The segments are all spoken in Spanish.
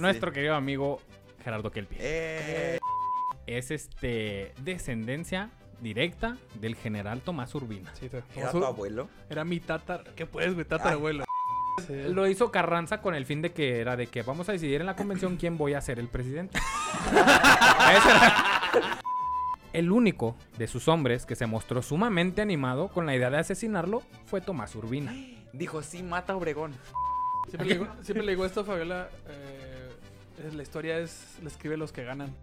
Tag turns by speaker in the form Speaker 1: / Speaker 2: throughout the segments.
Speaker 1: Nuestro querido amigo Gerardo Kelpi.
Speaker 2: Eh,
Speaker 1: Es este descendencia directa del general Tomás Urbina.
Speaker 3: Sí,
Speaker 2: ¿Era tu abuelo?
Speaker 3: Era mi tata. ¿Qué puedes, güey? Tatarabuelo. Sí.
Speaker 1: Lo hizo Carranza con el fin de que era de que vamos a decidir en la convención quién voy a ser el presidente. El único de sus hombres que se mostró sumamente animado con la idea de asesinarlo fue Tomás Urbina.
Speaker 2: Dijo, sí, mata a Obregón.
Speaker 3: Siempre, le digo, siempre le digo esto a Fabiola. eh, la historia es. La escribe los que ganan.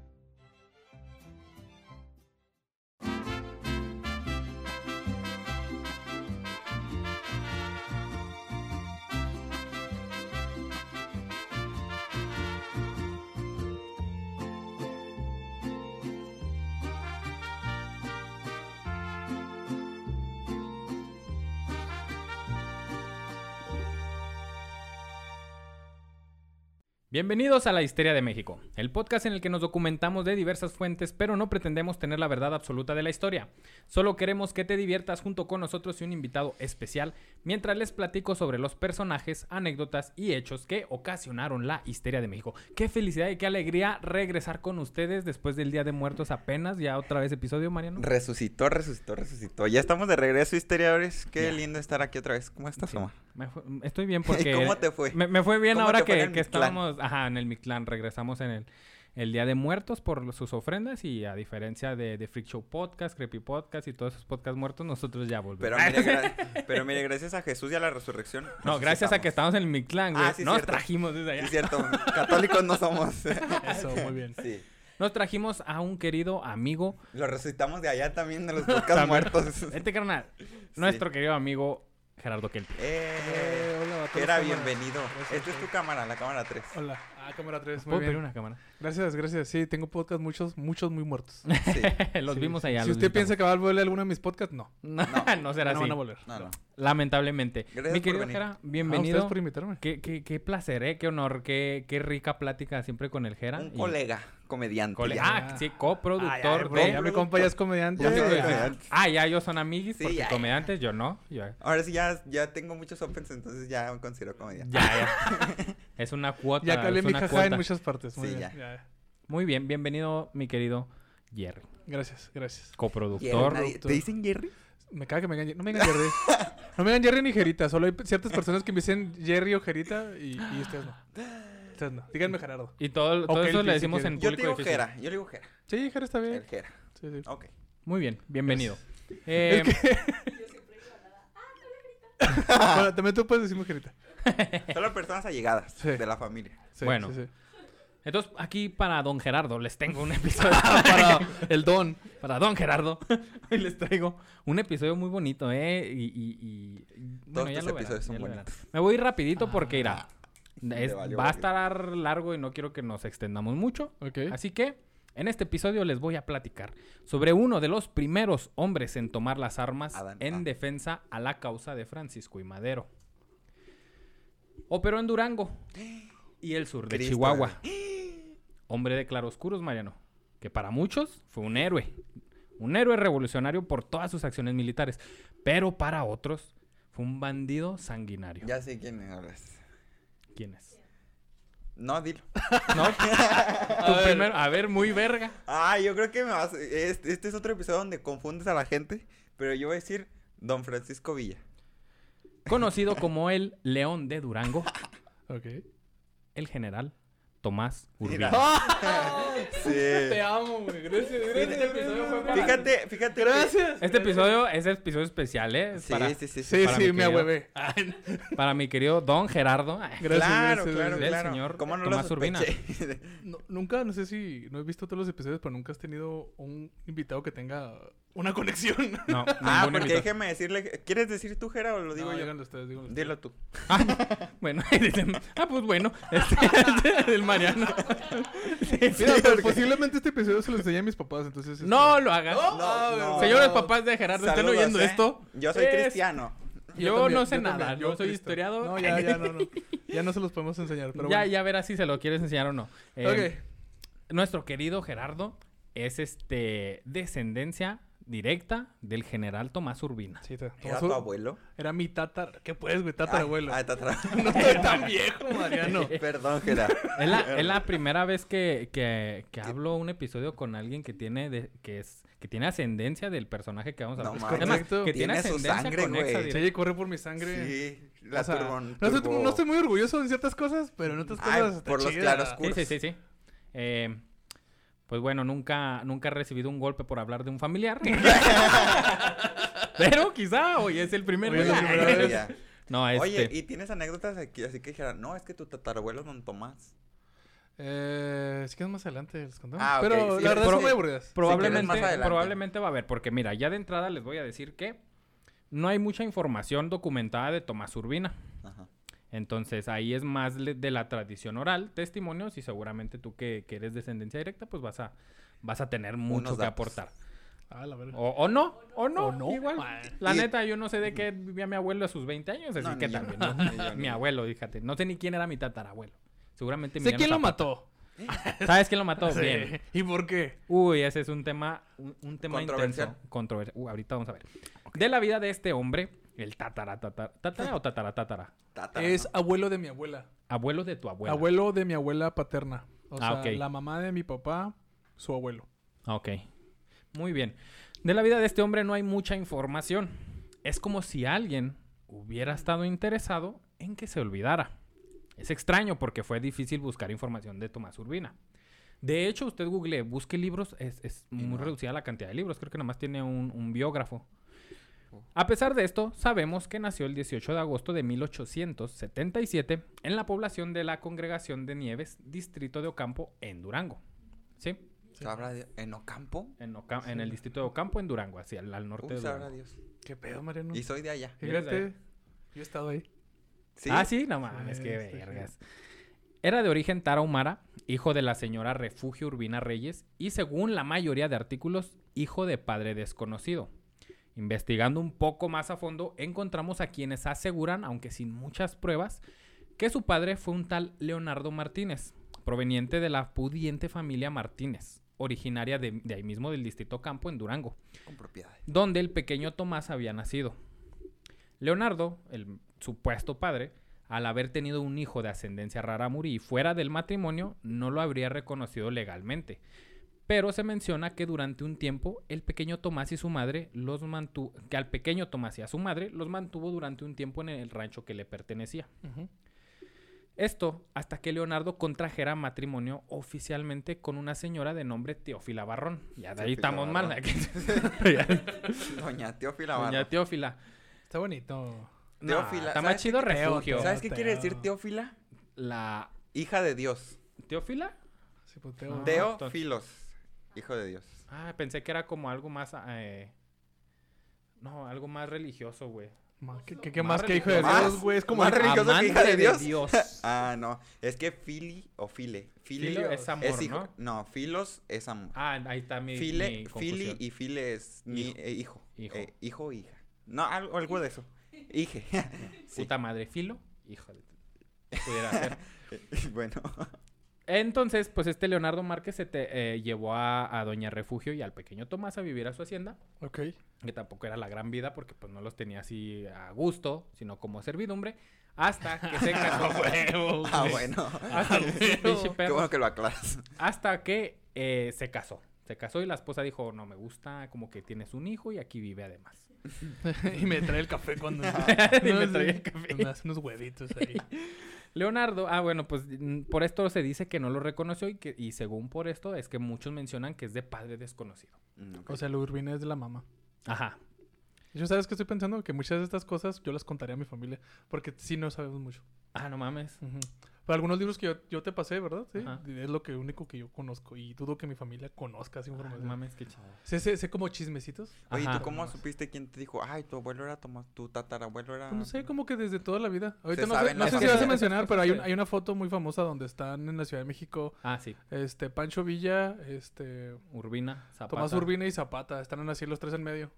Speaker 1: Bienvenidos a La Histeria de México, el podcast en el que nos documentamos de diversas fuentes, pero no pretendemos tener la verdad absoluta de la historia. Solo queremos que te diviertas junto con nosotros y un invitado especial mientras les platico sobre los personajes, anécdotas y hechos que ocasionaron la histeria de México. Qué felicidad y qué alegría regresar con ustedes después del Día de Muertos apenas, ya otra vez episodio, Mariano.
Speaker 2: Resucitó, resucitó, resucitó. Ya estamos de regreso, historiadores. Qué lindo estar aquí otra vez. ¿Cómo estás,
Speaker 1: Sí. Me fue- estoy bien porque...
Speaker 2: ¿Cómo te fue?
Speaker 1: Me, me fue bien
Speaker 2: ¿Cómo
Speaker 1: ahora
Speaker 2: fue
Speaker 1: que, que estábamos, ajá, en el Mictlán, regresamos en el, el Día de Muertos por sus ofrendas y a diferencia de, de Freak Show Podcast, Creepy Podcast y todos esos podcasts muertos, nosotros ya volvemos.
Speaker 2: Pero mire, pero mire, gracias a Jesús y a la resurrección.
Speaker 1: no, gracias a que estamos en el Mictlán, güey,
Speaker 2: Ah, sí,
Speaker 1: nos
Speaker 2: cierto.
Speaker 1: trajimos desde
Speaker 2: Sí,
Speaker 1: allá.
Speaker 2: es cierto. Católicos no somos.
Speaker 3: Eso, muy bien.
Speaker 2: sí.
Speaker 1: Nos trajimos a un querido amigo,
Speaker 2: Lo resucitamos de allá también, de los podcasts muertos.
Speaker 1: este carnal, nuestro querido amigo Gerardo Kelpi.
Speaker 2: Eh,
Speaker 3: Eh, hola, vatos,
Speaker 2: era
Speaker 3: cámara.
Speaker 2: bienvenido.
Speaker 3: Gracias,
Speaker 2: Esta es tu
Speaker 3: gracias.
Speaker 2: cámara, la cámara 3.
Speaker 3: Hola. Ah, cámara 3.
Speaker 1: ¿Puedo
Speaker 3: Muy
Speaker 1: pedir
Speaker 3: bien.
Speaker 1: una cámara?
Speaker 3: Gracias, gracias. Sí, tengo podcast muchos, muchos muy muertos.
Speaker 2: Sí.
Speaker 1: los
Speaker 3: Sí,
Speaker 1: vimos
Speaker 3: sí.
Speaker 1: allá.
Speaker 3: Si usted
Speaker 1: visitamos.
Speaker 3: piensa que va a volver alguno de mis podcasts, no.
Speaker 1: No, no será
Speaker 3: no
Speaker 1: así.
Speaker 3: van a volver.
Speaker 2: No, no.
Speaker 1: Lamentablemente.
Speaker 2: Gracias
Speaker 1: Mi
Speaker 2: por
Speaker 1: querido. Gera,
Speaker 3: Ah,
Speaker 1: bienvenido.
Speaker 3: por invitarme.
Speaker 1: Qué, qué, qué placer, ¿eh? Qué honor, qué, qué rica plática siempre con el Gera.
Speaker 2: Un
Speaker 1: y-
Speaker 2: colega, comediante.
Speaker 1: ah, sí, coproductor de...
Speaker 3: Ya mi compa ya es comediante.
Speaker 2: Ya
Speaker 1: Sí,
Speaker 2: soy
Speaker 1: güey.
Speaker 2: comediante.
Speaker 1: Ah, ya ellos son amiguis
Speaker 2: Sí,
Speaker 1: porque
Speaker 2: ya, ya.
Speaker 1: comediantes, yo no. Yo-
Speaker 2: Ahora sí ya, ya tengo muchos opens, entonces ya me considero comediante.
Speaker 1: ya, ya. es una cuota.
Speaker 3: Ya calé mi en muchas partes. Muy
Speaker 2: Sí,
Speaker 3: bien.
Speaker 2: ya.
Speaker 3: ya.
Speaker 1: Muy bien, bienvenido, mi querido Jerry.
Speaker 3: Gracias, gracias.
Speaker 1: Coproductor.
Speaker 2: ¿Te dicen Jerry?
Speaker 3: Me caga que me digan, no me digan Jerry. No me digan Jerry ni Jerita. Solo hay ciertas personas que me dicen Jerry o Jerita y, y ustedes no. Ustedes no. Díganme Gerardo.
Speaker 1: Y todo, todo
Speaker 3: Ok,
Speaker 1: eso le decimos en
Speaker 2: Yo te
Speaker 1: público
Speaker 2: digo
Speaker 1: difícil.
Speaker 2: Jera, yo le digo Jera.
Speaker 3: Sí, Jerry está bien.
Speaker 2: El Jera.
Speaker 3: Sí, sí.
Speaker 2: Ok.
Speaker 1: Muy bien, bienvenido. Eh,
Speaker 3: Bueno, también tú puedes decirme Jerita.
Speaker 2: Solo personas allegadas
Speaker 3: Sí.
Speaker 2: de la familia.
Speaker 3: Sí,
Speaker 1: Bueno.
Speaker 3: sí, sí.
Speaker 1: entonces, aquí para don Gerardo les tengo un episodio.
Speaker 3: Para el don.
Speaker 1: para don Gerardo, hoy les traigo un episodio muy bonito, ¿eh? Y, y- y- bueno,
Speaker 2: Todos
Speaker 1: ya lo verán,
Speaker 2: episodios son
Speaker 1: lo
Speaker 2: bonitos.
Speaker 1: Me voy rapidito porque irá. Va a estar largo y no quiero que nos extendamos mucho.
Speaker 3: Ok.
Speaker 1: Así que en este episodio les voy a platicar sobre uno de los primeros hombres en tomar las armas
Speaker 2: Adán.
Speaker 1: en
Speaker 2: Ah.
Speaker 1: defensa a la causa de Francisco y Madero. Operó en Durango y el sur de
Speaker 2: Cristo,
Speaker 1: Chihuahua. Hombre de claroscuros, Mariano, que para muchos fue un héroe. Un héroe revolucionario por todas sus acciones militares, pero para otros fue un bandido sanguinario.
Speaker 2: Ya sé quién hablas.
Speaker 1: ¿Quién es?
Speaker 2: No, dilo.
Speaker 1: ¿No? Tu
Speaker 3: ver.
Speaker 1: primer- a ver, muy verga.
Speaker 2: Ah, yo creo que me vas... Este, este es otro episodio donde confundes a la gente, pero yo voy a decir Don Francisco Villa.
Speaker 1: conocido como el León de Durango,
Speaker 3: Ok.
Speaker 1: el general Tomás
Speaker 2: Mira.
Speaker 1: Urbina.
Speaker 2: Sí.
Speaker 3: amo, güey. Gracias,
Speaker 1: Este episodio fue para-
Speaker 2: Fíjate, fíjate.
Speaker 3: Gracias.
Speaker 1: Este episodio es episodio especial, ¿eh?
Speaker 2: Sí,
Speaker 1: para,
Speaker 2: sí, sí, sí.
Speaker 3: Sí,
Speaker 1: para
Speaker 3: sí,
Speaker 1: mi
Speaker 3: me
Speaker 1: querido-
Speaker 3: ahuevé.
Speaker 1: para mi querido Don Gerardo.
Speaker 3: Gracias,
Speaker 2: claro,
Speaker 3: gracias,
Speaker 2: claro,
Speaker 3: gracias.
Speaker 1: Del
Speaker 2: claro.
Speaker 1: señor
Speaker 2: ¿Cómo no
Speaker 1: Tomás
Speaker 2: lo
Speaker 1: Urbina.
Speaker 3: No, nunca, no sé si no he visto todos los episodios, pero nunca has tenido un invitado que tenga una conexión.
Speaker 1: No,
Speaker 2: ah, porque
Speaker 1: invitado.
Speaker 2: déjeme decirle... ¿Quieres decir tú, Jera, o lo digo
Speaker 3: No,
Speaker 2: yo?
Speaker 3: díganlo ustedes, díganlo ustedes.
Speaker 2: Dilo tú.
Speaker 1: Bueno, y dicen, ah, pues bueno, este, el Mariano. Sí, sí, porque-
Speaker 3: posiblemente este episodio se lo enseñé a mis papás, entonces... este-
Speaker 1: No lo hagas.
Speaker 2: No, no.
Speaker 1: Señores papás de Gerardo, ¿están
Speaker 2: Saludos,
Speaker 1: oyendo
Speaker 2: ¿eh?
Speaker 1: esto?
Speaker 2: Yo soy
Speaker 1: Es-
Speaker 2: cristiano.
Speaker 1: Yo,
Speaker 3: también,
Speaker 1: no sé
Speaker 3: también,
Speaker 1: nada, yo, soy
Speaker 3: Cristo.
Speaker 1: historiador.
Speaker 3: No, ya, ya, no, no. Ya no se los podemos enseñar, pero
Speaker 1: ya,
Speaker 3: bueno.
Speaker 1: ya verás si se lo quieres enseñar o no. Eh,
Speaker 3: Ok.
Speaker 1: Nuestro querido Gerardo es este descendencia directa del general Tomás Urbina.
Speaker 3: Sí,
Speaker 2: ¿Era
Speaker 3: Tomás
Speaker 2: tu
Speaker 3: Ur-
Speaker 2: abuelo?
Speaker 3: Era mi tatar... ¿Qué puedes, güey? Tatarabuelo.
Speaker 2: Ah, tatara-
Speaker 3: No estoy tan viejo, Mariano.
Speaker 2: Perdón, Gera.
Speaker 1: Es la, es la primera vez que, que, que hablo un episodio con alguien que tiene de- que es que tiene ascendencia del personaje que vamos a
Speaker 2: No
Speaker 1: hablar. Es
Speaker 3: Correcto.
Speaker 1: que tiene,
Speaker 2: Tiene su sangre, güey.
Speaker 3: Sí, corre por mi sangre.
Speaker 2: Sí, la
Speaker 3: O sea, no, estoy, no estoy muy orgulloso en ciertas cosas, pero en otras
Speaker 2: Ay,
Speaker 3: cosas está
Speaker 2: por los
Speaker 3: chida.
Speaker 2: claroscuros.
Speaker 1: Sí, sí, sí, sí. Eh, pues bueno, nunca, nunca he recibido un golpe por hablar de un familiar. Pero quizá hoy es el primer día.
Speaker 2: Ya.
Speaker 1: No, este.
Speaker 2: Oye, ¿y tienes anécdotas aquí? Así que dijera, no, es que tu tatarabuelo es Don Tomás.
Speaker 3: Eh, si quieres más adelante les contamos.
Speaker 2: Ah,
Speaker 3: Pero
Speaker 2: sí,
Speaker 3: la verdad son muy aburridas.
Speaker 1: Probablemente,
Speaker 2: más adelante.
Speaker 1: probablemente va a haber, porque mira, ya de entrada les voy a decir que no hay mucha información documentada de Tomás Urbina.
Speaker 2: Ajá.
Speaker 1: Entonces ahí es más de la tradición oral, testimonios y seguramente tú que, que eres descendencia directa, pues vas a, vas a tener mucho
Speaker 2: Unos
Speaker 1: que
Speaker 2: datos.
Speaker 1: aportar.
Speaker 3: Ah, la.
Speaker 1: O, o no, o no,
Speaker 3: O no.
Speaker 1: igual.
Speaker 3: Ah.
Speaker 1: La
Speaker 2: Y-
Speaker 1: neta, yo no sé de qué vivía mi abuelo a sus 20 años, así
Speaker 2: No,
Speaker 1: que
Speaker 2: yo.
Speaker 1: también. ¿no?
Speaker 2: Yo,
Speaker 1: mi abuelo, fíjate. No sé ni quién era mi tatarabuelo. Seguramente
Speaker 3: Sé
Speaker 1: Emiliano
Speaker 3: quién lo mató.
Speaker 1: ¿Sabes quién lo mató?
Speaker 3: Sí.
Speaker 1: Bien.
Speaker 3: ¿Y por qué?
Speaker 1: Uy, ese es un tema, un, un tema
Speaker 2: Controversial.
Speaker 1: intenso. Controversial. Uh, ahorita vamos a ver. De la vida de este hombre, el tatara, tatara, tatara o tatara, tatara.
Speaker 2: Tatara,
Speaker 3: Es
Speaker 2: ¿no?
Speaker 3: abuelo de mi abuela.
Speaker 1: Abuelo de tu abuela.
Speaker 3: Abuelo de mi abuela paterna. O
Speaker 1: Ah,
Speaker 3: sea, la mamá de mi papá, su abuelo.
Speaker 1: Ok. Muy bien. De la vida de este hombre no hay mucha información. Es como si alguien hubiera estado interesado en que se olvidara. Es extraño porque fue difícil buscar información de Tomás Urbina. De hecho, usted google, busque libros, es, es muy
Speaker 2: no.
Speaker 1: reducida la cantidad de libros. Creo que nomás tiene un, un biógrafo. A pesar de esto, sabemos que nació el 18 de agosto de 1877 en la población de la Congregación de Nieves, distrito de Ocampo, en Durango. ¿Sí?
Speaker 2: Sabrá Dios. ¿En Ocampo?
Speaker 1: En, Oca- en el distrito de Ocampo, en Durango, hacia el al norte de
Speaker 2: sabrá
Speaker 1: Durango.
Speaker 2: Dios.
Speaker 3: ¿Qué pedo, Mariano?
Speaker 2: Y soy de allá.
Speaker 1: ¿Vienes de
Speaker 3: Fíjate, yo he estado ahí.
Speaker 2: ¿Sí?
Speaker 1: Ah, sí, no mames,
Speaker 3: Sí,
Speaker 1: qué vergas. Era de origen tarahumara, hijo de la señora Refugio Urbina Reyes y según la mayoría de artículos, hijo de padre desconocido. Investigando un poco más a fondo, encontramos a quienes aseguran, aunque sin muchas pruebas, que su padre fue un tal Leonardo Martínez, proveniente de la pudiente familia Martínez, originaria de, de ahí mismo del distrito Campo en Durango.
Speaker 2: Con
Speaker 1: donde el pequeño Tomás había nacido. Leonardo, el supuesto padre, al haber tenido un hijo de ascendencia rarámuri fuera del matrimonio, no lo habría reconocido legalmente. Pero se menciona que durante un tiempo el pequeño Tomás y su madre los mantuvo, que al pequeño Tomás y a su madre los mantuvo durante un tiempo en el rancho que le pertenecía. Esto hasta que Leonardo contrajera matrimonio oficialmente con una señora de nombre Teófila Barrón. Ya de ahí
Speaker 2: Teófila
Speaker 1: estamos mal.
Speaker 2: Barrón. Doña Teófila
Speaker 1: Doña
Speaker 2: Barro.
Speaker 1: Teófila.
Speaker 3: Está bonito.
Speaker 1: No,
Speaker 2: Teófila,
Speaker 1: está más
Speaker 2: ¿sabes
Speaker 1: chido refugio.
Speaker 2: ¿Sabes qué
Speaker 3: Teo.
Speaker 2: quiere decir Teófila?
Speaker 1: La
Speaker 2: Hija de Dios.
Speaker 1: Teófila.
Speaker 3: Sí, pues.
Speaker 2: Teófilos. Hijo de Dios.
Speaker 1: Ah, pensé que era como algo más eh, no, algo más religioso, güey.
Speaker 3: Ma- ¿Qué, qué- qué
Speaker 1: Más
Speaker 3: más que hijo de. Dios, güey? Es como
Speaker 2: Más
Speaker 3: el-
Speaker 2: religioso que
Speaker 1: Amante
Speaker 2: de Dios.
Speaker 1: Dios.
Speaker 2: Ah, no. Es que fili o file. Fili
Speaker 1: Filo es amor,
Speaker 2: es hijo.
Speaker 1: ¿no?
Speaker 2: No, filos es amor.
Speaker 1: Ah, ahí está mi,
Speaker 2: File,
Speaker 1: mi
Speaker 2: fili y file es ni-
Speaker 1: Hijo.
Speaker 2: eh, hijo.
Speaker 1: Hijo.
Speaker 2: Eh, hijo o hija. No, algo, algo de eso. Hije. sí.
Speaker 1: Puta madre, filo. Hijo de pudiera ser.
Speaker 2: bueno.
Speaker 1: Entonces, pues este Leonardo Márquez se te, eh, llevó a, a Doña Refugio y al pequeño Tomás a vivir a su hacienda.
Speaker 3: Ok.
Speaker 1: que tampoco era la gran vida porque pues no los tenía así a gusto, sino como servidumbre, hasta que se casó.
Speaker 2: Ah, bueno.
Speaker 1: Hasta,
Speaker 2: Qué
Speaker 1: perro.
Speaker 2: bueno que lo aclaras.
Speaker 1: Hasta que eh, se casó. Se casó y la esposa dijo, no me gusta, como que tienes un hijo y aquí vive además.
Speaker 3: y me trae el café cuando...
Speaker 1: Y me trae el café.
Speaker 3: Me hace unos huevitos ahí.
Speaker 1: Leonardo, ah bueno, pues por esto se dice que no lo reconoció y, que, y según por esto es que muchos mencionan que es de padre desconocido.
Speaker 2: Mm.
Speaker 3: O sea, lo urbina es de la mamá.
Speaker 1: Ajá.
Speaker 3: Yo sabes que estoy pensando que muchas de estas cosas yo las contaría a mi familia. Porque sí no sabemos mucho.
Speaker 1: Ah, no mames.
Speaker 3: Ujú. Pero algunos libros que yo, yo te pasé, ¿verdad? Sí.
Speaker 1: Ajá.
Speaker 3: Es lo que único que yo conozco. Y dudo que mi familia conozca esa
Speaker 1: Ah, no
Speaker 3: información.
Speaker 1: mames, qué chido.
Speaker 3: sé, sé, sé como chismecitos.
Speaker 2: Oye, ¿tú
Speaker 1: Ajá.
Speaker 2: cómo supiste quién te dijo, ay, tu abuelo era Tomás, tu tatarabuelo era...
Speaker 3: Pues no sé, como que desde toda la vida. Ahorita
Speaker 2: Se
Speaker 3: no sé,
Speaker 2: saben
Speaker 3: no
Speaker 2: las
Speaker 3: sé si vas a mencionar, pero hay, un- hay una foto muy famosa donde están en la Ciudad de México
Speaker 1: Ah, sí.
Speaker 3: este Pancho Villa, este
Speaker 1: Urbina, Zapata.
Speaker 3: Tomás Urbina y Zapata. Están así los tres en medio.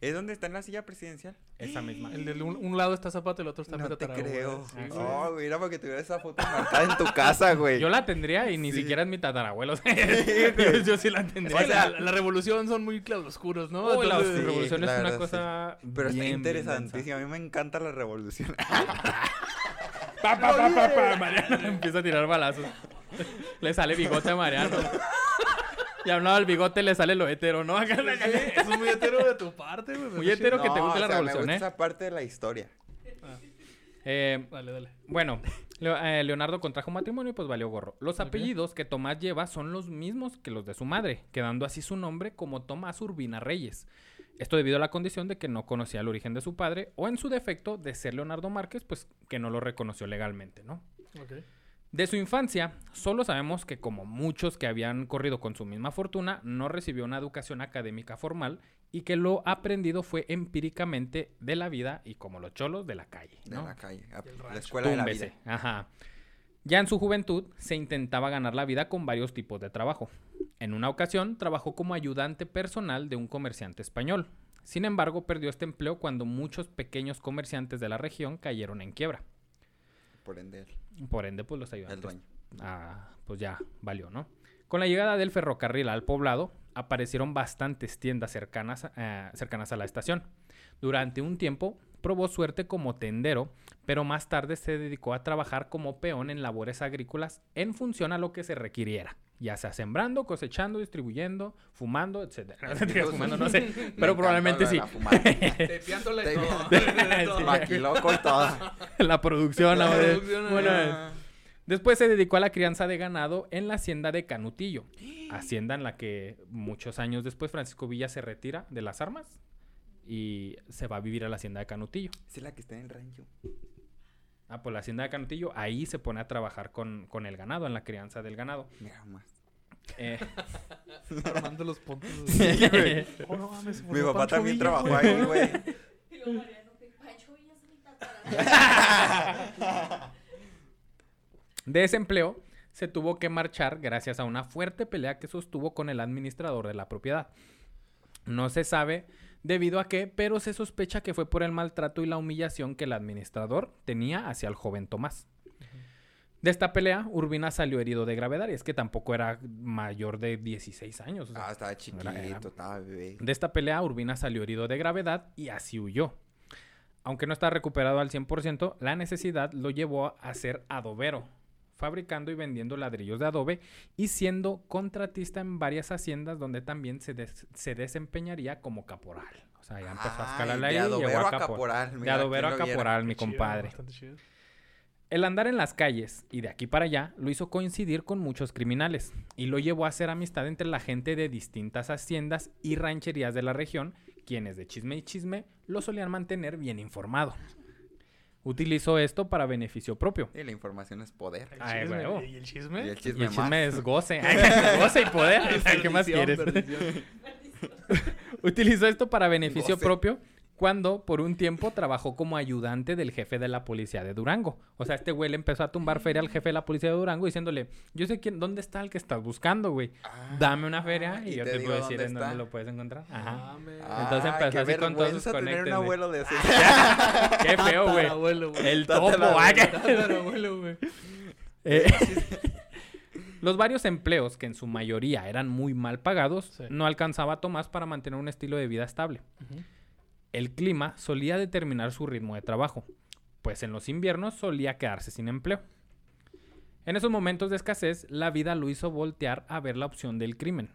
Speaker 2: ¿Es donde está en la silla presidencial?
Speaker 1: Esa misma.
Speaker 3: El de un, un lado está Zapata y el otro está mi
Speaker 2: No te
Speaker 3: tatarabuelo,
Speaker 2: creo.
Speaker 3: sí, güey.
Speaker 2: Oh, mira, porque te hubieras esa foto marcada en tu casa, güey.
Speaker 1: Yo la tendría y ni
Speaker 2: Sí.
Speaker 1: siquiera es mi tatarabuelo. yo, yo sí la tendría.
Speaker 3: que
Speaker 2: O sea,
Speaker 3: la, la revolución son muy claroscuros, ¿no?
Speaker 1: Uy, la revolución es una cosa.
Speaker 2: Pero está
Speaker 1: bien, bien
Speaker 2: interesantísimo. A mí me encanta la revolución.
Speaker 1: Pa, pa, pa, pa, pa, Mariano empieza a tirar balazos. Le sale bigote a Mariano. Y hablado al bigote le sale lo hetero, ¿no?
Speaker 3: Eso es muy hetero de tu parte, güey.
Speaker 1: Muy hetero que te
Speaker 2: No,
Speaker 1: guste la
Speaker 2: o sea,
Speaker 1: revolución,
Speaker 2: me
Speaker 1: ¿eh?
Speaker 2: gusta esa parte de la historia.
Speaker 1: Eh,
Speaker 3: Dale, dale.
Speaker 1: Bueno, eh, Leonardo contrajo matrimonio y pues valió gorro. Los apellidos que Tomás lleva son los mismos que los de su madre, quedando así su nombre como Tomás Urbina Reyes. Esto debido a la condición de que no conocía el origen de su padre o en su defecto de ser Leonardo Márquez, pues que no lo reconoció legalmente, ¿no?
Speaker 3: Ok.
Speaker 1: De su infancia, solo sabemos que como muchos que habían corrido con su misma fortuna, no recibió una educación académica formal y que lo aprendido fue empíricamente de la vida y como los cholos de la calle,
Speaker 2: De la calle. La escuela de la vida.
Speaker 1: Ajá. Ya en su juventud se intentaba ganar la vida con varios tipos de trabajo. En una ocasión trabajó como ayudante personal de un comerciante español. Sin embargo, perdió este empleo cuando muchos pequeños comerciantes de la región cayeron en quiebra.
Speaker 2: Por ende, él,
Speaker 1: Por ende, pues los
Speaker 2: el
Speaker 1: ayudantes
Speaker 2: dueño.
Speaker 1: ah, pues ya valió, ¿no? Con la llegada del ferrocarril al poblado, aparecieron bastantes tiendas cercanas, a- cercanas a la estación. Durante un tiempo probó suerte como tendero, pero más tarde se dedicó a trabajar como peón en labores agrícolas en función a lo que se requiriera, ya sea sembrando, cosechando, distribuyendo, fumando, etc. fumando, no sé, pero probablemente sí.
Speaker 3: todo.
Speaker 2: Maquiloco y todo.
Speaker 1: la producción.
Speaker 3: La producción,
Speaker 1: bueno, Después se dedicó a la crianza de ganado en la hacienda de Canutillo, hacienda en la que muchos años después Francisco Villa se retira de las armas y se va a vivir a la hacienda de Canutillo.
Speaker 2: es la que está en el rancho.
Speaker 1: Ah, pues la hacienda de Canutillo, ahí se pone a trabajar con, con el ganado, en la crianza del ganado.
Speaker 2: Mira más.
Speaker 1: Eh,
Speaker 3: Armando los puntos.
Speaker 2: Sí, güey.
Speaker 3: Oh, no mames,
Speaker 2: Mi papá
Speaker 3: Pancho
Speaker 2: también
Speaker 3: Villa,
Speaker 2: trabajó
Speaker 3: güey.
Speaker 2: ahí, güey.
Speaker 4: Y luego Mariano, que Pancho Villa es mi.
Speaker 1: de ese empleo se tuvo que marchar gracias a una fuerte pelea que sostuvo con el administrador de la propiedad. No se sabe debido a qué, pero se sospecha que fue por el maltrato y la humillación que el administrador tenía hacia el joven Tomás. De esta pelea, Urbina salió herido de gravedad y es que tampoco era mayor de 16 años. o sea,
Speaker 2: Ah, estaba chiquito,
Speaker 1: Era- era-
Speaker 2: estaba bebé.
Speaker 1: de esta pelea, Urbina salió herido de gravedad y así huyó. Aunque no está recuperado al 100%, la necesidad lo llevó a ser adobero, fabricando y vendiendo ladrillos de adobe y siendo contratista en varias haciendas donde también se, des- se desempeñaría como caporal. O sea, ya empezó a
Speaker 2: de
Speaker 1: ahí llegó
Speaker 2: adobero
Speaker 1: a
Speaker 2: a
Speaker 1: capo-
Speaker 2: caporal.
Speaker 1: De adobero
Speaker 2: ¿quién
Speaker 1: a caporal, mi compadre.
Speaker 3: chido.
Speaker 1: El andar en las calles y de aquí para allá lo hizo coincidir con muchos criminales y lo llevó a hacer amistad entre la gente de distintas haciendas y rancherías de la región, quienes de chisme y chisme lo solían mantener bien informado. Utilizó esto para beneficio propio.
Speaker 2: Y la información es poder.
Speaker 3: El
Speaker 1: Ay,
Speaker 3: chisme,
Speaker 1: huevo.
Speaker 3: ¿Y el chisme?
Speaker 2: Y el
Speaker 1: Y
Speaker 2: chisme,
Speaker 1: el chisme es goce. goce y poder. ¿Qué más quieres? Utilizó esto para beneficio
Speaker 2: Goce.
Speaker 1: propio cuando por un tiempo trabajó como ayudante del jefe de la policía de Durango. O sea, este güey le empezó a tumbar feria al jefe de la policía de Durango diciéndole, yo sé quién, dónde está el que estás buscando, güey.
Speaker 2: Ah,
Speaker 1: Dame una feria y,
Speaker 2: y
Speaker 1: yo
Speaker 2: te
Speaker 1: puedo decir en dónde lo puedes encontrar. Ajá. Entonces empezó así con todos sus conectes,
Speaker 2: un abuelo de esos.
Speaker 1: Qué feo, güey. El topo,
Speaker 3: güey.
Speaker 1: Eh, Los varios empleos, que en su mayoría eran muy mal pagados,
Speaker 3: Sí.
Speaker 1: no alcanzaba a Tomás para mantener un estilo de vida estable. El clima solía determinar su ritmo de trabajo, pues en los inviernos solía quedarse sin empleo. En esos momentos de escasez, la vida lo hizo voltear a ver la opción del crimen.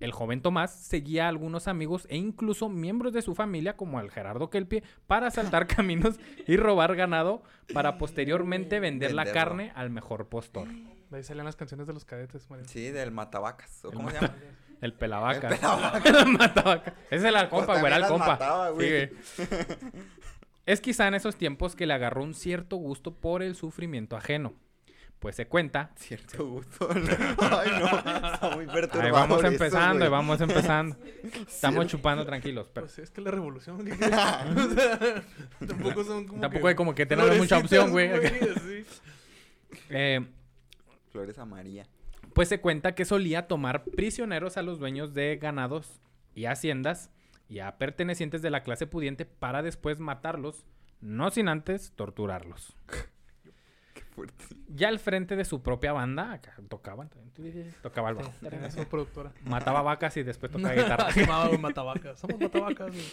Speaker 1: El joven Tomás seguía a algunos amigos e incluso miembros de su familia, como el Gerardo Kelpie, para asaltar caminos y robar ganado para posteriormente vender la carne al mejor postor.
Speaker 3: De ahí salían las canciones de los cadetes, Mario.
Speaker 2: Sí, del matabacas. ¿o
Speaker 1: El
Speaker 2: ¿Cómo se llama?
Speaker 1: El pelavaca.
Speaker 2: El pelavaca.
Speaker 1: Matavaca. Ese es el compa,
Speaker 2: Pues
Speaker 1: güey, era el compa.
Speaker 2: mataba, güey.
Speaker 1: Sí, güey. Es quizá en esos tiempos que le agarró un cierto gusto por el sufrimiento ajeno. Pues se cuenta.
Speaker 2: Cierto gusto. Ay, no. Está muy perturbador.
Speaker 1: Ahí vamos
Speaker 2: eso,
Speaker 1: empezando, ahí vamos empezando. Estamos
Speaker 2: Cierto.
Speaker 1: chupando tranquilos. Pero
Speaker 3: Pues es que la revolución. ¿qué quieres? O sea, tampoco son como.
Speaker 1: tampoco hay como que tenemos mucha opción, güey.
Speaker 3: sí.
Speaker 1: Eh,
Speaker 2: Flores María.
Speaker 1: Pues se cuenta que solía tomar prisioneros a los dueños de ganados y haciendas y a pertenecientes de la clase pudiente para después matarlos, no sin antes torturarlos.
Speaker 2: Fuerte.
Speaker 1: Ya al frente de su propia banda, acá tocaban, tocaba el bajo.
Speaker 3: Era su productora.
Speaker 1: Mataba vacas y después tocaba guitarra.
Speaker 3: Se llamaba güey, Matavacas. Somos Matavacas. güey.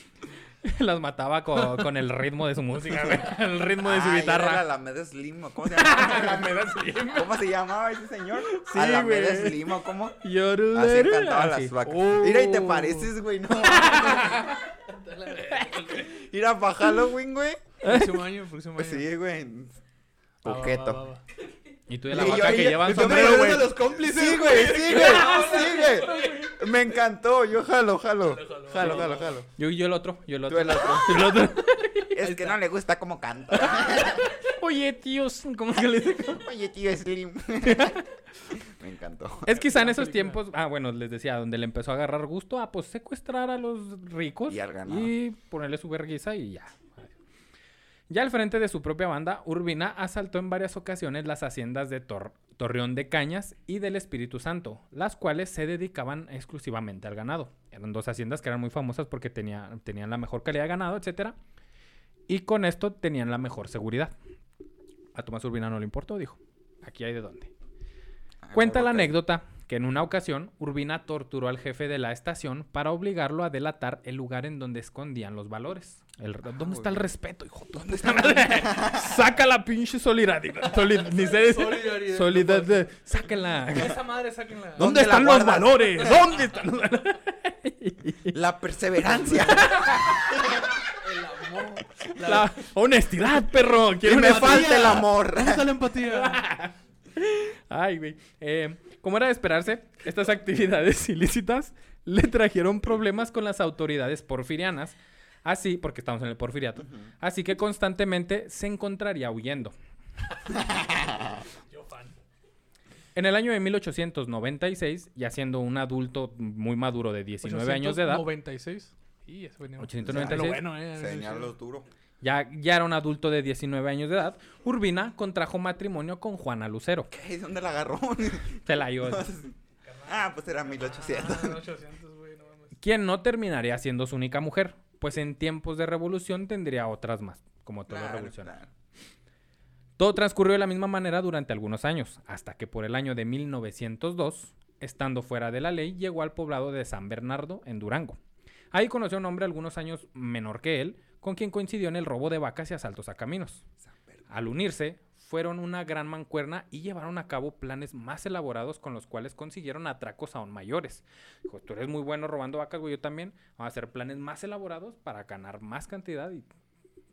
Speaker 1: Las mataba con, con el ritmo de su música, güey. El ritmo de su
Speaker 2: Ah, y era
Speaker 1: guitarra.
Speaker 2: la Alameda Slim, ¿o ¿cómo se llamaba? ¿Cómo se llamaba ese señor?
Speaker 1: Sí,
Speaker 2: Alameda
Speaker 1: güey.
Speaker 2: Slim, ¿o cómo? Así cantaba
Speaker 1: Así.
Speaker 2: las vacas.
Speaker 1: Oh.
Speaker 2: Mira, y te pareces, güey, no. Mira, para Halloween, güey.
Speaker 3: Próximo año, próximo año.
Speaker 2: Sí, güey.
Speaker 3: Va, va, va,
Speaker 2: Coqueto.
Speaker 3: va, va.
Speaker 1: Y tú de la
Speaker 2: Y yo
Speaker 1: vaca
Speaker 2: ahí-
Speaker 1: que llevan
Speaker 2: yo me
Speaker 1: sombrero, güey.
Speaker 2: los cómplices. Sí, güey, sí, güey. Sí, güey. Me encantó. Yo jalo, jalo. Jalo, jalo, jalo.
Speaker 1: Yo y yo el otro, yo el
Speaker 2: Tú
Speaker 1: otro.
Speaker 2: el otro.
Speaker 1: El otro.
Speaker 2: Es que no le gusta cómo canta.
Speaker 1: Oye, tíos, ¿cómo se le dice?
Speaker 2: Oye, tío Slim. Me encantó.
Speaker 1: Es quizá en esos tiempos, ah, bueno, les decía, donde le empezó a agarrar gusto a pues secuestrar a los ricos
Speaker 2: Y al ganado.
Speaker 1: y ponerle su vergüenza y ya. Ya al frente de su propia banda, Urbina asaltó en varias ocasiones las haciendas de Tor- Torreón de Cañas y del Espíritu Santo, las cuales se dedicaban exclusivamente al ganado. Eran dos haciendas que eran muy famosas porque tenía- tenían la mejor calidad de ganado, etcétera, y con esto tenían la mejor seguridad. A Tomás Urbina no le importó, dijo. Aquí hay de dónde. Cuenta la anécdota que en una ocasión Urbina torturó al jefe de la estación para obligarlo a delatar el lugar en donde escondían los valores. El- ¿Dónde está el respeto, hijo? ¿Dónde está Saca la pinche solidaridad. Soli- ni sé decir-
Speaker 3: Solidaridad.
Speaker 1: Solidaridad. Sáquenla.
Speaker 3: Esa madre, sáquenla.
Speaker 1: ¿Dónde
Speaker 2: ¿Dónde la
Speaker 1: están los valores? ¿Dónde están los valores?
Speaker 2: La perseverancia.
Speaker 3: El amor. La...
Speaker 1: La honestidad, perro.
Speaker 2: Que me falta el amor.
Speaker 3: ¿Dónde está la empatía?
Speaker 1: Ay, güey. Eh, como era de esperarse, estas actividades ilícitas le trajeron problemas con las autoridades porfirianas. Así, porque estamos en el porfiriato. Así que constantemente se encontraría huyendo.
Speaker 3: Yo fan.
Speaker 1: En el año de 1896, ya siendo un adulto muy maduro de 19 años de edad,
Speaker 3: 96. Y eso venía.
Speaker 1: 896.
Speaker 3: Lo bueno, eh.
Speaker 2: Señalos duro.
Speaker 1: ya, ya era un adulto de 19 años de edad, Urbina contrajo matrimonio con Juana Lucero.
Speaker 2: ¿Qué? ¿Dónde la agarró?
Speaker 1: Se la dio.
Speaker 2: ah, pues era 1800.
Speaker 3: Ah, 800, güey, no mames.
Speaker 1: quien no terminaría siendo su única mujer, pues en tiempos de revolución tendría otras más, como todo
Speaker 2: Claro,
Speaker 1: revolucionario.
Speaker 2: claro.
Speaker 1: Todo transcurrió de la misma manera durante algunos años, hasta que por el año de 1902, estando fuera de la ley, llegó al poblado de San Bernardo, en Durango. Ahí conoció a un hombre algunos años menor que él, con quien coincidió en el robo de vacas y asaltos a caminos. Al unirse, fueron una gran mancuerna y llevaron a cabo planes más elaborados con los cuales consiguieron atracos aún mayores. Dijo, tú eres muy bueno robando vacas, güey, yo también. Vamos a hacer planes más elaborados para ganar más cantidad y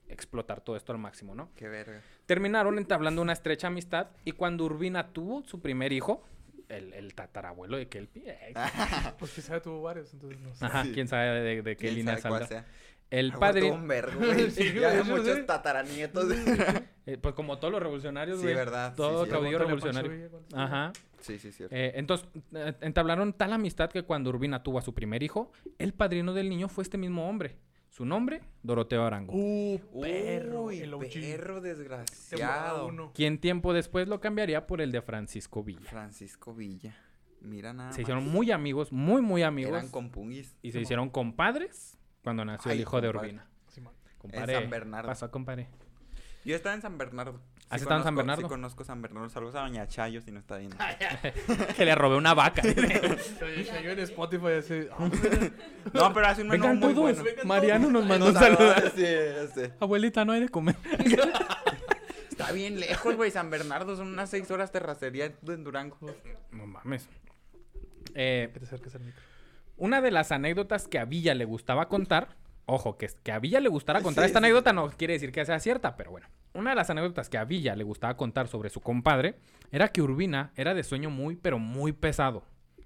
Speaker 1: explotar todo esto al máximo, ¿no?
Speaker 2: Qué verga.
Speaker 1: Terminaron entablando una estrecha amistad y cuando Urbina tuvo su primer hijo, el, el tatarabuelo de Kelpie, eh,
Speaker 3: Pues quizá tuvo varios, entonces no sé.
Speaker 1: ajá,
Speaker 2: Sí.
Speaker 1: quién sabe de, de qué
Speaker 2: ¿Quién
Speaker 1: línea salga. El
Speaker 2: güey.
Speaker 3: Sí,
Speaker 2: ya
Speaker 3: yo
Speaker 2: muchos
Speaker 3: sé.
Speaker 2: tataranietos.
Speaker 1: eh, pues como todos los revolucionarios,
Speaker 2: Sí, verdad,
Speaker 1: Todo
Speaker 2: sí.
Speaker 1: caudillo revolucionario.
Speaker 3: Villa, ¿cuántos
Speaker 1: Ajá.
Speaker 2: sí, sí, cierto.
Speaker 1: Eh, entonces, eh, entablaron tal amistad que cuando Urbina tuvo a su primer hijo, el padrino del niño fue este mismo hombre. Su nombre, Doroteo Arango.
Speaker 3: Uh, perro.
Speaker 2: Uy,
Speaker 3: el
Speaker 2: perro desgraciado.
Speaker 1: Quien tiempo después lo cambiaría por el de Francisco Villa.
Speaker 2: Francisco Villa. Mira nada
Speaker 1: Se
Speaker 2: más.
Speaker 1: hicieron muy amigos, muy, muy amigos.
Speaker 2: Eran compungis.
Speaker 1: Y se hicieron compadres cuando nació el hijo de. Urbina.
Speaker 3: Simón.
Speaker 1: Compadre.
Speaker 2: San Bernardo.
Speaker 1: Pasó, compadre.
Speaker 2: Yo estaba en San Bernardo.
Speaker 1: ¿Has estado en San Bernardo?
Speaker 2: Sí conozco San Bernardo. Saludos a Doña Chayo si no está viendo.
Speaker 1: que le robé una vaca.
Speaker 3: Oye, yo en Spotify así.
Speaker 2: No, pero hace un menú
Speaker 1: Vengan
Speaker 2: muy
Speaker 1: todos.
Speaker 2: bueno.
Speaker 3: Vengan
Speaker 1: Mariano nos mandó un saludo.
Speaker 2: sí.
Speaker 1: Abuelita, no hay de comer.
Speaker 2: Está bien lejos, güey. San Bernardo son unas seis horas terracería en Durango.
Speaker 1: No mames. Eh,
Speaker 3: Que te acerques al micro.
Speaker 1: Una de las anécdotas que a Villa le gustaba contar, ojo, que, que a Villa le gustara contar
Speaker 2: Sí,
Speaker 1: esta
Speaker 2: sí.
Speaker 1: anécdota no quiere decir que sea cierta, pero bueno. Una de las anécdotas que a Villa le gustaba contar sobre su compadre era que Urbina era de sueño muy, pero muy pesado.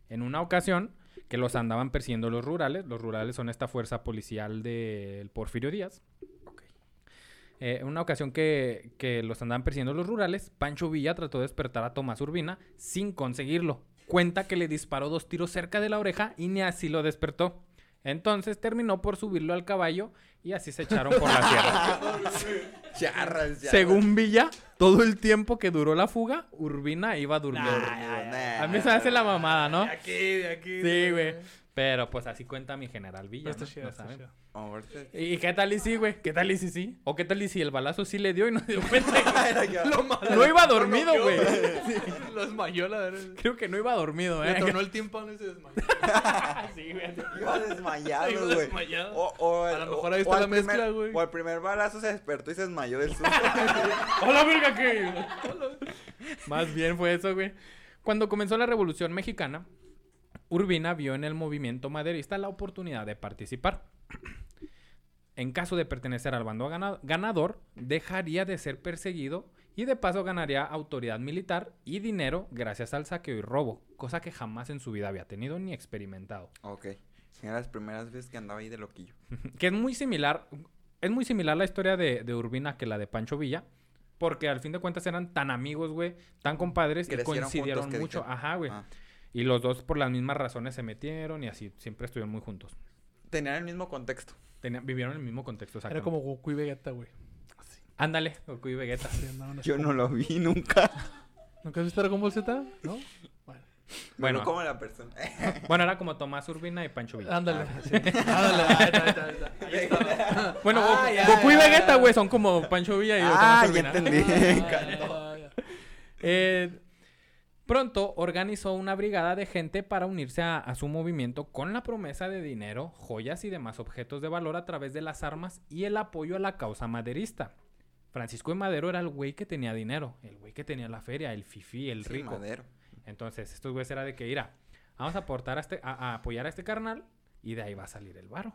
Speaker 1: En una ocasión que los andaban persiguiendo los rurales, los rurales son esta fuerza policial del Porfirio Díaz. Eh, en una ocasión que, que los andaban persiguiendo los rurales, Pancho Villa trató de despertar a Tomás Urbina sin conseguirlo. Cuenta que le disparó dos tiros cerca de la oreja y ni así lo despertó. Entonces terminó por subirlo al caballo y así se echaron por la sierra.
Speaker 2: Charras, charras.
Speaker 1: Según Villa, todo el tiempo que duró la fuga, Urbina iba durmiendo.
Speaker 2: Nah,
Speaker 1: A mí se me hace la mamada, ¿no?
Speaker 3: De aquí, de aquí.
Speaker 1: Sí, güey. Pero pues así cuenta mi general Villa.
Speaker 3: Está
Speaker 1: ¿no?
Speaker 3: chido,
Speaker 1: No
Speaker 3: está
Speaker 1: saben.
Speaker 2: Ahorita-
Speaker 1: ¿Y qué tal y sí, güey? ¿Qué tal y si sí? ¿O qué tal y si el balazo sí le dio y no dio cuenta? No iba dormido, güey.
Speaker 3: Lo desmayó, la verdad.
Speaker 1: Creo que no iba dormido,
Speaker 3: Le
Speaker 1: ¿eh?
Speaker 3: tornó el tímpano y se desmayó.
Speaker 1: Sí, güey.
Speaker 2: Iba desmayado,
Speaker 3: Iba
Speaker 2: güey.
Speaker 3: desmayado.
Speaker 2: O, o
Speaker 3: A
Speaker 2: el-
Speaker 3: lo mejor ahí está la mezcla, güey.
Speaker 2: O al primer balazo se despertó y se desmayó del susto.
Speaker 1: ¡Hola, verga, qué! Más bien fue eso, güey. Cuando comenzó la Revolución Mexicana, Urbina vio en el movimiento maderista la oportunidad de participar. En caso de pertenecer al bando gana- ganador, dejaría de ser perseguido y de paso ganaría autoridad militar y dinero gracias al saqueo y robo, cosa que jamás en su vida había tenido ni experimentado.
Speaker 2: ok. Eran las primeras veces que andaba ahí de loquillo.
Speaker 1: que es muy similar, es muy similar la historia de, de Urbina que la de Pancho Villa. Porque al fin de cuentas eran tan amigos, güey, tan compadres
Speaker 2: Crecieron
Speaker 1: coincidieron
Speaker 2: juntos que
Speaker 1: mucho. Ajá, güey.
Speaker 2: Ah.
Speaker 1: Y los dos por las mismas razones se metieron y así, siempre estuvieron muy juntos.
Speaker 2: Tenían el mismo contexto.
Speaker 1: Tenían- vivieron en el mismo contexto,
Speaker 3: Era como Goku y Vegeta, güey.
Speaker 1: Ándale, Goku y Vegeta.
Speaker 3: Sí,
Speaker 2: Yo no lo vi nunca.
Speaker 3: ¿Nunca has visto Dragon Ball Z? ¿No? Bueno.
Speaker 1: Bueno.
Speaker 2: Como la persona.
Speaker 1: Bueno, era como Tomás Urbina y Pancho Villa.
Speaker 3: Ándale. sí. Ándale.
Speaker 1: Bueno,
Speaker 3: Ah,
Speaker 1: Goku,
Speaker 3: ya,
Speaker 1: y Vegeta, güey, son como Pancho Villa y
Speaker 2: ah,
Speaker 1: Tomás
Speaker 2: ya
Speaker 1: Urbina.
Speaker 2: entendí.
Speaker 3: Ah, ya.
Speaker 1: Eh, pronto organizó una brigada de gente para unirse a, a su movimiento con la promesa de dinero, joyas y demás objetos de valor a través de las armas y el apoyo a la causa maderista. Francisco de Madero era el güey que tenía dinero, el güey que tenía la feria, el fifí, el
Speaker 2: Sí,
Speaker 1: rico.
Speaker 2: madero.
Speaker 1: Entonces, estos güeyes era de que, mira, vamos a aportar a, este, a, a apoyar a este carnal y de ahí va a salir el varo.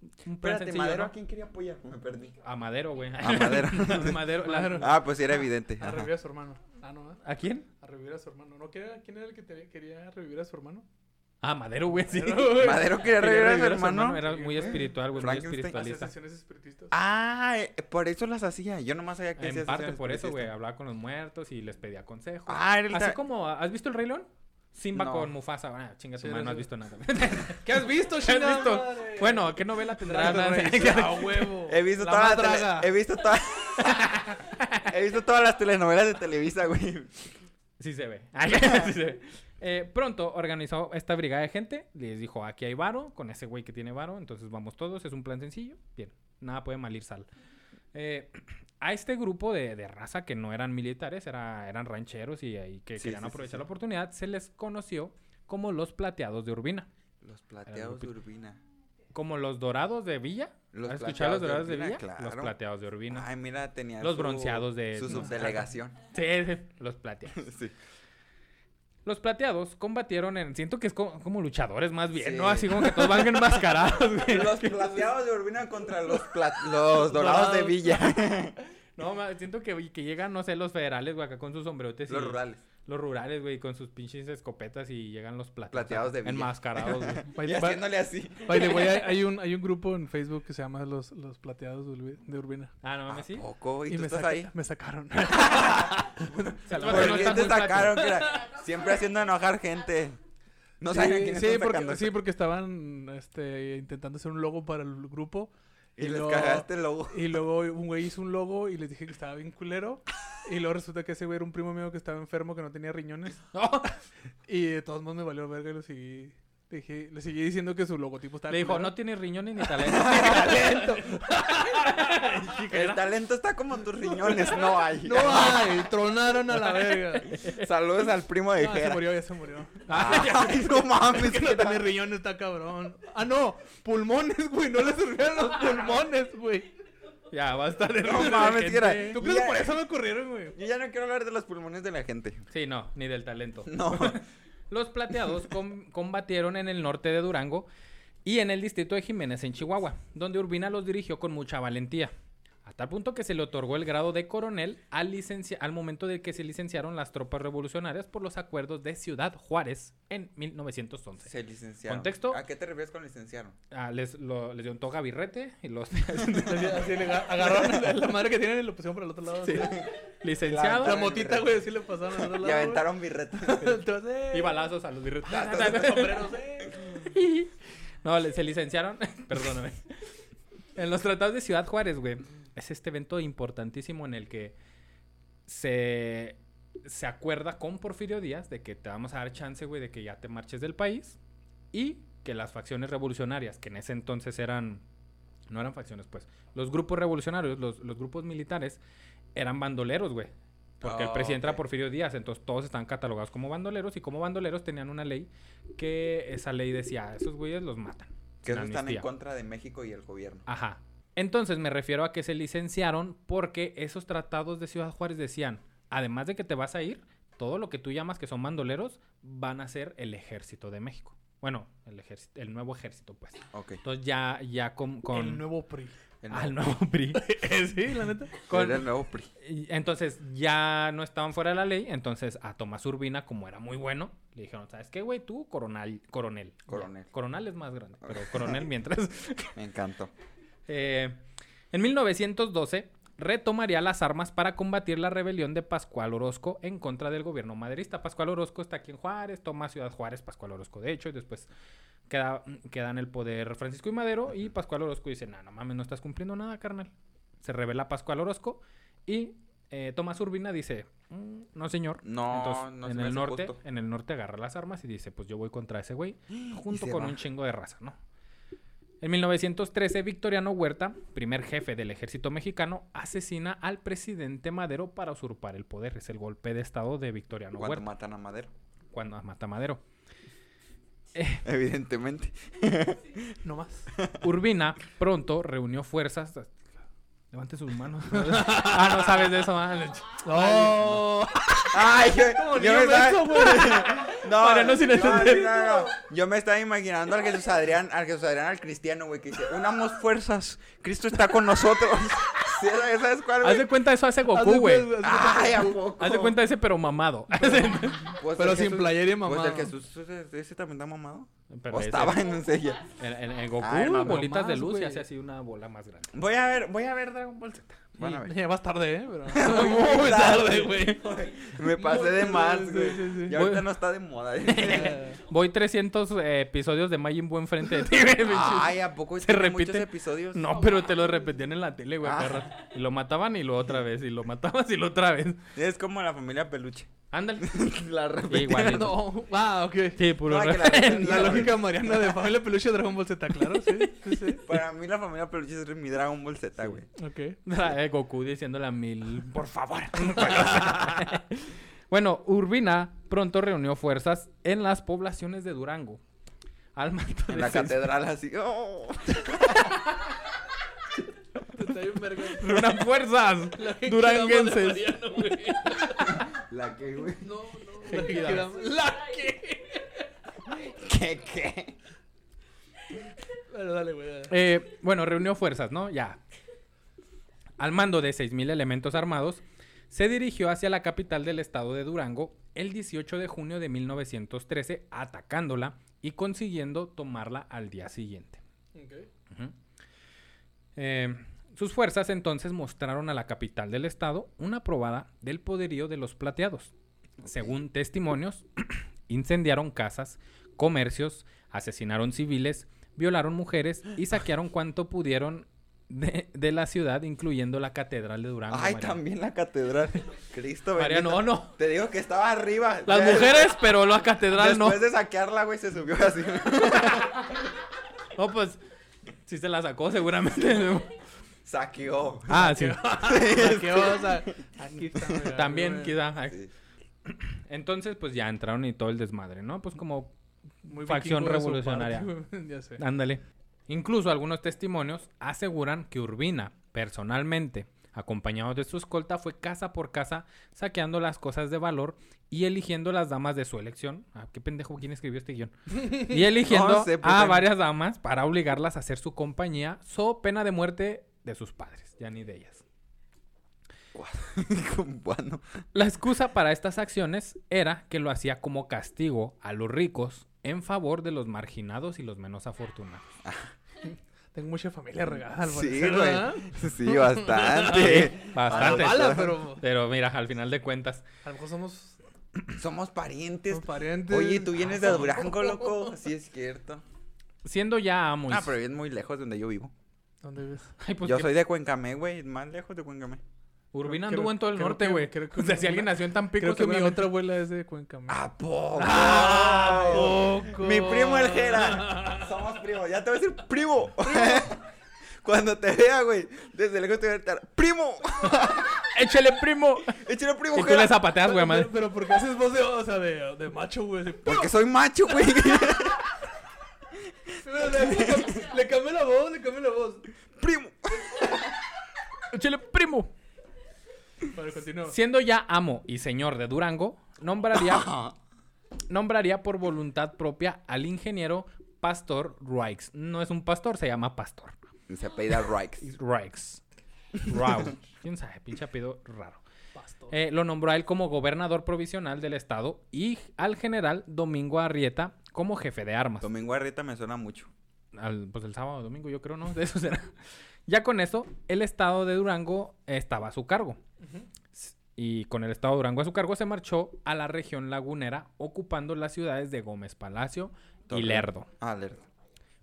Speaker 1: Un plan
Speaker 2: Espérate,
Speaker 1: sencillo,
Speaker 2: Madero,
Speaker 1: ¿no?
Speaker 2: ¿a quién quería apoyar? Me perdí.
Speaker 1: A Madero, güey.
Speaker 2: A Madero.
Speaker 1: Madero, la-
Speaker 3: Madero.
Speaker 2: Ah, pues sí era evidente.
Speaker 3: A
Speaker 2: Ajá.
Speaker 3: revivir a su hermano. Ah, no, ¿eh?
Speaker 1: ¿A quién?
Speaker 3: A revivir a su hermano. ¿No? ¿Quién era, quién era el que te- quería revivir a su hermano?
Speaker 1: Ah, Madero, güey, sí.
Speaker 2: Madero quería revivir a su hermano.
Speaker 1: Era muy espiritual, güey, muy
Speaker 2: Frankenstein.
Speaker 1: espiritualista.
Speaker 3: Hace sesiones espiritistas.
Speaker 2: Ah, eh, por eso las hacía. Yo nomás sabía que hacía
Speaker 1: En parte
Speaker 2: sesiones
Speaker 1: por eso, güey.
Speaker 2: espiritistas.
Speaker 1: Hablaba con los muertos y les pedía consejos.
Speaker 2: Ah, era el
Speaker 1: Así
Speaker 2: ta-
Speaker 1: como, ¿has visto el Rey León? Simba
Speaker 2: No.
Speaker 1: con Mufasa. Ah, chinga tu
Speaker 3: Sí,
Speaker 1: madre, no has visto nada.
Speaker 3: ¿Qué has visto,
Speaker 1: ¿Qué has visto?
Speaker 3: madre?
Speaker 1: Bueno, ¿qué novela tendrá?
Speaker 3: Dragon Race. A huevo.
Speaker 2: He visto
Speaker 3: La
Speaker 2: todas las. He visto todas. He visto todas las telenovelas de Televisa, güey.
Speaker 1: Sí se ve. Sí se ve. Eh, pronto organizó esta brigada de gente. Les dijo, aquí hay varo, con ese güey que tiene varo. Entonces vamos todos. Es un plan sencillo. Bien. Nada puede mal ir sal. Eh, a este grupo de, de raza que no eran militares, era, eran rancheros y que
Speaker 2: Sí,
Speaker 1: querían
Speaker 2: sí,
Speaker 1: aprovechar
Speaker 2: sí.
Speaker 1: la oportunidad, se les conoció como los plateados de Urbina.
Speaker 2: Los plateados de. Urbina.
Speaker 1: Como los dorados de Villa.
Speaker 2: Los
Speaker 1: ¿Has escuchado los
Speaker 2: plateados
Speaker 1: dorados de, Villa?
Speaker 2: Urbina,
Speaker 1: Los
Speaker 2: claro.
Speaker 1: plateados de Urbina.
Speaker 2: Ay, mira, tenía
Speaker 1: Los
Speaker 2: su-
Speaker 1: bronceados de-
Speaker 2: Su subdelegación.
Speaker 1: Sí, los plateados.
Speaker 2: Sí.
Speaker 1: Los plateados combatieron en. Siento que es co- como, luchadores más bien,
Speaker 2: Sí.
Speaker 1: ¿no? Así como que todos van enmascarados, güey.
Speaker 2: Los plateados de Urbina contra los, pla- los dorados de. Villa.
Speaker 1: No, siento que, que llegan, no sé, los federales, güey, acá con sus sombrerotes.
Speaker 2: los
Speaker 1: y-
Speaker 2: rurales.
Speaker 1: Los rurales, güey, con sus pinches escopetas y llegan los plateados.
Speaker 2: Plateados de Villa.
Speaker 1: Enmascarados, güey.
Speaker 2: Y haciéndole así.
Speaker 3: hay, hay un, hay un grupo en Facebook que se llama Los, los Plateados de Urbi- de Urbina.
Speaker 1: Ah, no
Speaker 2: ¿A
Speaker 1: mames, sí.
Speaker 2: poco? ¿Y, tú
Speaker 3: me,
Speaker 2: estás ahí?
Speaker 3: me sacaron.
Speaker 1: O sea, la
Speaker 2: ¿Por
Speaker 1: verdad no
Speaker 2: qué
Speaker 1: están
Speaker 2: te sacaron? que era- Siempre haciendo enojar gente. No saben a quién
Speaker 3: sí, porque, sí, porque estaban este, intentando hacer un logo para el grupo.
Speaker 2: Y les
Speaker 3: luego-
Speaker 2: cagaste el logo.
Speaker 3: Y luego un güey hizo un logo y les dije que estaba bien culero. Y luego resulta que ese güey era un primo mío que estaba enfermo, que no tenía riñones. Y de todos modos me valió verga y lo seguí. Le, dije, le seguí diciendo que su logotipo estaba
Speaker 1: Le dijo, no tienes riñones ni talento.
Speaker 3: talento.
Speaker 2: El talento está como en tus riñones, no hay.
Speaker 3: No hay, tronaron a la verga.
Speaker 2: Saludos al primo de
Speaker 3: No, se
Speaker 2: Jera.
Speaker 3: murió, ya se murió.
Speaker 2: Ay, no mames.
Speaker 3: que no tiene riñones, está cabrón. Ah, no, pulmones, güey, no le sirvieron los pulmones, güey.
Speaker 1: Ya, basta de
Speaker 2: No mames, que
Speaker 3: ¿Tú crees que por eso me ocurrieron, güey?
Speaker 2: Yo ya no quiero hablar de los pulmones de la gente.
Speaker 1: Sí, no, ni del talento.
Speaker 2: No.
Speaker 1: Los plateados com- combatieron en el norte de Durango y en el distrito de Jiménez en Chihuahua, donde Urbina los dirigió con mucha valentía. A tal punto que se le otorgó el grado de coronel al, licencia- al momento de que se licenciaron las tropas revolucionarias por los acuerdos de Ciudad Juárez en 1911.
Speaker 2: Se licenciaron.
Speaker 1: ¿Contexto?
Speaker 2: ¿A qué te refieres con licenciaron?
Speaker 1: Ah, les, lo- les dio un toga birrete y los
Speaker 3: Así, le agarraron la, madre que tienen y lo pusieron por el otro lado.
Speaker 1: Sí.
Speaker 3: así.
Speaker 1: licenciados
Speaker 3: La motita, güey, así le pasaron al otro lado.
Speaker 2: Y aventaron birrete.
Speaker 3: güey. Entonces,
Speaker 1: y balazos a los birretes.
Speaker 3: sombreros, eh.
Speaker 1: No, le- se licenciaron. Perdóname. En los tratados de Ciudad Juárez, güey. Es este evento importantísimo en el que se, se acuerda con Porfirio Díaz de que te vamos a dar chance, güey, de que ya te marches del país. y que las facciones revolucionarias, que en ese entonces eran, no eran facciones pues, los grupos revolucionarios, los, los grupos militares, eran bandoleros, güey. Porque el
Speaker 2: Ah,
Speaker 1: presidente era
Speaker 2: ok.
Speaker 1: Porfirio Díaz, entonces todos estaban catalogados como bandoleros y como bandoleros tenían una ley que esa ley decía, esos güeyes los matan.
Speaker 2: Que eso están en
Speaker 1: amnistía".
Speaker 2: contra de México y el gobierno.
Speaker 1: Ajá. Entonces me refiero a que se licenciaron porque esos tratados de Ciudad Juárez decían, además de que te vas a ir, todo lo que tú llamas que son bandoleros van a ser el ejército de México. Bueno, el ejército, el nuevo ejército, pues.
Speaker 2: Ok.
Speaker 1: Entonces ya, ya con, con
Speaker 3: El nuevo PRI.
Speaker 2: El
Speaker 1: el
Speaker 2: nuevo-
Speaker 1: PRI.
Speaker 3: sí, la neta.
Speaker 1: con-
Speaker 2: Era el nuevo PRI.
Speaker 1: y entonces ya no estaban fuera de la ley. Entonces a Tomás Urbina, como era muy bueno, le dijeron, ¿sabes qué, güey? Tú, coronel. Coronel.
Speaker 2: Coronel.
Speaker 1: Ya, Coronel es más grande, pero coronel mientras.
Speaker 2: Me encantó.
Speaker 1: Eh, en 1912 retomaría las armas para combatir la rebelión de Pascual Orozco en contra del gobierno maderista. Pascual Orozco está aquí en Juárez, toma Ciudad Juárez, Pascual Orozco de hecho, y después queda, queda en el poder Francisco y Madero y Pascual Orozco dice, no, no mames, no estás cumpliendo nada, carnal. Se revela Pascual Orozco y eh, Tomás Urbina dice, "Mm, no señor.
Speaker 2: No,
Speaker 1: Entonces,
Speaker 2: no
Speaker 1: en el norte,
Speaker 2: justo.
Speaker 1: en el norte agarra las armas y dice, pues yo voy contra ese güey, junto con
Speaker 2: va.
Speaker 1: un chingo de raza, ¿no? En 1913, Victoriano Huerta, primer jefe del ejército mexicano, asesina al presidente Madero para usurpar el poder. Es el golpe de estado de Victoriano
Speaker 2: Cuando
Speaker 1: Huerta,
Speaker 2: matan a Madero.
Speaker 1: cuando mata a Madero.
Speaker 2: Evidentemente.
Speaker 3: No más.
Speaker 1: Urbina pronto reunió fuerzas. Levante sus manos. ah, no sabes de eso, ah.
Speaker 3: ¡Oh!
Speaker 2: Ay, yo, yo me. No,
Speaker 1: sin
Speaker 2: no,
Speaker 1: entender.
Speaker 2: sí, no, no. Yo me estaba imaginando al Jesús Adrián, al Jesús Adrián, al cristiano, güey, que dice, unamos fuerzas, Cristo está con nosotros. ¿Sí, ¿Sabes cuál,
Speaker 1: Haz de cuenta eso hace Goku, güey.
Speaker 3: cuenta- haz de cuenta-
Speaker 2: Ay, ¿a poco?
Speaker 1: Haz de cuenta ese, pero mamado.
Speaker 2: Pues
Speaker 3: Pero
Speaker 2: el
Speaker 3: sin
Speaker 2: Jesús-
Speaker 3: playera y
Speaker 2: Pues
Speaker 3: mamado.
Speaker 2: el Jesús, ese, ese también está mamado.
Speaker 1: Pero
Speaker 2: o
Speaker 1: ese-
Speaker 2: estaba en sella.
Speaker 1: En, en- en Goku,
Speaker 2: Ay, no, pero
Speaker 1: bolitas de luz y hace así una bola más grande.
Speaker 2: Voy a ver, voy a ver Dragon Ball Z. Van a ver.
Speaker 3: Ya vas tarde, ¿eh? Pero...
Speaker 2: Muy
Speaker 3: tarde, güey.
Speaker 2: Me pasé de más, güey.
Speaker 3: sí, sí.
Speaker 2: Y ahorita no está de moda.
Speaker 1: Voy 300 eh, episodios de Majin Buu enfrente de ti, güey.
Speaker 2: Ay, ¿a poco
Speaker 1: Se
Speaker 2: tiene muchos
Speaker 1: repite.
Speaker 2: episodios?
Speaker 1: No, pero te lo repetían en la tele, güey.
Speaker 2: Ah.
Speaker 1: Y lo mataban y lo otra vez. Y lo matabas y lo otra vez.
Speaker 2: Es como la familia peluche.
Speaker 1: Ándale.
Speaker 2: la repetían.
Speaker 1: Igualito.
Speaker 3: No. Ah, ok.
Speaker 1: Sí, puro.
Speaker 2: No, que la
Speaker 3: lógica mariana de familia peluche Dragon Ball Z, claro, sí, sí, sí.
Speaker 2: Para mí la familia peluche es mi Dragon Ball Z, güey.
Speaker 3: Ok.
Speaker 1: Goku diciéndole a mil, por favor. bueno, Urbina pronto reunió fuerzas en las poblaciones de Durango. Al mando
Speaker 2: En
Speaker 1: de
Speaker 2: la
Speaker 1: seis-
Speaker 2: catedral así. ¡oh!
Speaker 1: Reúnan fuerzas duranguenses.
Speaker 2: La que, güey.
Speaker 3: No, no.
Speaker 1: La.
Speaker 3: La que.
Speaker 2: ¿Qué, qué?
Speaker 3: Dale, dale, güey.
Speaker 1: Eh, bueno, reunió fuerzas, ¿no? Ya. Al mando de 6.000 elementos armados, se dirigió hacia la capital del estado de Durango el 18 de junio de 1913, atacándola y consiguiendo tomarla al día siguiente. Eh, sus fuerzas entonces mostraron a la capital del estado una probada del poderío de los plateados. Según testimonios, incendiaron casas, comercios, asesinaron civiles, violaron mujeres y saquearon cuanto pudieron de, de la ciudad, incluyendo la catedral de Durango.
Speaker 2: Ay,
Speaker 1: Mariano.
Speaker 2: también la catedral. Cristo
Speaker 1: Mariano, no, no.
Speaker 2: Te digo que estaba arriba.
Speaker 1: Las
Speaker 2: Ya,
Speaker 1: mujeres, pero la catedral no.
Speaker 2: Después de saquearla, güey, se subió así.
Speaker 1: No, pues, si se la sacó seguramente.
Speaker 2: Saqueó.
Speaker 1: ah, sí.
Speaker 3: ¿Qué vas a- Aquí está, mira,
Speaker 1: También,
Speaker 3: güey.
Speaker 1: quizá.
Speaker 2: Sí.
Speaker 1: Entonces, pues ya entraron y todo el desmadre, ¿no? Pues como
Speaker 3: Muy
Speaker 1: facción revolucionaria.
Speaker 3: ya sé.
Speaker 1: Ándale. Incluso algunos testimonios aseguran que Urbina, personalmente, acompañado de su escolta, fue casa por casa saqueando las cosas de valor y eligiendo las damas de su elección. Ah, qué pendejo, ¿quién escribió este guion? Y eligiendo
Speaker 2: No sé,
Speaker 1: a varias damas para obligarlas a hacer su compañía, so pena de muerte de sus padres, ya ni de ellas.
Speaker 2: bueno.
Speaker 1: La excusa para estas acciones era que lo hacía como castigo a los ricos en favor de los marginados y los menos afortunados.
Speaker 3: Tengo mucha familia regada, al
Speaker 2: Sí,
Speaker 3: parecer,
Speaker 2: güey. Sí, bastante.
Speaker 1: Bastante.
Speaker 3: Mala, pero
Speaker 1: Pero mira, al final de cuentas,
Speaker 3: a lo mejor somos,
Speaker 2: Somos parientes.
Speaker 3: somos parientes.
Speaker 2: Oye, tú vienes de
Speaker 3: Ah,
Speaker 2: Durango, loco. Sí, es cierto.
Speaker 1: siendo ya amos.
Speaker 2: Ah, pero es muy lejos de donde yo vivo.
Speaker 3: ¿Dónde vives?
Speaker 1: Ay, pues
Speaker 2: yo soy de Cuencamé, güey. Más lejos de Cuencamé.
Speaker 1: Urbina
Speaker 3: Creo-
Speaker 1: anduvo en todo el
Speaker 3: creo
Speaker 1: norte, güey.
Speaker 3: creo que
Speaker 1: O sea, si alguien nació en Tampico,
Speaker 3: Creo que mi otra abuela es de Cuenca.
Speaker 2: ¿A poco?
Speaker 3: ¡Ah, poco!
Speaker 2: Mi primo el Jera. Somos primos. Ya te voy a decir primo. Cuando te vea, güey, desde lejos te voy a gritar, ¡primo!
Speaker 1: ¡Échale, primo!
Speaker 2: ¡Échale primo,
Speaker 1: Y tú le zapateas, güey, madre.
Speaker 3: pero, pero ¿por qué haces voz de, o sea, de, de macho, güey?
Speaker 2: Porque soy macho, güey.
Speaker 3: Le, le cambié la voz, le cambié la voz.
Speaker 2: ¡Primo!
Speaker 1: ¡Échale, primo! Siendo ya amo y señor de Durango, nombraría, nombraría por voluntad propia al ingeniero Pastor Ruix. No es un pastor, se llama Pastor.
Speaker 2: Se apellida Rikes.
Speaker 1: Ruix. Rau. ¿Quién sabe? Pinche apellido raro. Eh, lo nombró a él como gobernador provisional del estado y al general Domingo Arrieta como jefe de armas.
Speaker 2: Domingo Arrieta me suena mucho.
Speaker 1: Al- pues el sábado domingo, yo creo, ¿no? De eso será. Ya con eso, el estado de Durango estaba a su cargo. Y con el estado de Durango a su cargo, se marchó a la región lagunera, ocupando las ciudades de Gómez Palacio y. Lerdo.
Speaker 2: Ah, Lerdo.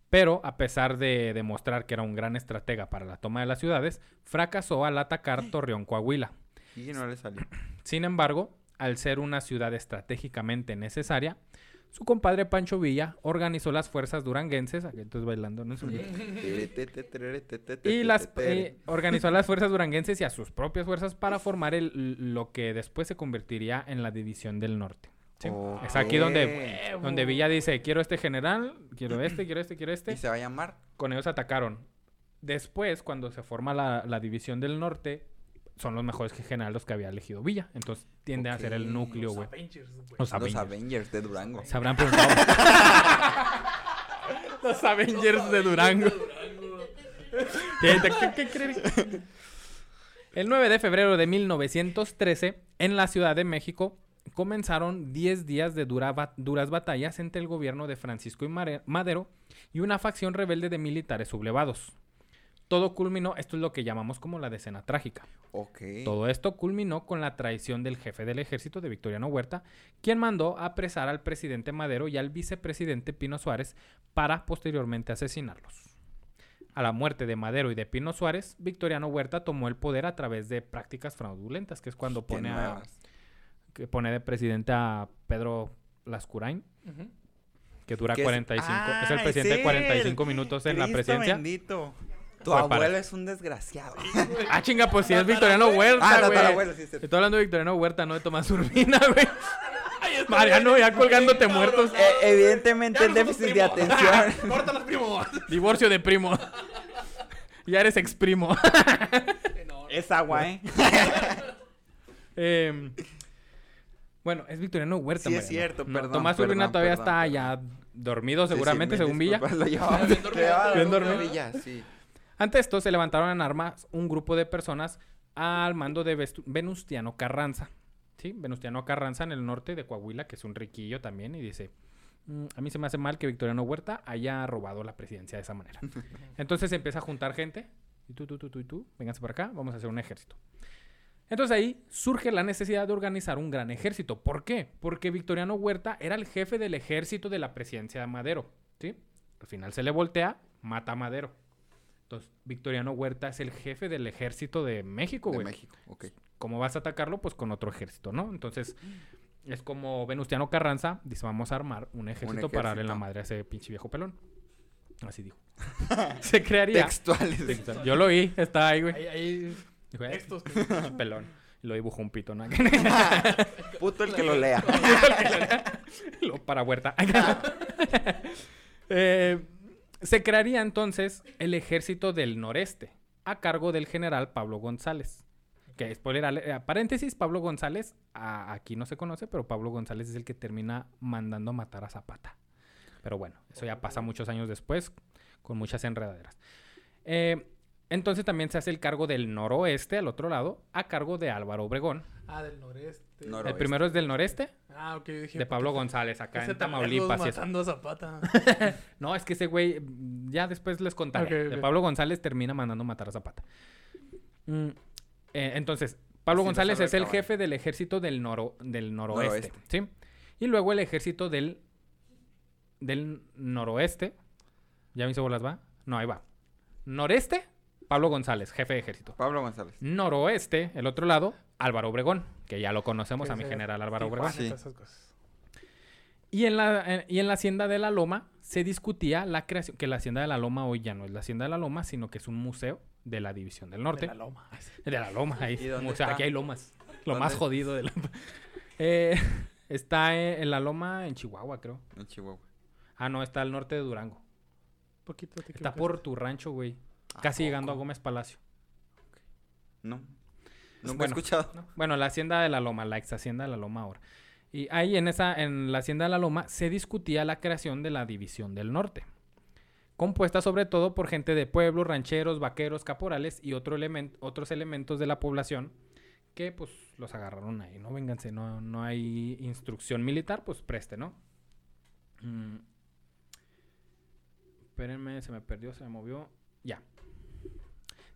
Speaker 1: Pero, a pesar de demostrar que era un gran estratega para la toma de las ciudades, fracasó al atacar Torreón, Coahuila.
Speaker 2: Y no le salió.
Speaker 1: Sin embargo, al ser una ciudad estratégicamente necesaria, su compadre Pancho Villa organizó las fuerzas duranguenses, aquí entonces bailando, ¿no? y las eh, organizó a las fuerzas duranguenses y a sus propias fuerzas para formar el, lo que después se convertiría en la división del norte. ¿sí? Es aquí donde, donde Villa dice, quiero este general, quiero este, quiero este, quiero este.
Speaker 2: ¿Y se va a llamar?
Speaker 1: Con ellos atacaron. Después, cuando se forma la, la división del norte, son los mejores generales los que había elegido Villa. Entonces tiende a ser el núcleo, güey.
Speaker 3: Avengers, güey.
Speaker 1: Los
Speaker 2: Los
Speaker 1: Avengers.
Speaker 2: Avengers de Durango.
Speaker 1: Se habrán preguntado. Los Avengers de Durango. ¿Qué, qué-? El 9 de febrero de 1913, en la Ciudad de México, comenzaron 10 días de dura duras batallas entre el gobierno de Francisco y Madero y una facción rebelde de militares sublevados. Todo culminó, esto es lo que llamamos como la decena trágica.
Speaker 2: Ok.
Speaker 1: Todo esto culminó con la traición del jefe del ejército de Victoriano Huerta, quien mandó apresar al presidente Madero y al vicepresidente Pino Suárez para posteriormente asesinarlos. A la muerte de Madero y de Pino Suárez, Victoriano Huerta tomó el poder a través de prácticas fraudulentas, que es cuando pone, a, que pone de presidente a Pedro Lascurain,
Speaker 3: Ujú.
Speaker 1: que dura
Speaker 2: Que es-
Speaker 1: 45, es el
Speaker 2: Ah,
Speaker 1: presidente de
Speaker 2: él.
Speaker 1: 45 minutos en la presidencia.
Speaker 2: bendito. Tu
Speaker 1: Fue para-
Speaker 2: abuelo es un desgraciado.
Speaker 1: Ah, chinga, pues si es Victoriano Huerta,
Speaker 2: Ah,
Speaker 1: güey.
Speaker 2: tatarabuelo, sí, sí.
Speaker 1: Estoy hablando de Victoriano Huerta, no de Tomás Urbina, güey. Mariano, ya colgándote muertos.
Speaker 2: Eh, evidentemente el déficit de atención.
Speaker 3: ¡Córtalos, primo!
Speaker 1: Divorcio de primo. ya eres ex primo.
Speaker 2: es agua, ¿eh?
Speaker 1: Em, bueno, es Victoriano Huerta,
Speaker 2: Sí, es cierto,
Speaker 1: No,
Speaker 2: perdón,
Speaker 1: Tomás
Speaker 2: perdón,
Speaker 1: Urbina todavía
Speaker 2: perdón,
Speaker 1: está
Speaker 2: perdón.
Speaker 1: ya dormido,
Speaker 2: Sí, sí,
Speaker 1: seguramente, según Villa.
Speaker 2: Lo llevaba,
Speaker 3: Bien dormido.
Speaker 1: Bien
Speaker 2: dormido
Speaker 1: dormido.
Speaker 2: Villa, sí.
Speaker 1: Ante esto, se levantaron en armas un grupo de personas al mando de Vestu- Venustiano Carranza. ¿Sí? Venustiano Carranza en el norte de Coahuila, que es un riquillo también, y dice, "Mm, a mí se me hace mal que Victoriano Huerta haya robado la presidencia de esa manera. Entonces se empieza a juntar gente, y tú, tú, tú, tú, y tú, vénganse para acá, vamos a hacer un ejército. Entonces ahí surge la necesidad de organizar un gran ejército. ¿Por qué? Porque Victoriano Huerta era el jefe del ejército de la presidencia de Madero. ¿sí? Al final se le voltea, mata a Madero. Entonces, Victoriano Huerta es el jefe del ejército de México,
Speaker 2: De
Speaker 1: güey.
Speaker 2: México, ok.
Speaker 1: ¿Cómo vas a atacarlo? Pues con otro ejército, ¿no? Entonces, es como Venustiano Carranza dice, vamos a armar un ejército, para darle la madre a ese pinche viejo pelón. Así dijo. se crearía.
Speaker 2: Textuales.
Speaker 1: Textual. Yo lo oí, está ahí, güey.
Speaker 3: Ahí, ahí.
Speaker 1: Dijo, "Eh, pelón. Lo dibujó un pito, ¿no?
Speaker 2: Puto el que lo lea.
Speaker 1: Lo para huerta. Eh, se crearía entonces el ejército del noreste a cargo del general Pablo González. Que spoiler, eh, paréntesis, Pablo González, a- aquí no se conoce, pero Pablo González es el que termina mandando matar a Zapata. Pero bueno, eso ya pasa muchos años después, con muchas enredaderas. Eh, entonces también se hace el cargo del noroeste, al otro lado, a cargo de Álvaro Obregón.
Speaker 3: Ah, del noreste.
Speaker 2: Nor-
Speaker 1: El primero es del noreste,
Speaker 3: Ah, ok, yo dije.
Speaker 1: de Pablo González, acá
Speaker 3: Ese
Speaker 1: en Tamaulipas.
Speaker 3: matando a Zapata.
Speaker 1: No, es que ese güey, ya después les contaré. De. Pablo González termina mandando matar a Zapata. Mm, eh, entonces, Pablo González es el jefe del ejército del, noro, del noroeste,
Speaker 2: Noroeste.
Speaker 1: ¿sí? Y luego el ejército del, del noroeste. ¿Ya me hizo bolas, va? No, ahí va. Noreste, Pablo González, jefe de ejército.
Speaker 2: Pablo González.
Speaker 1: Noroeste, el otro lado, Álvaro Obregón, que ya lo conocemos a mi general Álvaro
Speaker 3: Tijuana
Speaker 1: Obregón.
Speaker 3: y
Speaker 2: Sí.
Speaker 3: todas esas cosas.
Speaker 1: Y en, la, en- y en la hacienda de la Loma se discutía la creación, que la hacienda de la Loma hoy ya no es la hacienda de la Loma, sino que es un museo de la División del Norte.
Speaker 3: De la loma.
Speaker 1: De la loma, ahí.
Speaker 2: ¿Y dónde
Speaker 1: o sea,
Speaker 2: está?
Speaker 1: aquí hay lomas. Lo
Speaker 2: ¿Dónde?
Speaker 1: más jodido de la... Eh, está en la loma en Chihuahua, creo.
Speaker 2: En Chihuahua.
Speaker 1: Ah, no, está al norte de Durango.
Speaker 3: Poquito te
Speaker 1: Está por tu rancho, güey.
Speaker 2: ¿A
Speaker 1: Casi llegando a? Gómez Palacio.
Speaker 2: No. Nunca
Speaker 1: Bueno.
Speaker 2: he escuchado.
Speaker 1: ¿no? Bueno, la hacienda de la Loma, la ex hacienda de la Loma ahora. Y ahí en esa, en la hacienda de la Loma, se discutía la creación de la División del Norte. Compuesta sobre todo por gente de pueblos, rancheros, vaqueros, caporales y otro elemen- otros elementos de la población que pues los agarraron ahí, ¿no? Vénganse, no, no hay instrucción militar, pues preste, ¿no? Mm. Espérenme, se me perdió, se me movió. Ya.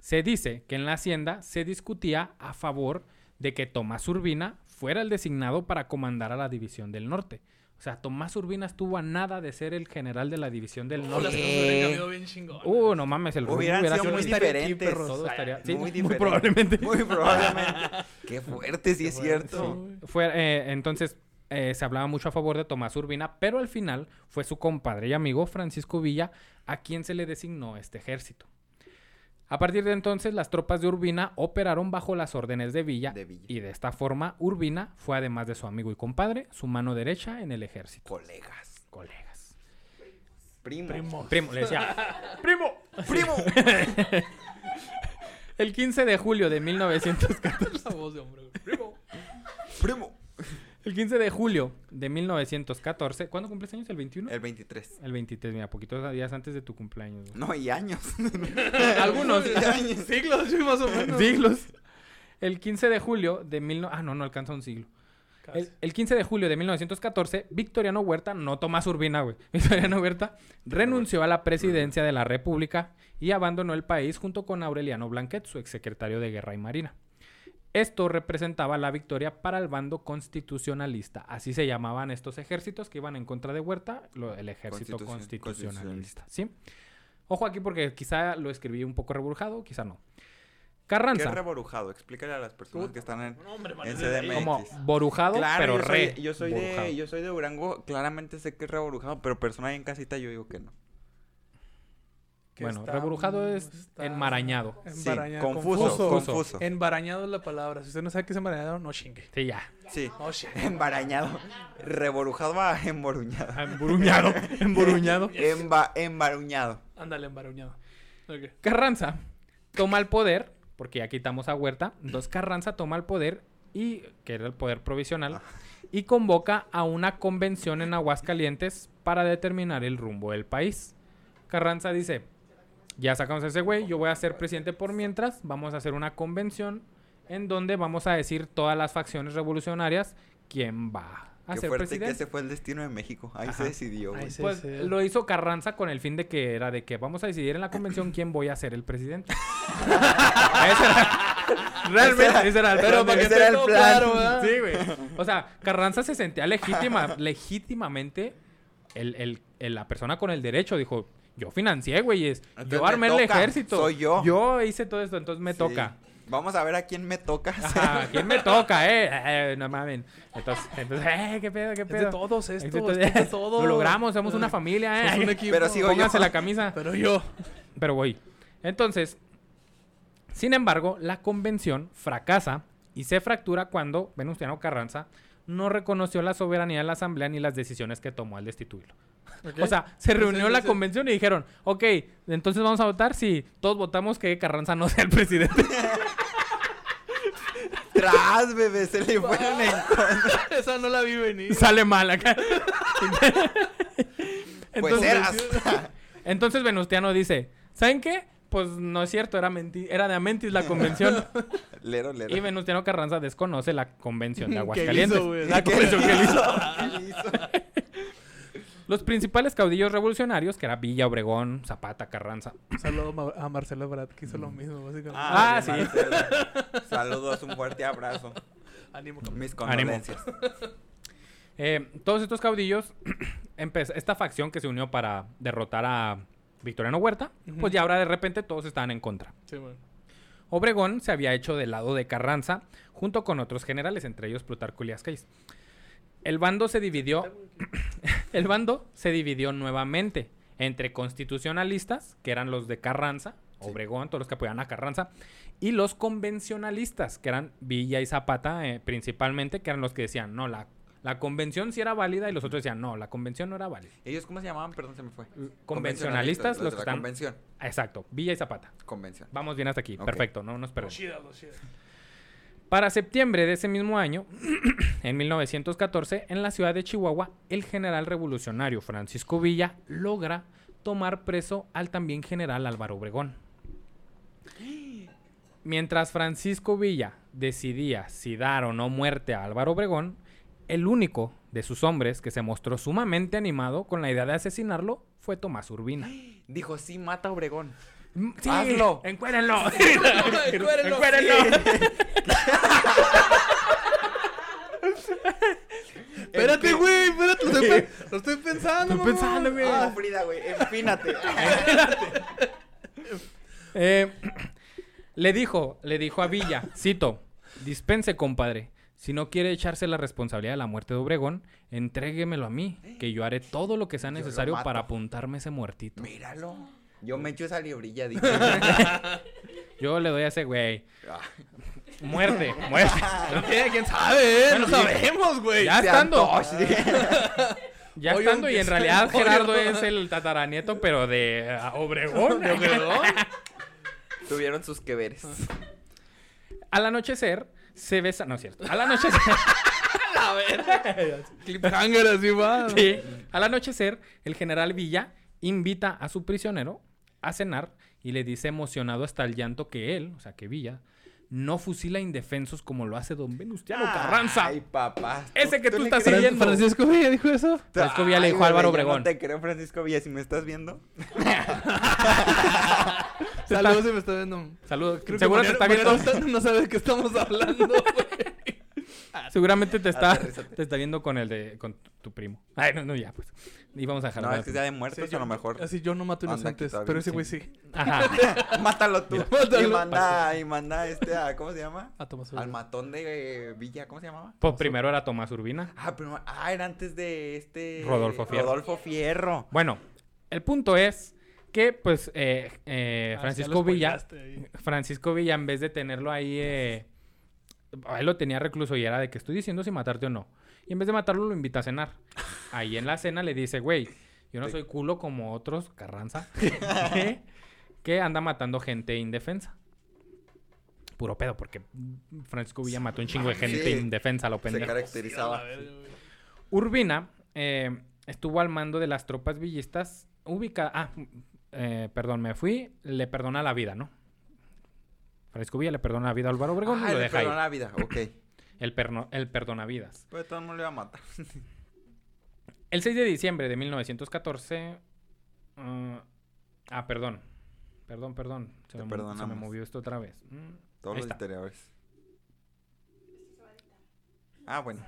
Speaker 1: Se dice que en la hacienda se discutía a favor de que Tomás Urbina fuera el designado para comandar a la División del Norte. O sea, Tomás Urbina estuvo a nada de ser el general de la División del
Speaker 3: Oh, las
Speaker 1: Norte.
Speaker 3: bien chingón.
Speaker 1: Uh, no mames, el rumbo
Speaker 2: Hubieran
Speaker 1: hubiera
Speaker 2: sido
Speaker 1: sido
Speaker 2: muy
Speaker 1: aquí,
Speaker 2: diferentes.
Speaker 1: perros. Todo estaría- sí,
Speaker 2: muy
Speaker 1: muy
Speaker 2: diferentes.
Speaker 1: probablemente.
Speaker 2: Muy probablemente. Qué fuerte, sí es cierto.
Speaker 3: sí.
Speaker 1: Fue, eh, entonces, eh, se hablaba mucho a favor de Tomás Urbina, pero al final fue su compadre y amigo Francisco Villa a quien se le designó este ejército. A partir de entonces, las tropas de Urbina operaron bajo las órdenes de Villa,
Speaker 2: De Villa.
Speaker 1: y de esta forma, Urbina fue además de su amigo y compadre, su mano derecha en el ejército.
Speaker 2: Colegas.
Speaker 1: Colegas.
Speaker 2: Primo.
Speaker 3: Primo.
Speaker 1: Primo, le decía, ¡Primo!
Speaker 2: Primo.
Speaker 1: El 15 de julio de 1914.
Speaker 3: La voz de hombre. Primo.
Speaker 2: Primo.
Speaker 1: El 15 de julio de 1914. ¿Cuándo cumples años? ¿El 21?
Speaker 2: El 23.
Speaker 1: El 23, mira, poquitos días antes de tu cumpleaños.
Speaker 2: No, y años.
Speaker 1: Algunos
Speaker 3: Siglos, sí, más o menos.
Speaker 1: siglos. El 15 de julio de mil... no- Ah, no, no alcanza un siglo. El, el 15 de julio de 1914, Victoriano Huerta, no Tomás Urbina, güey. Victoriano Huerta renunció a la presidencia de la República y abandonó el país junto con Aureliano Blanquet, su exsecretario de Guerra y Marina. Esto representaba la victoria para el bando constitucionalista. Así se llamaban estos ejércitos que iban en contra de Huerta, lo- el ejército
Speaker 2: Constitucion-
Speaker 1: constitucionalista. ¿Sí? Ojo aquí porque quizá lo escribí un poco reburjado, quizá no.
Speaker 2: ¿Qué
Speaker 1: Carranza,
Speaker 2: es reborujado? Explícale a las personas que están en,
Speaker 3: No, hombre,
Speaker 2: en
Speaker 3: vale,
Speaker 2: CDMX.
Speaker 1: como borujado,
Speaker 2: Claro,
Speaker 1: pero
Speaker 2: yo
Speaker 1: re
Speaker 2: soy, yo soy
Speaker 1: borujado.
Speaker 2: de yo soy de Durango, claramente sé que es reborujado, pero persona ahí en casita yo digo que no.
Speaker 1: Bueno,
Speaker 3: está-
Speaker 1: reburujado es
Speaker 3: está-
Speaker 1: enmarañado.
Speaker 2: Sí, confuso,
Speaker 3: confuso.
Speaker 2: confuso.
Speaker 3: Embarañado es la palabra. Si usted no sabe qué es embarañado, no chingue.
Speaker 1: Sí, ya.
Speaker 2: Sí,
Speaker 3: No chingue.
Speaker 2: embarañado. Reborujado a emboruñado.
Speaker 1: Emburuñado. Emburuñado.
Speaker 2: Emba, embaruñado.
Speaker 3: Ándale, embarañado. Ok.
Speaker 1: Carranza toma el poder, porque ya quitamos a Huerta. Entonces Carranza toma el poder, y que era el poder provisional, y convoca a una convención en Aguascalientes para determinar el rumbo del país. Carranza dice, ya sacamos a ese güey, yo voy a ser presidente por mientras, vamos a hacer una convención en donde vamos a decir todas las facciones revolucionarias quién va a
Speaker 2: Qué
Speaker 1: ser
Speaker 2: fuerte que ese fue el destino de México. Ahí
Speaker 1: Ajá.
Speaker 2: se decidió.
Speaker 3: Ahí se-
Speaker 1: Pues
Speaker 3: se-
Speaker 1: lo hizo Carranza con el fin de que era de que vamos a decidir en la convención quién voy a ser el presidente. Ese era- realmente ese era el
Speaker 2: Pero para que esté todo
Speaker 1: plan.
Speaker 2: claro, ¿verdad?
Speaker 1: Sí, güey. O sea, Carranza se sentía legítima, legítimamente el, el- el- la persona con el derecho. Dijo, yo financié, güeyes. Yo armé el ejército.
Speaker 2: soy yo.
Speaker 1: Yo hice todo esto, entonces me
Speaker 2: Sí.
Speaker 1: toca.
Speaker 2: Vamos a ver a quién me toca.
Speaker 1: Ajá, ¿quién me toca, eh? Eh, no mames. Entonces, entonces, eh, qué pedo, qué
Speaker 3: Es
Speaker 1: pedo.
Speaker 3: de todos
Speaker 1: Es
Speaker 3: esto,
Speaker 1: de
Speaker 3: es de todos.
Speaker 1: Lo logramos, somos una familia, eh.
Speaker 3: Somos un equipo.
Speaker 2: Pero sigo yo.
Speaker 1: Pónganse la camisa.
Speaker 3: Pero yo.
Speaker 1: Pero voy. Entonces, sin embargo, la convención fracasa y se fractura cuando Venustiano Carranza no reconoció la soberanía de la asamblea ni las decisiones que tomó al destituirlo. O sea, se reunió la convención y dijeron, ok, entonces vamos a votar si todos votamos que Carranza no sea el presidente.
Speaker 2: Tras, bebé, se le fueron en contra.
Speaker 3: Esa no la vi venir.
Speaker 1: Sale mal acá.
Speaker 2: Pues eras.
Speaker 1: Entonces Venustiano dice, ¿saben qué? Pues no es cierto, era, menti- era de Amentis la convención.
Speaker 2: Lero, lero.
Speaker 1: y Venustiano Carranza desconoce la convención de
Speaker 3: ¿Qué
Speaker 1: Aguascalientes.
Speaker 3: hizo,
Speaker 1: la
Speaker 2: ¿Qué
Speaker 1: convención que él hizo.
Speaker 2: ¿Qué hizo?
Speaker 1: Los principales caudillos revolucionarios, que era Villa, Obregón, Zapata, Carranza.
Speaker 3: Saludo a Marcelo Brad, que hizo lo mismo, básicamente.
Speaker 1: Ah,
Speaker 2: bien,
Speaker 1: sí.
Speaker 2: Saludos, un fuerte abrazo.
Speaker 3: Ánimo.
Speaker 2: Mis
Speaker 1: Ánimo.
Speaker 2: condolencias.
Speaker 1: Eh, todos estos caudillos, esta facción que se unió para derrotar a, Victoriano Huerta, pues ya ahora de repente todos estaban en contra.
Speaker 3: Sí, bueno.
Speaker 1: Obregón se había hecho del lado de Carranza junto con otros generales, entre ellos Plutarco Elías Calles. El bando se dividió el bando se dividió nuevamente entre constitucionalistas, que eran los de Carranza, Obregón, todos los que apoyaban a Carranza, y los convencionalistas, que eran Villa y Zapata eh, principalmente, que eran los que decían, no, la, la convención sí era válida, y los otros decían, no, la convención no era válida.
Speaker 2: ¿Ellos cómo se llamaban? Perdón, se me fue.
Speaker 1: Convencionalistas,
Speaker 2: los
Speaker 1: los
Speaker 2: de
Speaker 1: que
Speaker 2: la
Speaker 1: están...
Speaker 2: convención.
Speaker 1: Exacto, Villa y Zapata.
Speaker 2: Convención.
Speaker 1: Vamos bien hasta aquí, perfecto, no nos perdemos. Para septiembre de ese mismo año, en 1914, en la ciudad de Chihuahua, el general revolucionario Francisco Villa logra tomar preso al también general Álvaro Obregón. Mientras Francisco Villa decidía si dar o no muerte a Álvaro Obregón, el único de sus hombres que se mostró sumamente animado con la idea de asesinarlo fue Tomás Urbina.
Speaker 2: Dijo, sí, mata a Obregón.
Speaker 1: Mm, Sí,
Speaker 2: Hazlo.
Speaker 1: encuérenlo.
Speaker 3: Encuérenlo.
Speaker 1: Encuérenlo.
Speaker 3: Espérate, güey, espérate. Lo estoy, pe- lo estoy pensando,
Speaker 1: Estoy pensando, güey.
Speaker 2: Ah, Frida, güey, empínate.
Speaker 1: Eh, le dijo, le dijo a Villa, cito, dispense, compadre. Si no quiere echarse la responsabilidad de la muerte de Obregón, entréguemelo a mí, que yo haré todo lo que sea necesario para apuntarme ese muertito.
Speaker 2: Míralo. Yo me echo esa librilla, dije.
Speaker 1: Yo le doy a ese güey.
Speaker 2: Ah.
Speaker 1: Muerte, muerte.
Speaker 3: ¿Quién sabe? eh?
Speaker 1: Bueno,
Speaker 3: no sabemos, güey.
Speaker 1: Ya estando. Ya
Speaker 3: Oye,
Speaker 1: estando, y en realidad Gerardo es el tataranieto, pero de ah, Obregón.
Speaker 3: ¿De Obregón?
Speaker 2: Tuvieron sus que veres.
Speaker 1: Al anochecer, se besa... No es cierto. Al anochecer...
Speaker 3: A ver. Cliffhanger así va.
Speaker 1: Sí. Al anochecer, el general Villa invita a su prisionero a cenar y le dice emocionado hasta el llanto que él, o sea, que Villa, no fusila indefensos como lo hace don Venustiano Carranza.
Speaker 2: Ay, papá.
Speaker 1: Ese que tú estás siguiendo.
Speaker 3: Francisco Villa dijo eso.
Speaker 1: Francisco Villa le dijo a Álvaro Obregón.
Speaker 2: No te creo, Francisco Villa, si me estás viendo.
Speaker 3: Saludos si me está viendo.
Speaker 1: Saludos.
Speaker 3: Creo que
Speaker 1: Seguro te está viendo.
Speaker 3: No sabe de qué estamos hablando, güey.
Speaker 1: Seguramente te está,
Speaker 2: Aterrízate.
Speaker 1: te está viendo con el de con tu primo. Ay, no, no, ya, pues. Y vamos a dejar.
Speaker 2: No, es que sea de muertos,
Speaker 3: Sí,
Speaker 2: a lo mejor.
Speaker 3: Así yo no mato inocentes,
Speaker 2: que está
Speaker 3: pero ese güey
Speaker 2: sí.
Speaker 3: sí.
Speaker 1: Ajá.
Speaker 2: Mátalo tú.
Speaker 3: Mátalo.
Speaker 2: Y manda, y manda este a, ¿cómo se llama?
Speaker 3: A Tomás
Speaker 2: Al
Speaker 3: Urbina.
Speaker 2: matón de eh, Villa, ¿cómo se llamaba?
Speaker 1: Pues primero era Tomás Urbina.
Speaker 2: Ah, pero, ah, era antes de este...
Speaker 1: Rodolfo Fierro.
Speaker 2: Rodolfo Fierro.
Speaker 1: Bueno, el punto es que, pues, eh, eh,
Speaker 3: Ah,
Speaker 1: Francisco Villa. Francisco Villa, en vez de tenerlo ahí, eh, él lo tenía recluso y era de que estoy diciendo si matarte o no. Y en vez de matarlo, lo invita a cenar. Ahí en la cena le dice, güey, yo no soy culo como otros, Carranza, que, que anda matando gente indefensa. Puro pedo, porque Francisco Villa mató un chingo de gente
Speaker 2: Sí.
Speaker 1: indefensa, lo
Speaker 2: Se
Speaker 1: pendejo.
Speaker 2: caracterizaba.
Speaker 1: Urbina eh, estuvo al mando de las tropas villistas ubicadas... Ah, eh, perdón, me fui. Le perdona la vida, ¿no? Francisco Villa le perdona la vida a Álvaro Obregón
Speaker 2: Ah,
Speaker 1: y lo ahí.
Speaker 2: perdonó la vida, ok.
Speaker 1: El, perno, el perdona vidas.
Speaker 2: Pues todo el mundo le iba a matar.
Speaker 1: El 6 de diciembre de 1914... ah, ah, perdón. Perdón, perdón. Se
Speaker 2: Te
Speaker 1: me, se movió esto otra vez. Mm,
Speaker 2: Todos los historiadores. Ah, bueno.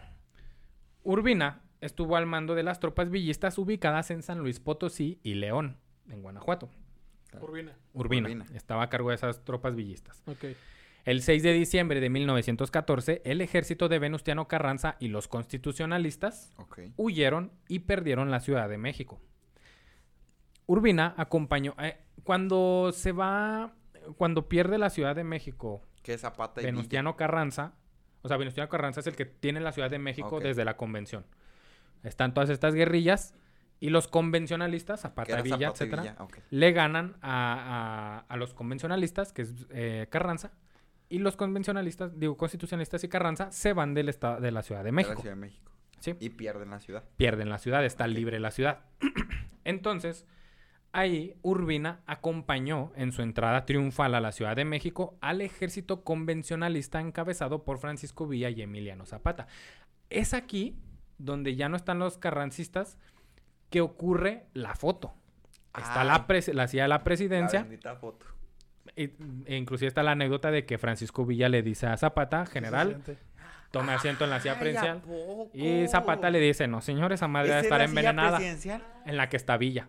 Speaker 1: Urbina estuvo al mando de las tropas villistas ubicadas en San Luis Potosí y León, en Guanajuato.
Speaker 3: Urbina.
Speaker 1: Urbina,
Speaker 2: Urbina.
Speaker 1: estaba a cargo de esas tropas villistas.
Speaker 3: Ok.
Speaker 1: El 6 de diciembre de 1914, el ejército de Venustiano Carranza y los constitucionalistas huyeron y perdieron la Ciudad de México. Urbina acompañó... eh, cuando se va... Cuando pierde la Ciudad de México
Speaker 2: Que Zapata y Villa.
Speaker 1: Venustiano Carranza, o sea, Venustiano Carranza es el que tiene la Ciudad de México desde la convención. Están todas estas guerrillas y los convencionalistas, Zapata, Villa,
Speaker 2: Zapata
Speaker 1: etcétera,
Speaker 2: Villa, ok.
Speaker 1: le ganan a, a- a los convencionalistas, que es eh, Carranza, y los convencionalistas, digo, constitucionalistas y Carranza se van del estado de la Ciudad de
Speaker 2: De la
Speaker 1: México.
Speaker 2: Ciudad de México.
Speaker 1: Sí.
Speaker 2: Y pierden la ciudad.
Speaker 1: Pierden la ciudad, está libre la ciudad. Entonces, ahí Urbina acompañó en su entrada triunfal a la Ciudad de México al ejército convencionalista encabezado por Francisco Villa y Emiliano Zapata. Es aquí donde ya no están los carrancistas que ocurre la foto. Está
Speaker 2: Ay.
Speaker 1: la, pres- la silla de la presidencia.
Speaker 2: La foto.
Speaker 1: E inclusive está la anécdota de que Francisco Villa le dice a Zapata, general, tome asiento en la silla
Speaker 2: Ay, ¿a
Speaker 1: presidencial. Y Zapata le dice, no, señor, esa madre
Speaker 2: ¿Esa
Speaker 1: debe
Speaker 2: es
Speaker 1: estar
Speaker 2: la silla
Speaker 1: envenenada.
Speaker 2: presidencial?
Speaker 1: En la que está Villa.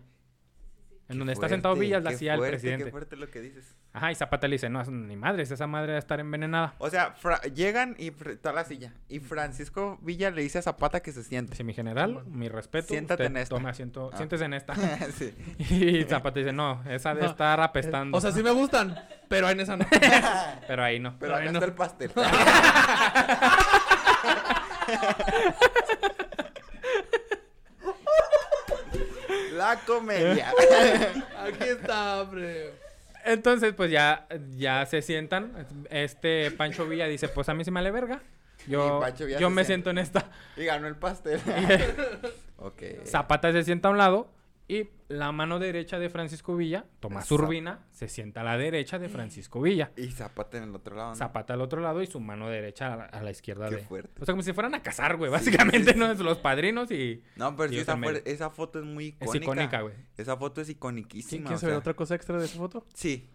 Speaker 1: En donde está sentado Villa es la del
Speaker 2: fuerte,
Speaker 1: presidente.
Speaker 2: Qué fuerte lo que dices.
Speaker 1: Ajá, y Zapata le dice, no, ni madres, esa madre va a estar envenenada.
Speaker 2: O sea, Fra- llegan y está la silla. Y Francisco Villa le dice a Zapata que se siente.
Speaker 1: Dice, mi general, mi respeto.
Speaker 2: Siéntate
Speaker 1: usted
Speaker 2: en esta".
Speaker 1: Tome asiento,
Speaker 2: Ah.
Speaker 1: siéntese en esta.
Speaker 2: sí.
Speaker 1: y Zapata dice, no, esa de
Speaker 3: No,
Speaker 1: estar apestando.
Speaker 3: O sea, sí me gustan, pero en esa no.
Speaker 1: Pero ahí no.
Speaker 2: Pero acá
Speaker 3: Ay, no.
Speaker 2: está el pastel. La comedia.
Speaker 3: Aquí está, hombre.
Speaker 1: Entonces, pues ya, ya se sientan. Este Pancho Villa dice, pues a mí sí me vale verga. Yo,
Speaker 2: Y Pancho Villa
Speaker 1: yo
Speaker 2: se
Speaker 1: me
Speaker 2: sienta.
Speaker 1: siento en esta.
Speaker 2: y ganó el pastel. ok.
Speaker 1: Zapata se sienta a un lado y la mano derecha de Francisco Villa, Tomás
Speaker 2: Zap-
Speaker 1: Urbina, se sienta a la derecha de Francisco Villa.
Speaker 2: Y Zapata en el otro lado. ¿no?
Speaker 1: Zapata al otro lado y su mano derecha a la, a la izquierda
Speaker 2: Qué
Speaker 1: de...
Speaker 2: fuerte.
Speaker 1: O sea, como si fueran a casar, güey.
Speaker 2: Sí,
Speaker 1: Básicamente,
Speaker 2: sí,
Speaker 1: ¿no? Es Los padrinos y...
Speaker 2: No, pero
Speaker 1: Y
Speaker 2: sí,
Speaker 1: esa
Speaker 2: fue- foto es muy icónica.
Speaker 1: Es icónica, güey.
Speaker 2: Esa foto es
Speaker 3: ¿Quién
Speaker 2: iconiquísima.
Speaker 3: quiere
Speaker 2: o
Speaker 3: saber
Speaker 2: sea,
Speaker 3: otra cosa extra de esa foto?
Speaker 2: Sí.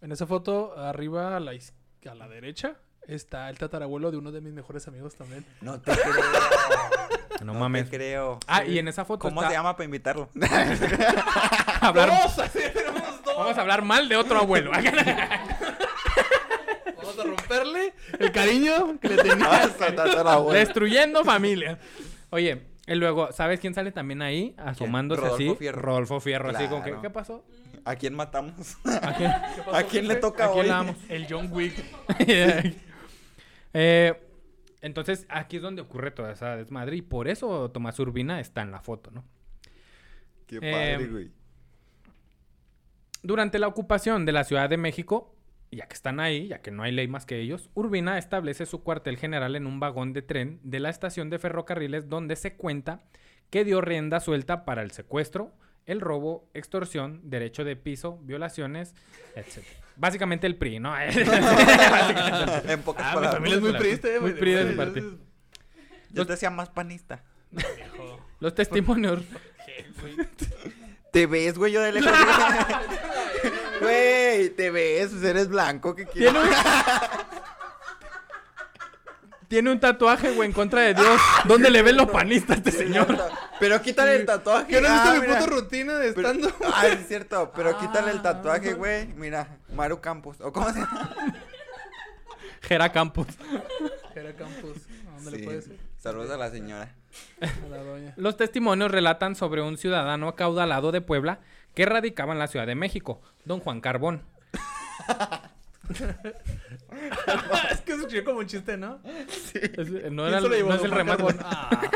Speaker 3: En esa foto, arriba a la, a la derecha, está el tatarabuelo de uno de mis mejores amigos también.
Speaker 2: No te creo.
Speaker 1: No,
Speaker 2: no
Speaker 1: mames.
Speaker 2: te creo.
Speaker 1: Ah, y en esa foto
Speaker 2: ¿Cómo
Speaker 1: está
Speaker 2: se llama para invitarlo?
Speaker 1: hablar-
Speaker 3: ¡Dos! Así tenemos dos.
Speaker 1: Vamos a hablar mal de otro abuelo.
Speaker 3: Vamos a romperle el cariño que le tenía.
Speaker 2: Vamos a tratar a la abuela.
Speaker 1: Destruyendo familia. Oye, y luego, ¿sabes quién sale también ahí? Asomándose
Speaker 2: Rodolfo
Speaker 1: así.
Speaker 2: Fierro.
Speaker 1: Rodolfo Fierro, así como que,
Speaker 2: Claro.
Speaker 1: ¿qué pasó?
Speaker 2: ¿A quién matamos?
Speaker 1: ¿A quién,
Speaker 2: ¿A quién le toca
Speaker 1: ¿A quién
Speaker 2: hoy?
Speaker 1: la damos?
Speaker 3: El John Wick.
Speaker 1: Eh, entonces, aquí es donde ocurre toda esa desmadre y por eso Tomás Urbina está en la foto, ¿no?
Speaker 2: Qué
Speaker 1: Eh,
Speaker 2: padre, güey.
Speaker 1: Durante la ocupación de la Ciudad de México, ya que están ahí, ya que no hay ley más que ellos, Urbina establece su cuartel general en un vagón de tren de la estación de ferrocarriles donde se cuenta que dio rienda suelta para el secuestro, el robo, extorsión, derecho de piso, violaciones, etc. Básicamente el PRI, ¿no?
Speaker 2: En pocas
Speaker 1: Ah, mi
Speaker 2: palabras.
Speaker 1: familia es muy pri de su parte.
Speaker 2: Yo te decía más panista.
Speaker 1: Los testimonios.
Speaker 2: Te ves, güey, yo de lejos. Güey, te ves, pues eres blanco. ¿Qué quieres?
Speaker 1: Tiene un... Tiene un tatuaje, güey, en contra de Dios. ¿Dónde le ven los panistas a este señor?
Speaker 2: Pero quítale el tatuaje.
Speaker 3: ¿Qué no has
Speaker 2: Ah,
Speaker 3: visto mi
Speaker 2: mira.
Speaker 3: puta rutina de
Speaker 2: Pero-
Speaker 3: estando?
Speaker 2: Ah, es cierto, pero quítale el
Speaker 3: Ah.
Speaker 2: tatuaje, güey. Mira, Maru Campos. ¿O cómo se llama?
Speaker 1: Gera Campos.
Speaker 3: Era Campos. ¿A dónde le
Speaker 2: Sí.
Speaker 3: puede ser?
Speaker 2: Saludos a la señora.
Speaker 3: A la doña.
Speaker 1: Los testimonios relatan sobre un ciudadano acaudalado de Puebla que radicaba en la Ciudad de México, don Juan Carbón.
Speaker 3: es que se escuchó como un chiste, ¿no?
Speaker 1: Es- no,
Speaker 3: ¿Quién
Speaker 1: era, no es el remate.
Speaker 3: Ah.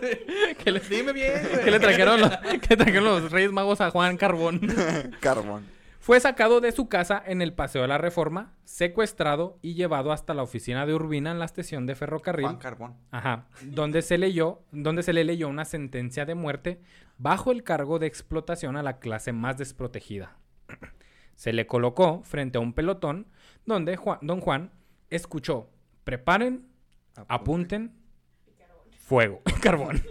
Speaker 3: Sí.
Speaker 1: que, le,
Speaker 3: Dime bien, güey.
Speaker 1: que le trajeron los, que trajeron los Reyes Magos a Juan Carbón.
Speaker 2: Carbón.
Speaker 1: Fue sacado de su casa en el Paseo de la Reforma, secuestrado y llevado hasta la oficina de Urbina en la estación de ferrocarril.
Speaker 2: Juan Carbón.
Speaker 1: Ajá, donde se leyó, donde se le leyó una sentencia de muerte bajo el cargo de explotación a la clase más desprotegida. Se le colocó frente a un pelotón donde Juan- don Juan escuchó, preparen, apunten, fuego, carbón,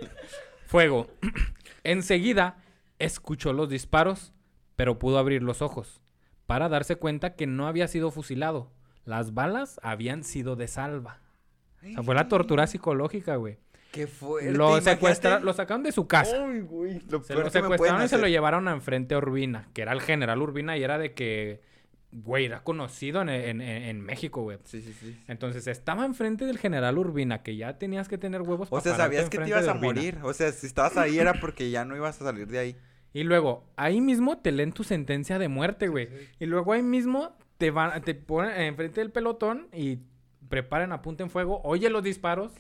Speaker 1: fuego. Enseguida escuchó los disparos, pero pudo abrir los ojos para darse cuenta que no había sido fusilado. Las balas habían sido de salva. O sea, fue la tortura psicológica, güey.
Speaker 2: Qué fuerte.
Speaker 1: Lo
Speaker 2: imagínate.
Speaker 1: secuestraron, lo sacaron de su casa.
Speaker 2: Ay, güey. Lo
Speaker 1: Se lo secuestraron y se lo llevaron a enfrente a Urbina, que era el general Urbina y era de que, güey, era conocido en, en- en- en México, güey.
Speaker 2: Sí, sí, sí.
Speaker 1: Entonces estaba enfrente del general Urbina, que ya tenías que tener huevos
Speaker 2: O sea, sabías que te ibas a morir. O sea, si estabas ahí era porque ya no ibas a salir de ahí.
Speaker 1: Y luego, ahí mismo te leen tu sentencia de muerte, güey. Y luego ahí mismo te van, te ponen enfrente del pelotón y preparen, apunten fuego, oye los disparos,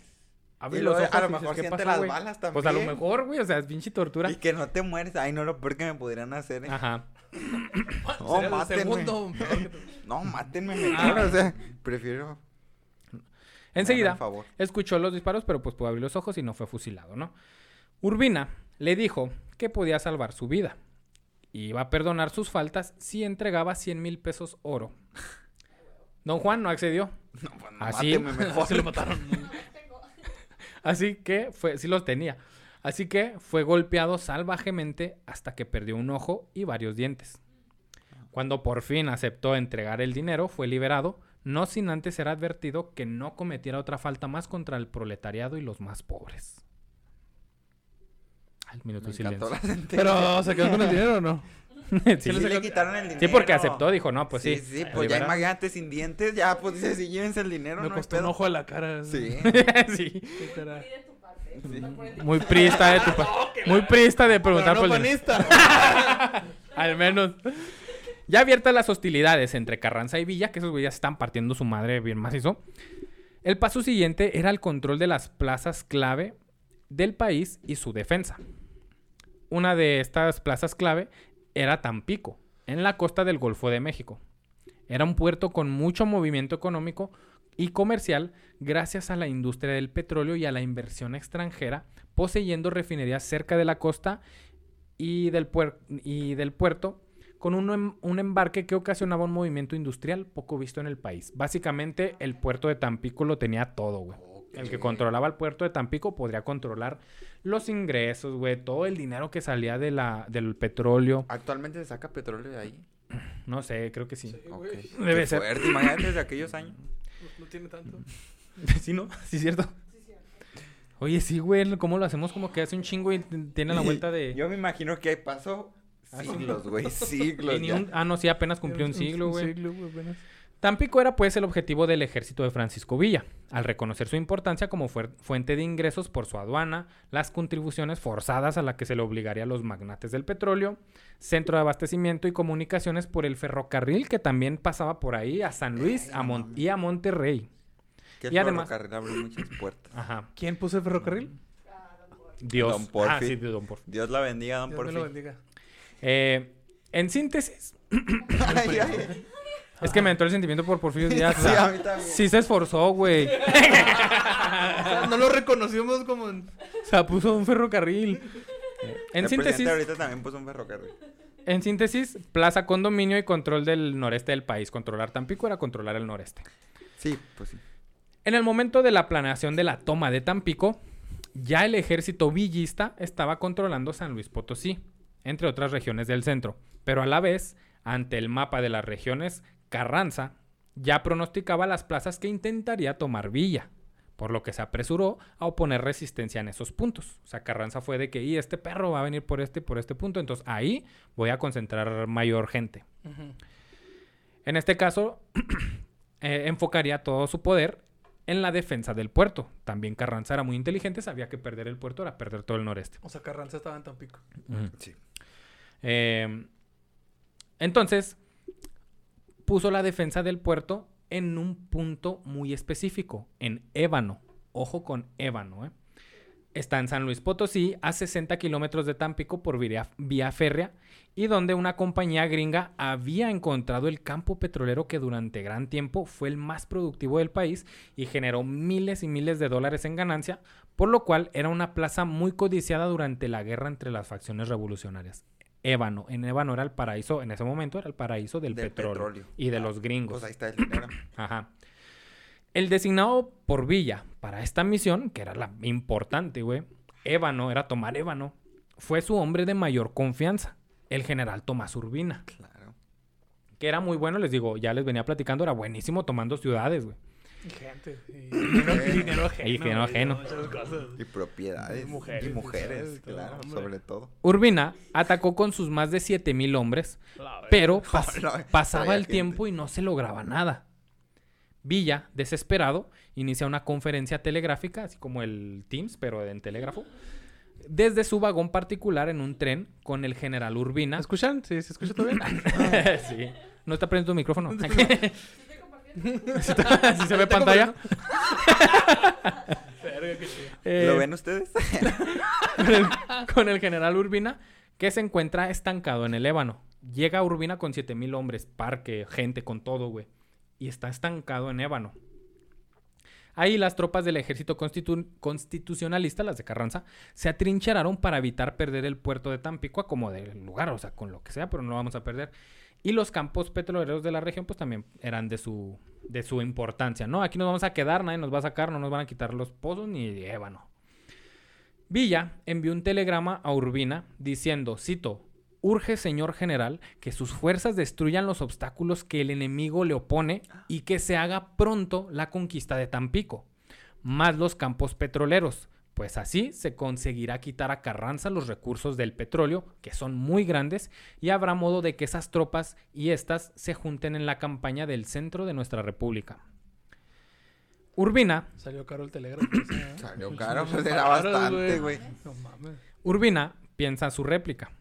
Speaker 2: Y
Speaker 1: los ojos
Speaker 2: a lo
Speaker 1: dices,
Speaker 2: mejor
Speaker 1: ¿qué
Speaker 2: siente
Speaker 1: pasó,
Speaker 2: las balas
Speaker 1: Pues a lo
Speaker 2: también.
Speaker 1: mejor, güey, o sea, es pinche tortura.
Speaker 2: Y que no te mueres. Ay, no, lo peor que me pudieran hacer. ¿eh?
Speaker 1: Ajá.
Speaker 2: Mátenme.
Speaker 3: segundo
Speaker 2: No, mátenme mejor. O sea, prefiero.
Speaker 1: Enseguida,
Speaker 2: favor.
Speaker 1: escuchó los disparos, pero pues pudo abrir los ojos y no fue fusilado, ¿no? Urbina le dijo que podía salvar su vida. y Iba a perdonar sus faltas si entregaba 100 mil pesos oro. Don Juan no accedió.
Speaker 2: No, pues no,
Speaker 1: Así-
Speaker 2: máteme mejor.
Speaker 3: Se lo mataron.
Speaker 1: Así que fue, sí los tenía. Así que fue golpeado salvajemente hasta que perdió un ojo y varios dientes. Cuando por fin aceptó entregar el dinero, fue liberado, no sin antes ser advertido que no cometiera otra falta más contra el proletariado y los más pobres. Al minuto
Speaker 2: Me
Speaker 1: silencio.
Speaker 3: Pero, ¿se quedó con el dinero o no?
Speaker 2: Sí,
Speaker 1: sí,
Speaker 2: le quitaron el dinero.
Speaker 1: Sí, porque aceptó, dijo, no, pues sí.
Speaker 2: Sí, sí, pues ya imagínate sin dientes, ya, pues dice, sí, llévense el dinero,
Speaker 3: Me
Speaker 2: no
Speaker 3: costó un ojo a la cara.
Speaker 2: Sí.
Speaker 1: sí.
Speaker 4: Muy de tu parte.
Speaker 1: Muy prista de tu pa- Muy prista de preguntar por
Speaker 3: no
Speaker 1: el. Al menos. Ya abiertas las hostilidades entre Carranza y Villa, que esos güeyes están partiendo su madre bien macizo. El paso siguiente era el control de las plazas clave del país y su defensa. Una de estas plazas clave era Tampico, en la costa del Golfo de México. Era un puerto con mucho movimiento económico y comercial gracias a la industria del petróleo y a la inversión extranjera, poseyendo refinerías cerca de la costa y del, puerto con un, em- un embarque que ocasionaba un movimiento industrial poco visto en el país. Básicamente, el puerto de Tampico lo tenía todo, güey. El que controlaba el puerto de Tampico podría controlar los ingresos, güey, todo el dinero que salía de la, del petróleo.
Speaker 2: Actualmente se saca petróleo de ahí.
Speaker 1: No sé, creo que sí. Debe
Speaker 2: Qué
Speaker 1: ser.
Speaker 2: fuerte, imagínate desde aquellos años.
Speaker 3: No tiene tanto.
Speaker 1: sí, ¿no? Sí, cierto. Oye, sí, güey, ¿cómo lo hacemos? Como que hace un chingo y tiene la vuelta de...
Speaker 2: Yo me imagino que pasó
Speaker 1: Ah,
Speaker 2: siglos, güey, siglos
Speaker 1: Y ni
Speaker 2: ya.
Speaker 1: un- Ah, no, sí, apenas cumplió un siglo, güey.
Speaker 3: siglo, güey, apenas.
Speaker 1: Tampico era pues el objetivo del ejército de Francisco Villa, al reconocer su importancia como fuente de ingresos por su aduana, las contribuciones forzadas a la que se le obligaría a los magnates del petróleo, centro de abastecimiento y comunicaciones por el ferrocarril que también pasaba por ahí a San Luis a Mon- y a Monterrey. Y además-
Speaker 2: ferrocarril abrió muchas puertas.
Speaker 1: Ajá.
Speaker 3: ¿Quién puso el ferrocarril?
Speaker 1: Dios.
Speaker 2: Don Porfi.
Speaker 1: Ah, sí, Don Porfi.
Speaker 2: Dios la bendiga, don
Speaker 3: Dios me
Speaker 2: Porfi.
Speaker 3: lo bendiga.
Speaker 1: Eh, en síntesis,
Speaker 2: Ay, ay.
Speaker 1: Es que me entró el sentimiento por Porfirio Díaz.
Speaker 2: Sí, a mí también.
Speaker 1: sí se esforzó, güey.
Speaker 3: O sea, no lo reconocimos como en...
Speaker 1: O sea, puso un ferrocarril. En
Speaker 2: el
Speaker 1: síntesis,
Speaker 2: presidente ahorita también puso un ferrocarril.
Speaker 1: En síntesis, plaza con dominio y control del noreste del país. Controlar Tampico era controlar el noreste.
Speaker 2: Sí, pues sí.
Speaker 1: En el momento de la planeación de la toma de Tampico, ya el ejército villista estaba controlando San Luis Potosí, entre otras regiones del centro. Pero a la vez, ante el mapa de las regiones, Carranza ya pronosticaba las plazas que intentaría tomar Villa, por lo que se apresuró a oponer resistencia en esos puntos. O sea, Carranza fue de que, y este perro va a venir por este y por este punto, entonces ahí voy a concentrar mayor gente. En este caso, eh, enfocaría todo su poder en la defensa del puerto. También Carranza era muy inteligente, sabía que perder el puerto era perder todo el noreste.
Speaker 3: O sea, Carranza estaba en Tampico.
Speaker 2: Sí.
Speaker 1: Eh, entonces, puso la defensa del puerto en un punto muy específico, en Ébano. Ojo con Ébano, ¿eh? Está en San Luis Potosí, a 60 kilómetros de Tampico por vía, vía férrea, y donde una compañía gringa había encontrado el campo petrolero que durante gran tiempo fue el más productivo del país y generó miles y miles de dólares en ganancia, por lo cual era una plaza muy codiciada durante la guerra entre las facciones revolucionarias. Ébano, en Ébano era el paraíso, en ese momento era el paraíso del,
Speaker 2: Del
Speaker 1: petróleo,
Speaker 2: petróleo.
Speaker 1: y de los gringos.
Speaker 2: Pues ahí está el dinero.
Speaker 1: Ajá. El designado por Villa para esta misión, que era la importante, güey, Ébano, era tomar Ébano, fue su hombre de mayor confianza, el general Tomás Urbina,
Speaker 2: Claro.
Speaker 1: que era muy bueno, les digo, ya les venía platicando, era buenísimo tomando ciudades, güey.
Speaker 3: Y gente. Y dinero, ajeno.
Speaker 1: Y dinero ajeno.
Speaker 3: Muchas cosas.
Speaker 2: Y propiedades.
Speaker 3: Y mujeres,
Speaker 2: Y mujeres, claro,
Speaker 3: hombre.
Speaker 2: sobre todo.
Speaker 1: Urbina atacó con sus más de 7000 hombres, pero pas- pasaba el
Speaker 2: gente.
Speaker 1: tiempo y no se lograba nada. Villa, desesperado, inicia una conferencia telegráfica, así como el Teams, pero en telégrafo, desde su vagón particular en un tren con el general
Speaker 3: ¿Me
Speaker 1: Urbina.
Speaker 3: escuchan? ¿Sí? ¿Se escucha todo bien?
Speaker 1: sí. No está prendiendo tu micrófono.
Speaker 4: Estoy compartiendo.
Speaker 1: ¿Sí se ve pantalla? Eh,
Speaker 2: ¿Lo ven ustedes?
Speaker 1: con el, con el general Urbina, que se encuentra estancado en el Ébano. Llega Urbina con 7000 hombres, parque, gente, con todo, güey. Y está estancado en Ébano. Ahí las tropas del ejército constitu- constitucionalista, las de Carranza, se atrincheraron para evitar perder el puerto de Tampico a como de lugar, o sea, con lo que sea, pero no lo vamos a perder. Y los campos petroleros de la región, pues también eran de su, de su importancia, ¿no? Aquí nos vamos a quedar, nadie nos va a sacar, no nos van a quitar los pozos ni ébano. Villa envió un telegrama a Urbina diciendo, cito, urge señor general que sus fuerzas destruyan los obstáculos que el enemigo le opone y que se haga pronto la conquista de Tampico, más los campos petroleros, Pues así se conseguirá quitar a Carranza los recursos del petróleo, que son muy grandes, y habrá modo de que esas tropas y estas se junten en la campaña del centro de nuestra república. Urbina
Speaker 3: Salió caro el telégrafo. ese, ¿eh?
Speaker 2: Salió caro, pues era bastante, güey.
Speaker 3: No mames.
Speaker 1: Urbina piensa su réplica.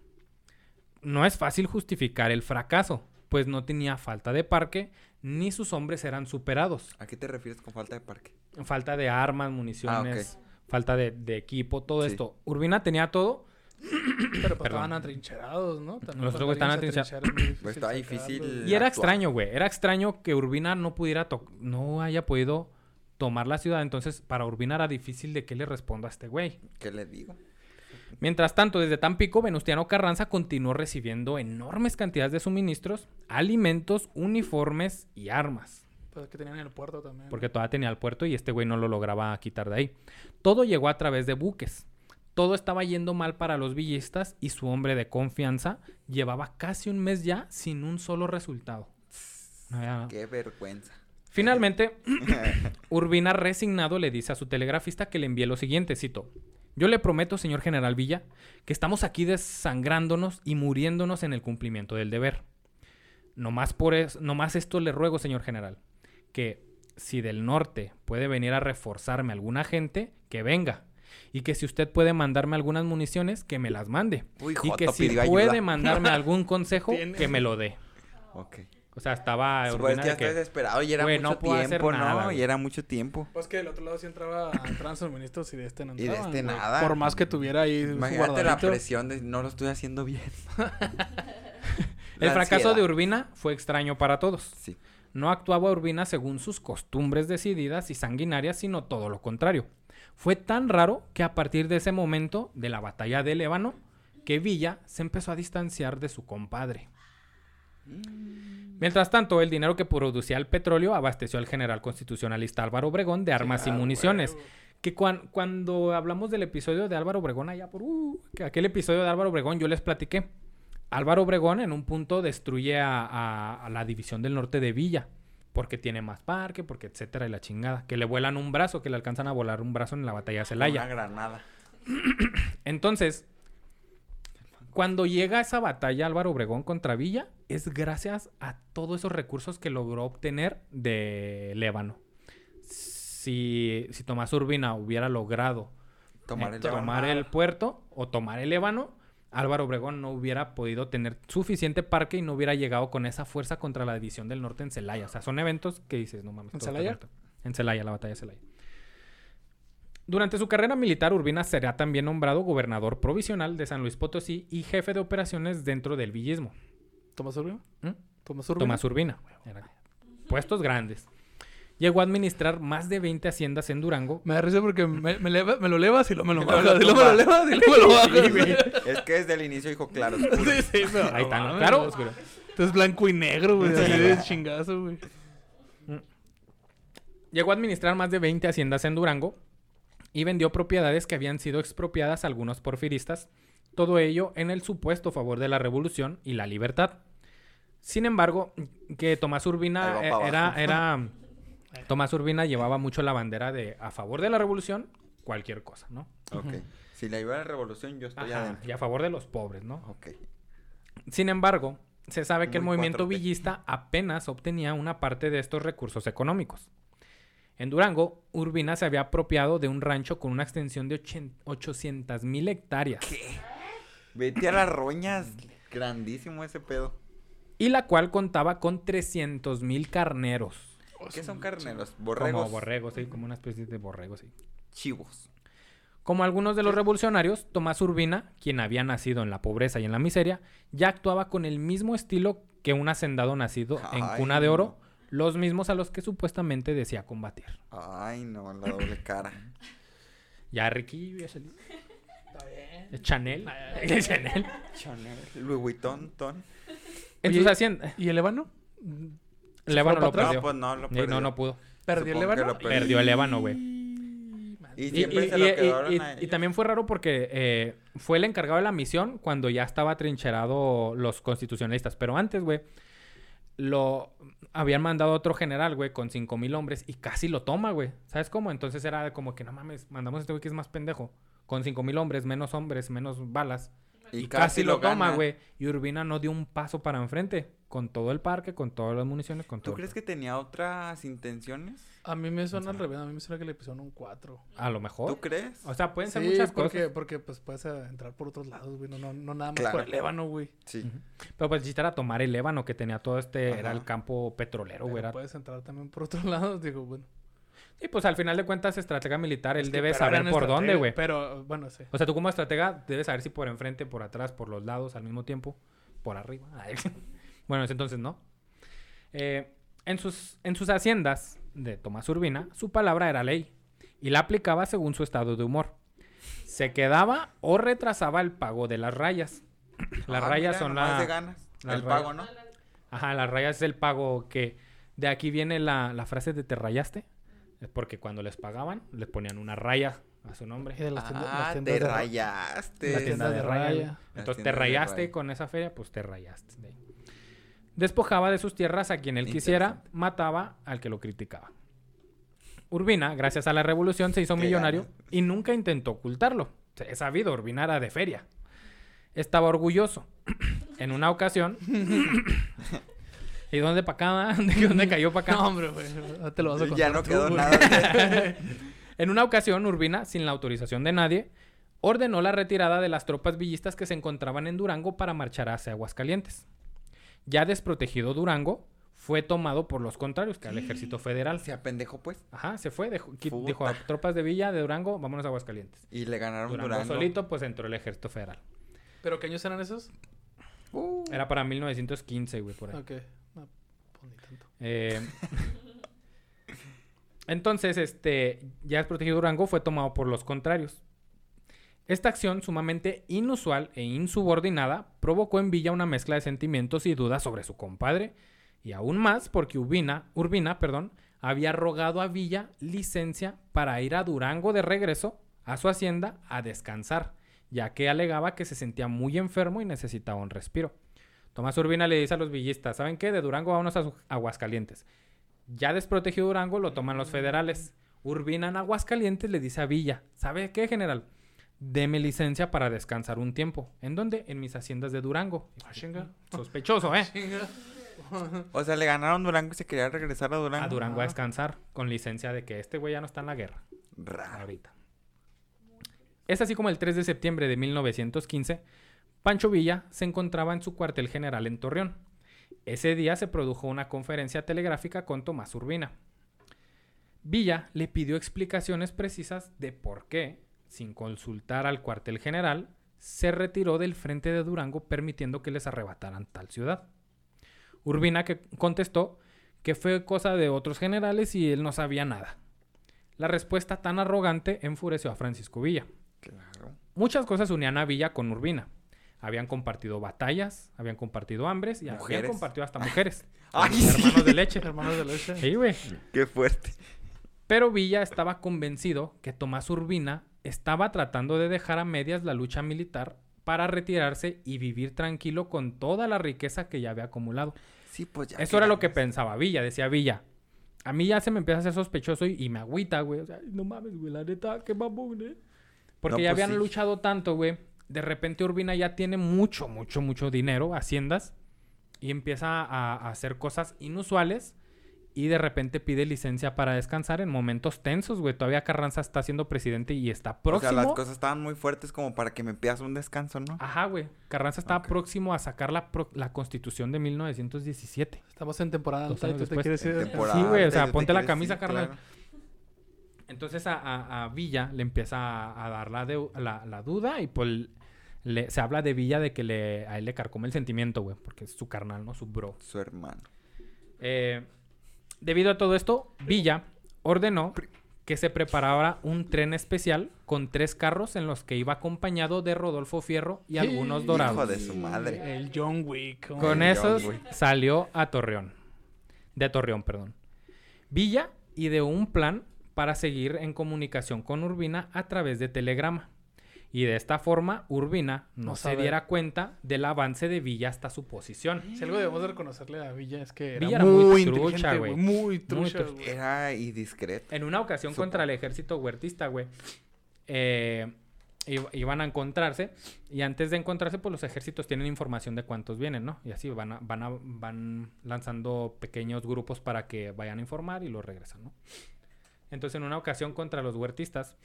Speaker 1: No es fácil justificar el fracaso, pues no tenía falta de parque, ni sus hombres eran superados.
Speaker 2: ¿A qué te refieres con falta de parque?
Speaker 1: Falta de armas, municiones, falta de, de equipo, todo
Speaker 2: Sí.
Speaker 1: esto. Urbina tenía todo.
Speaker 3: Pero pues estaban atrincherados, ¿no? También
Speaker 1: Los otros estaban atrincherados.
Speaker 2: Pues estaba
Speaker 3: sacarlo,
Speaker 2: difícil.
Speaker 1: Y era extraño, güey. Era extraño que Urbina no pudiera, to- no haya podido tomar la ciudad. Entonces, para Urbina era difícil de que le responda a este güey.
Speaker 2: ¿Qué le digo?
Speaker 1: Mientras tanto, desde Tampico, Venustiano Carranza continuó recibiendo enormes cantidades de suministros, alimentos, uniformes y armas.
Speaker 3: Pues que tenían en el puerto también.
Speaker 1: Porque todavía tenía el puerto y este güey no lo lograba quitar de ahí. Todo llegó a través de buques. Todo estaba yendo mal para los villistas y su hombre de confianza llevaba casi un mes ya sin un solo resultado. No había-
Speaker 2: Qué vergüenza.
Speaker 1: Finalmente, Urbina resignado le dice a su telegrafista que le envíe lo siguiente, cito. Yo le prometo, señor general Villa, que estamos aquí desangrándonos y muriéndonos en el cumplimiento del deber. No más, por es, no más esto le ruego, señor general, que si del norte puede venir a reforzarme alguna gente, que venga. Y que si usted puede mandarme algunas municiones, que me las mande.
Speaker 2: Uy,
Speaker 1: y que si
Speaker 2: ayuda.
Speaker 1: puede mandarme algún consejo,
Speaker 3: Tiene.
Speaker 1: que me lo dé.
Speaker 2: Ok.
Speaker 1: O sea, estaba
Speaker 2: Pues ya
Speaker 1: que-
Speaker 2: desesperado y era mucho
Speaker 1: no puedo hacer
Speaker 2: tiempo,
Speaker 1: nada,
Speaker 2: ¿no?
Speaker 1: güey.
Speaker 2: Y era mucho tiempo.
Speaker 3: Pues que del otro lado sí entraba, entraban suministros y de este no
Speaker 2: Y de este nada.
Speaker 3: Por más que tuviera ahí
Speaker 2: Imagínate la presión de no lo estoy haciendo bien.
Speaker 1: El
Speaker 2: La
Speaker 1: fracaso
Speaker 2: ansiedad.
Speaker 1: de Urbina fue extraño para todos.
Speaker 2: Sí.
Speaker 1: No actuaba Urbina según sus costumbres decididas y sanguinarias, sino todo lo contrario. Fue tan raro que a partir de ese momento, de la batalla de Lébano, que Villa se empezó a distanciar de su compadre. Mientras tanto, el dinero que producía el petróleo abasteció al general constitucionalista Álvaro Obregón de armas y
Speaker 3: Ah,
Speaker 1: municiones.
Speaker 3: huevo.
Speaker 1: Que cuan- cuando hablamos del episodio de Álvaro Obregón, allá por uh, que aquel episodio de Álvaro Obregón, yo les platiqué. Álvaro Obregón en un punto destruye a, a- a la división del norte de Villa. Porque tiene más parque, porque etcétera, y la chingada. Que le vuelan un brazo, que le alcanzan a volar un brazo en la batalla de
Speaker 2: Una
Speaker 1: Celaya.
Speaker 2: granada.
Speaker 1: Entonces, cuando llega esa batalla Álvaro Obregón contra Villa, es gracias a todos esos recursos que logró obtener de Lébano. Si, si Tomás Urbina hubiera logrado
Speaker 2: Tomar
Speaker 1: eh,
Speaker 2: el
Speaker 1: tomar el puerto o tomar el Ébano, Álvaro Obregón no hubiera podido tener suficiente parque y no hubiera llegado con esa fuerza contra la división del norte en Celaya. O sea, son eventos que dices, no mames.
Speaker 3: ¿En Celaya?
Speaker 1: En Celaya, la batalla de Celaya. Durante su carrera militar, Urbina será también nombrado gobernador provisional de San Luis Potosí y jefe de operaciones dentro del villismo.
Speaker 3: ¿Tomás Urbina?
Speaker 1: ¿Mm?
Speaker 3: ¿Tomás Urbina?
Speaker 1: Tomás Urbina. Era- Puestos grandes. Llegó a administrar más de 20 haciendas en Durango.
Speaker 3: Me da risa porque me, me, leva- me lo levas y luego me lo bajas.
Speaker 2: lo
Speaker 3: Y me lo
Speaker 2: tumbas.
Speaker 3: levas y luego me lo bajas.
Speaker 2: Es que desde el inicio dijo claro.
Speaker 3: Sí, sí, pero
Speaker 1: Ahí está, Claro, oscuro.
Speaker 3: Entonces blanco y negro, güey.
Speaker 1: Sí,
Speaker 3: así de chingazo, güey.
Speaker 1: Llegó a administrar más de 20 haciendas en Durango y vendió propiedades que habían sido expropiadas a algunos porfiristas, todo ello en el supuesto favor de la revolución y la libertad. Sin embargo, que Tomás Urbina
Speaker 2: pa'
Speaker 1: era,
Speaker 2: abajo.
Speaker 1: era Tomás Urbina llevaba mucho la bandera de a favor de la revolución, cualquier cosa, ¿no?
Speaker 2: Ok. Si la iba a la revolución, yo estoy
Speaker 1: Ajá,
Speaker 2: adentro.
Speaker 1: y a favor de los pobres, ¿no?
Speaker 2: Ok.
Speaker 1: Sin embargo, se sabe que el movimiento
Speaker 2: 4T.
Speaker 1: villista apenas obtenía una parte de estos recursos económicos. En Durango, Urbina se había apropiado de un rancho con una extensión de 800 mil hectáreas,
Speaker 2: Vete a las roñas. Grandísimo ese pedo.
Speaker 1: y la cual contaba con 300 mil carneros.
Speaker 2: ¿Qué son carneros? Borregos.
Speaker 1: Como borregos, sí, como una especie de borregos, sí.
Speaker 2: Chivos.
Speaker 1: Como algunos de los revolucionarios, Tomás Urbina, quien había nacido en la pobreza y en la miseria, ya actuaba con el mismo estilo que un hacendado nacido en cuna de oro,
Speaker 2: no.
Speaker 1: los mismos a los que supuestamente decía combatir.
Speaker 2: Ay, no, la doble cara.
Speaker 1: Ya Ricky ya salió. Chanel. Chanel.
Speaker 2: Chanel. Louis Vuitton, ton.
Speaker 1: En
Speaker 3: Oye,
Speaker 1: sus haciendas.
Speaker 3: ¿Y el ébano?
Speaker 1: Lo
Speaker 3: para
Speaker 1: perdió.
Speaker 2: No, pues no, lo perdió.
Speaker 1: no, no pudo.
Speaker 3: ¿Perdió el
Speaker 2: Supongo
Speaker 3: ébano?
Speaker 2: perdió.
Speaker 1: Perdió el ébano, güey.
Speaker 2: Y
Speaker 1: Y,
Speaker 2: siempre
Speaker 1: y-
Speaker 2: se lo
Speaker 1: y- y-
Speaker 2: quedaron
Speaker 1: y-
Speaker 2: a
Speaker 1: y
Speaker 2: ellos.
Speaker 1: también fue raro porque eh, fue el encargado de la misión cuando ya estaba trincherado los constitucionalistas. Pero antes, güey, lo habían mandado a otro general, güey, con cinco mil hombres y casi lo toma, güey. ¿Sabes cómo? Entonces era como que no mames, mandamos a este güey que es más pendejo. Con cinco mil hombres, menos hombres, menos balas. Y, casi, lo, toma, güey. Y Urbina no dio un paso para enfrente. Con todo el parque, con todas las municiones, con
Speaker 2: ¿Tú
Speaker 1: todo.
Speaker 2: crees que tenía otras intenciones?
Speaker 3: A mí me suena al revés, a mí me suena que le pusieron un 4.
Speaker 1: A lo mejor.
Speaker 2: ¿Tú crees?
Speaker 1: O sea, pueden ser
Speaker 3: Sí,
Speaker 1: muchas
Speaker 3: porque,
Speaker 1: cosas.
Speaker 3: porque pues puedes eh, entrar por otros lados, güey. No, no, no nada más
Speaker 2: Claro.
Speaker 3: por el ébano, güey.
Speaker 2: Sí.
Speaker 1: Pero pues chiste era tomar el ébano que tenía todo este... Era el campo petrolero, güey. Era-
Speaker 3: puedes entrar también por otros lados, digo, bueno.
Speaker 1: Y pues al final de cuentas, estratega militar, él
Speaker 3: Es que,
Speaker 1: debe saber por dónde, güey.
Speaker 3: Pero, bueno, sí.
Speaker 1: O sea, tú como estratega debes saber si por enfrente, por atrás, por los lados, al mismo tiempo, por arriba. Bueno, en ese entonces no. Eh, en, sus, en sus haciendas de Tomás Urbina, su palabra era ley y la aplicaba según su estado de humor. Se quedaba o retrasaba el pago de las rayas. Las
Speaker 2: Ah,
Speaker 1: rayas
Speaker 2: mira,
Speaker 1: son
Speaker 2: nomás
Speaker 1: la...
Speaker 2: de ganas.
Speaker 1: las
Speaker 2: El
Speaker 1: rayas.
Speaker 2: pago, ¿no?
Speaker 1: Ajá, las rayas es el pago que... De aquí viene la, la frase de te rayaste. Es porque cuando les pagaban, les ponían una raya a su nombre.
Speaker 3: De las tiendas, las
Speaker 2: Ah,
Speaker 3: tiendas
Speaker 2: te
Speaker 3: de
Speaker 2: rayaste.
Speaker 1: La
Speaker 3: Las
Speaker 1: tienda de raya.
Speaker 2: Las
Speaker 1: Entonces te rayaste
Speaker 2: raya.
Speaker 1: con esa feria, pues te rayaste. de ahí. Despojaba de sus tierras a quien él quisiera, mataba al que lo criticaba. Urbina, gracias a la revolución, se hizo millonario y nunca intentó ocultarlo. Se- Es sabido, Urbina era de feria. Estaba orgulloso. en una ocasión... ¿Y dónde para acá? ¿De dónde cayó para acá?
Speaker 3: No, hombre, güey. Te lo vas a contar
Speaker 2: Ya no
Speaker 3: tú,
Speaker 2: quedó
Speaker 3: güey.
Speaker 2: nada.
Speaker 1: En una ocasión, Urbina, sin la autorización de nadie, ordenó la retirada de las tropas villistas que se encontraban en Durango para marchar hacia Aguascalientes. Ya desprotegido Durango, fue tomado por los contrarios, que era el ejército federal.
Speaker 2: Se apendejo, pues.
Speaker 1: Ajá, se fue, dejó, dijo a tropas de Villa, de Durango, vámonos a Aguascalientes.
Speaker 2: Y le ganaron
Speaker 1: Durango,
Speaker 2: Durango.
Speaker 1: solito, pues entró el ejército federal.
Speaker 3: ¿Pero qué años eran esos?
Speaker 2: Uh,
Speaker 1: Era para 1915, güey, por ahí.
Speaker 3: Ok. No, pues ni tanto.
Speaker 1: Eh, entonces, este, ya desprotegido Durango fue tomado por los contrarios. Esta acción sumamente inusual e insubordinada provocó en Villa una mezcla de sentimientos y dudas sobre su compadre, y aún más porque Urbina, Urbina perdón, había rogado a Villa licencia para ir a Durango de regreso a su hacienda a descansar, ya que alegaba que se sentía muy enfermo y necesitaba un respiro. Tomás Urbina le dice a los villistas, ¿saben qué? De Durango vámonos a Aguascalientes. Ya desprotegido Durango lo toman los federales. Urbina en Aguascalientes le dice a Villa, ¿sabe qué, general? Deme licencia para descansar un tiempo. ¿En dónde? En mis haciendas de Durango.
Speaker 3: Ah.
Speaker 1: Sospechoso, ¿eh?
Speaker 2: o sea, le ganaron Durango y se quería regresar a Durango.
Speaker 1: A Durango a descansar con licencia de que este güey ya no está en la guerra.
Speaker 2: Raro.
Speaker 1: ahorita. Es así como el 3 de septiembre de 1915, Pancho Villa se encontraba en su cuartel general en Torreón. Ese día se produjo una conferencia telegráfica con Tomás Urbina. Villa le pidió explicaciones precisas de por qué, sin consultar al cuartel general, se retiró del frente de Durango permitiendo que les arrebataran tal ciudad. Urbina que contestó que fue cosa de otros generales y él no sabía nada. La respuesta tan arrogante enfureció a Francisco Villa.
Speaker 2: Claro.
Speaker 1: Muchas cosas unían a Villa con Urbina. Habían compartido batallas, habían compartido hambres y habían
Speaker 2: Mujeres.
Speaker 1: compartido hasta mujeres.
Speaker 2: Ay,
Speaker 1: hermanos de leche.
Speaker 3: Hermanos de leche.
Speaker 1: Sí, güey.
Speaker 2: Qué fuerte.
Speaker 1: Pero Villa estaba convencido que Tomás Urbina estaba tratando de dejar a medias la lucha militar para retirarse y vivir tranquilo con toda la riqueza que ya había acumulado.
Speaker 2: Sí, pues ya.
Speaker 1: Eso era lo que pensaba Villa, decía Villa. A mí ya se me empieza a hacer sospechoso y, y me agüita, güey. O sea, no mames, güey, la neta, qué mamón, ¿eh? Porque
Speaker 2: No,
Speaker 1: ya
Speaker 2: pues
Speaker 1: habían
Speaker 2: sí.
Speaker 1: luchado tanto, güey. De repente Urbina ya tiene mucho, mucho, mucho dinero, haciendas, y empieza a, a hacer cosas inusuales. Y de repente pide licencia para descansar en momentos tensos, güey. Todavía Carranza está siendo presidente y está
Speaker 2: O
Speaker 1: próximo.
Speaker 2: sea, las cosas estaban muy fuertes como para que me pidas un descanso, ¿no?
Speaker 1: Ajá, güey. Carranza está
Speaker 2: Ok.
Speaker 1: próximo a sacar la, pro- la constitución de 1917.
Speaker 3: Estamos en temporada
Speaker 1: Dos
Speaker 3: alta y tú te quieres
Speaker 2: En
Speaker 3: ir.
Speaker 2: temporada
Speaker 1: Sí, güey, o sea, ponte la camisa, carnal.
Speaker 2: claro.
Speaker 1: Entonces a, a- a Villa le empieza a, a dar la, deu- la, la duda y pues le- se habla de Villa de que le, a él le carcome el sentimiento, güey, porque es su carnal, ¿no? Su bro.
Speaker 2: Su hermano.
Speaker 1: Eh, debido a todo esto, Villa ordenó que se preparara un tren especial con tres carros en los que iba acompañado de Rodolfo Fierro y algunos dorados.
Speaker 2: Hijo de su madre.
Speaker 3: El John Wick.
Speaker 1: Con esos
Speaker 2: John,
Speaker 1: salió a Torreón. De Torreón, perdón. Villa ideó un plan para seguir en comunicación con Urbina a través de telegrama. Y de esta forma, Urbina no,
Speaker 3: No
Speaker 1: se
Speaker 3: sabe.
Speaker 1: diera cuenta del avance de Villa hasta su posición.
Speaker 3: Si algo debemos de reconocerle a Villa es que era
Speaker 1: Villa era muy
Speaker 3: muy,
Speaker 1: trucha, güey.
Speaker 3: Muy trucha,
Speaker 1: trucha.
Speaker 3: güey.
Speaker 2: Era y discreto.
Speaker 1: En una ocasión contra el ejército huertista, güey, eh, iban a encontrarse y antes de encontrarse, pues los ejércitos tienen información de cuántos vienen, ¿no? Y así van, a- van, a- van lanzando pequeños grupos para que vayan a informar y los regresan, ¿no? Entonces, en una ocasión contra los huertistas,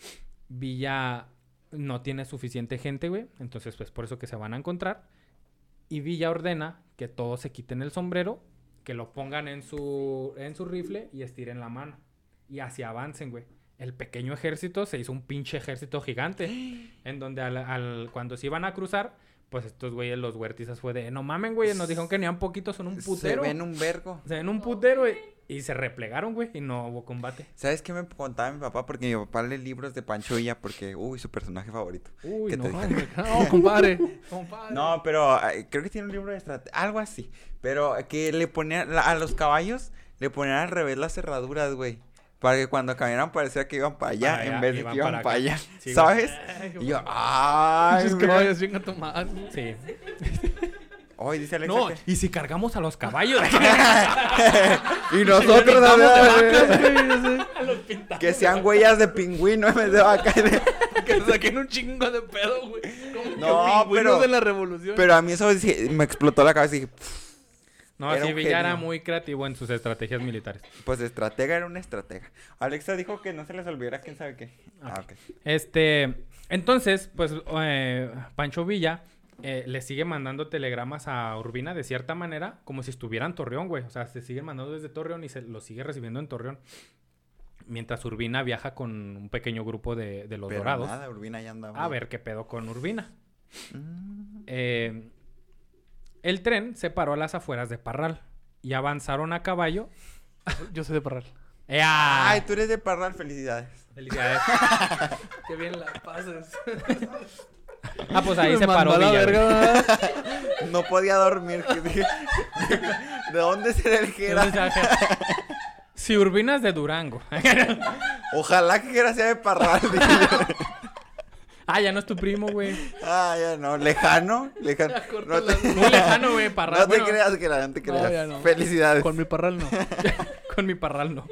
Speaker 1: Villa no tiene suficiente gente, güey. Entonces, pues por eso que se van a encontrar. Y Villa ordena que todos se quiten el sombrero, que lo pongan en su, en su rifle y estiren la mano. Y así avancen, güey. El pequeño ejército se hizo un pinche ejército gigante. en donde al, al- cuando se iban a cruzar, pues estos güeyes, los huertistas, fue de, no mamen, güey, nos dijeron que ni un poquitos, son un
Speaker 2: Se
Speaker 1: putero.
Speaker 2: ven un vergo.
Speaker 1: Se ven un putero, güey. Y se replegaron, güey, y no hubo combate.
Speaker 2: ¿Sabes qué me contaba mi papá? Porque mi papá lee libros de Pancho Villa porque, uy, su personaje favorito.
Speaker 1: Uy,
Speaker 2: ¿Qué
Speaker 1: no, hombre.
Speaker 3: No, compadre. compadre.
Speaker 2: No, pero creo que tiene un libro de estrategia, algo así. Pero que le ponían, la- a los caballos le ponían al revés las cerraduras, güey. Para que cuando caminaran parecía que iban para allá
Speaker 1: Para allá,
Speaker 2: en vez de que iban
Speaker 1: para
Speaker 2: allá.
Speaker 1: Sí.
Speaker 2: ¿Sabes?
Speaker 3: Ay,
Speaker 2: Y yo, ay, mira.
Speaker 3: caballos, chinga tu madre.
Speaker 1: Sí.
Speaker 2: Hoy dice Alexa
Speaker 1: No,
Speaker 2: que...
Speaker 1: y si cargamos a los caballos.
Speaker 2: Y nosotros, a ver,
Speaker 3: Vacas,
Speaker 2: que sean huellas de pingüino en vez de vaca.
Speaker 3: Que saquen un chingo de pedo, güey. Como
Speaker 2: No,
Speaker 3: que
Speaker 2: pero-
Speaker 3: de la revolución.
Speaker 2: Pero a mí eso me explotó la cabeza y dije, "Pff,
Speaker 1: No,
Speaker 2: Era
Speaker 1: sí,
Speaker 2: un
Speaker 1: Villa era muy creativo en sus estrategias militares.
Speaker 2: pues estratega era una estratega. Alexa dijo que no se les olvidara quién sabe qué. Ah, ok.
Speaker 1: Este, entonces, pues, eh, Pancho Villa eh, le sigue mandando telegramas a Urbina de cierta manera, como si estuviera en Torreón, güey. O sea, se siguen mandando desde Torreón y se lo sigue recibiendo en Torreón. Mientras Urbina viaja con un pequeño grupo de, de los
Speaker 2: Pero
Speaker 1: dorados.
Speaker 2: nada, Urbina ya andaba.
Speaker 1: A ver qué pedo con Urbina.
Speaker 2: Mm.
Speaker 1: Eh, el tren se paró a las afueras de Parral y avanzaron a caballo.
Speaker 3: Yo soy de Parral.
Speaker 1: ¡Ea!
Speaker 2: Ay, tú eres de Parral, felicidades.
Speaker 1: Felicidades.
Speaker 3: Qué bien la pasas.
Speaker 1: Ah, pues ahí
Speaker 3: Me
Speaker 1: se paró Villa.
Speaker 2: No podía dormir. que ¿De dónde será el Jera?
Speaker 1: Si Urbina es de Durango.
Speaker 2: Ojalá que Jera sea de Parral.
Speaker 1: Ah, ya no es tu primo, güey.
Speaker 2: Ah, ya no. Lejano. Lejano. No te,
Speaker 1: Muy lejano, güey, Parral.
Speaker 2: no te
Speaker 1: Bueno,
Speaker 2: creas, Jera, no te
Speaker 3: No,
Speaker 2: creas.
Speaker 3: ya no.
Speaker 2: Felicidades.
Speaker 3: Con mi Parral no.
Speaker 1: Con mi parral no.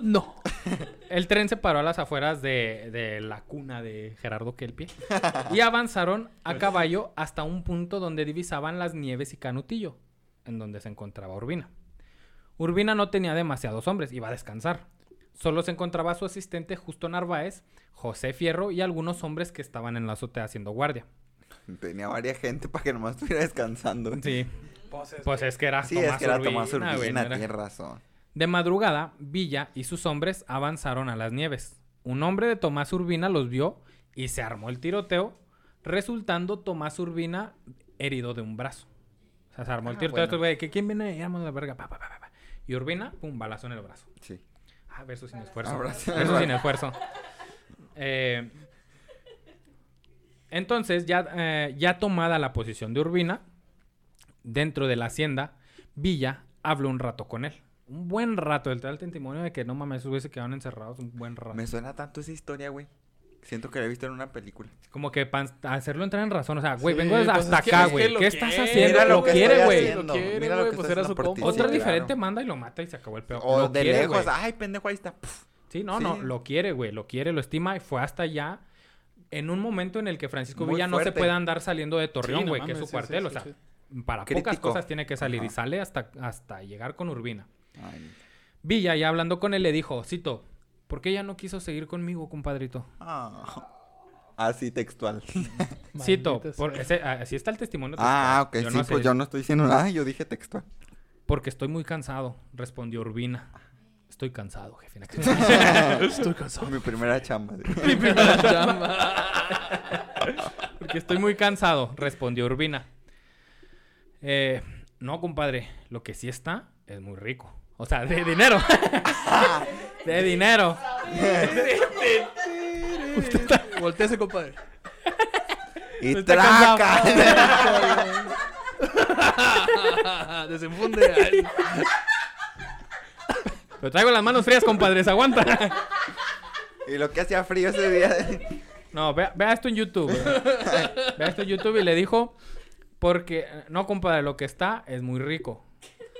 Speaker 3: No.
Speaker 1: El tren se paró a las afueras de, de la cuna de Gerardo Kelpie y avanzaron a caballo hasta un punto donde divisaban las nieves y Canutillo, en donde se encontraba Urbina. Urbina no tenía demasiados hombres, iba a descansar. Solo se encontraba su asistente Justo Narváez, José Fierro y algunos hombres que estaban en la azotea haciendo guardia.
Speaker 2: Tenía varias gente para que nomás estuviera descansando.
Speaker 1: Sí, pues es que era
Speaker 2: Sí,
Speaker 1: Tomás
Speaker 2: es que era
Speaker 1: Urbina,
Speaker 2: Tomás Urbina,
Speaker 1: no era-
Speaker 2: tienes razón.
Speaker 1: De madrugada, Villa y sus hombres avanzaron a las nieves. Un hombre de Tomás Urbina los vio y se armó el tiroteo, resultando Tomás Urbina herido de un brazo. O sea, se armó el
Speaker 2: Ah,
Speaker 1: tiroteo.
Speaker 2: bueno.
Speaker 1: que quién viene, a la verga. pa, pa, pa, pa, pa. Y Urbina, pum, balazo en el brazo.
Speaker 2: Sí.
Speaker 1: Ah, verso sin esfuerzo.
Speaker 2: Abrazo.
Speaker 1: Verso sin esfuerzo. Eh, entonces, ya, eh, ya tomada la posición de Urbina, dentro de la hacienda, Villa habló un rato con él. Un buen rato. El tal testimonio de que no mames, esos güeyes se quedaron encerrados un buen rato.
Speaker 2: Me suena tanto esa historia, güey. Siento que la he visto en una película.
Speaker 1: Como que para hacerlo entrar en razón. O sea, güey,
Speaker 3: Sí,
Speaker 1: vengo desde
Speaker 3: pues
Speaker 1: hasta
Speaker 3: es
Speaker 1: acá,
Speaker 3: es que
Speaker 1: güey. ¿Qué estás
Speaker 3: quiere,
Speaker 1: haciendo?
Speaker 2: mira
Speaker 1: Lo,
Speaker 2: lo que
Speaker 1: quiere, güey.
Speaker 2: haciendo.
Speaker 3: Lo quiere,
Speaker 2: Mira lo que
Speaker 3: pues era su
Speaker 2: por
Speaker 3: compa.
Speaker 2: ti.
Speaker 1: Otra
Speaker 2: Sí,
Speaker 1: diferente
Speaker 2: claro.
Speaker 1: manda y lo mata y se acabó el peor.
Speaker 2: O
Speaker 1: Lo
Speaker 2: de
Speaker 1: quiere,
Speaker 2: lejos. Ay, pendejo, ahí está. Puf.
Speaker 1: Sí, no,
Speaker 2: Sí.
Speaker 1: no, lo quiere, güey, lo quiere, lo estima y fue hasta allá en un momento en el que Francisco
Speaker 2: Muy
Speaker 1: Villa no se puede andar saliendo de Torreón,
Speaker 3: Sí, no
Speaker 1: güey, que es su
Speaker 3: sí,
Speaker 1: cuartel,
Speaker 3: sí,
Speaker 1: o sea, para pocas cosas tiene que salir y sale hasta, hasta llegar con Urbina. Villa, ya hablando con él, le dijo, Cito, ¿por qué ya no quiso seguir conmigo, compadrito?
Speaker 2: Ah. Así textual.
Speaker 1: Cito, por- ese- así está el testimonio.
Speaker 2: Ah, ok.
Speaker 1: Yo
Speaker 2: sí,
Speaker 1: no sé,
Speaker 2: pues yo no estoy diciendo nada. Yo dije textual.
Speaker 1: Porque estoy muy cansado, respondió Urbina. Estoy cansado, jefe.
Speaker 3: Estoy cansado.
Speaker 2: Mi primera chamba. sí.
Speaker 3: Mi primera chamba.
Speaker 1: Porque estoy muy cansado, respondió Urbina. Eh, no, compadre, lo que sí está es muy rico. O sea, de dinero. de dinero.
Speaker 3: Volteese, compadre.
Speaker 2: Y
Speaker 1: Está
Speaker 2: traca.
Speaker 3: Desenfunde.
Speaker 1: Pero traigo las manos frías, compadres, aguanta.
Speaker 2: y lo que hacía frío ese día.
Speaker 1: No, vea, vea esto en YouTube. Vea, vea esto en YouTube y le dijo, porque, no, compadre, lo que está es muy rico.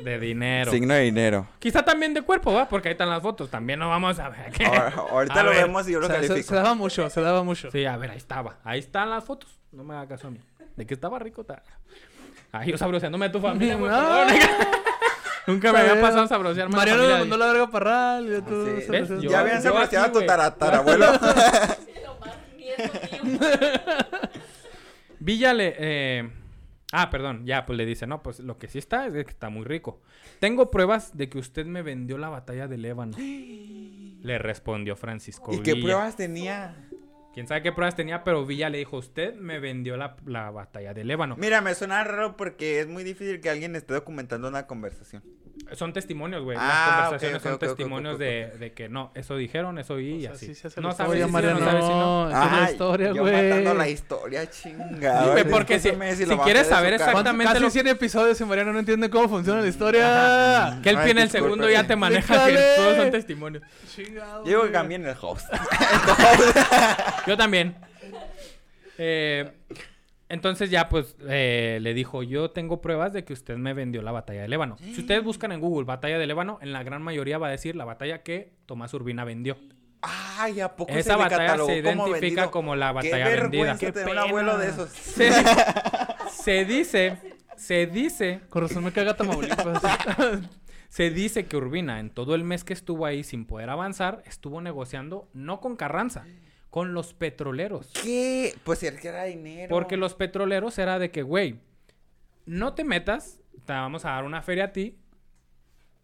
Speaker 1: De dinero.
Speaker 2: Signo de dinero.
Speaker 1: Quizá también de cuerpo, ¿va? Porque ahí están las fotos. También no vamos a ver. ¿qué?
Speaker 2: Ahora- ahorita
Speaker 1: A
Speaker 2: lo
Speaker 1: ver.
Speaker 2: vemos y yo lo
Speaker 3: O sea, se,
Speaker 2: califico.
Speaker 3: se daba mucho, se daba mucho.
Speaker 1: Sí, a ver, ahí estaba. Ahí están las fotos. No me haga caso a mí. De que estaba rico, está. Ay, yo sabroseándome a tu familia, güey.
Speaker 3: No.
Speaker 1: Nunca me había pasado a sabrosearme
Speaker 3: Mariano
Speaker 1: familia
Speaker 3: me mandó la verga parral. Y tú,
Speaker 2: Sí.
Speaker 3: se-
Speaker 1: ¿Ves? Yo-
Speaker 2: ya habían
Speaker 1: yo
Speaker 2: saboreado a tu taratarabuelo.
Speaker 4: Lo más nieto mío.
Speaker 1: Villa le... eh, Ah, perdón. Ya, pues le dice, no, pues lo que sí está es que está muy rico. Tengo pruebas de que usted me vendió la batalla del Ébano. Le respondió Francisco
Speaker 2: ¿Y qué pruebas tenía?
Speaker 1: Quién sabe qué pruebas tenía, pero Villa le dijo, usted me vendió la, la batalla del Ébano.
Speaker 2: Mira, me suena raro porque es muy difícil que alguien esté documentando una conversación.
Speaker 1: Son testimonios, güey.
Speaker 2: Ah,
Speaker 1: Las conversaciones
Speaker 2: ok, ok,
Speaker 1: son testimonios de, de que no, eso dijeron, eso y así. no sabes si sí,
Speaker 3: Mariano.
Speaker 1: no sabes si no.
Speaker 3: Es la
Speaker 2: Ay,
Speaker 3: historia,
Speaker 2: yo
Speaker 3: güey.
Speaker 2: matando la historia, chingada.
Speaker 1: Güey, porque si- si
Speaker 2: bajé
Speaker 1: quieres saber exactamente-
Speaker 3: Casi
Speaker 1: lo-
Speaker 3: 100 episodios y Mariano no entiende cómo funciona la historia.
Speaker 1: Que el
Speaker 2: Ay,
Speaker 1: pie en el segundo ya te maneja que todos son testimonios.
Speaker 3: Chingado.
Speaker 2: Yo digo que
Speaker 3: güey.
Speaker 2: cambien el host.
Speaker 1: Yo también. Eh, entonces ya pues eh, le dijo, yo tengo pruebas de que usted me vendió la batalla del Ébano. Si ustedes buscan en Google batalla del Ébano, en la gran mayoría va a decir la batalla que Tomás Urbina vendió.
Speaker 2: Ay, ¿a poco
Speaker 1: Esa
Speaker 2: se
Speaker 1: batalla se
Speaker 2: como
Speaker 1: identifica
Speaker 2: vendido?
Speaker 1: como la
Speaker 2: Qué
Speaker 1: batalla vendida.
Speaker 2: vergüenza tener un abuelo de esos.
Speaker 1: Se, se dice, se dice,
Speaker 3: Con razón me caga Tamaulipas.
Speaker 1: se dice que Urbina en todo el mes que estuvo ahí sin poder avanzar, estuvo negociando no con Carranza, con los petroleros.
Speaker 2: ¿Qué? Pues si es que era dinero.
Speaker 1: Porque los petroleros era de que, güey, no te metas, te vamos a dar una feria a ti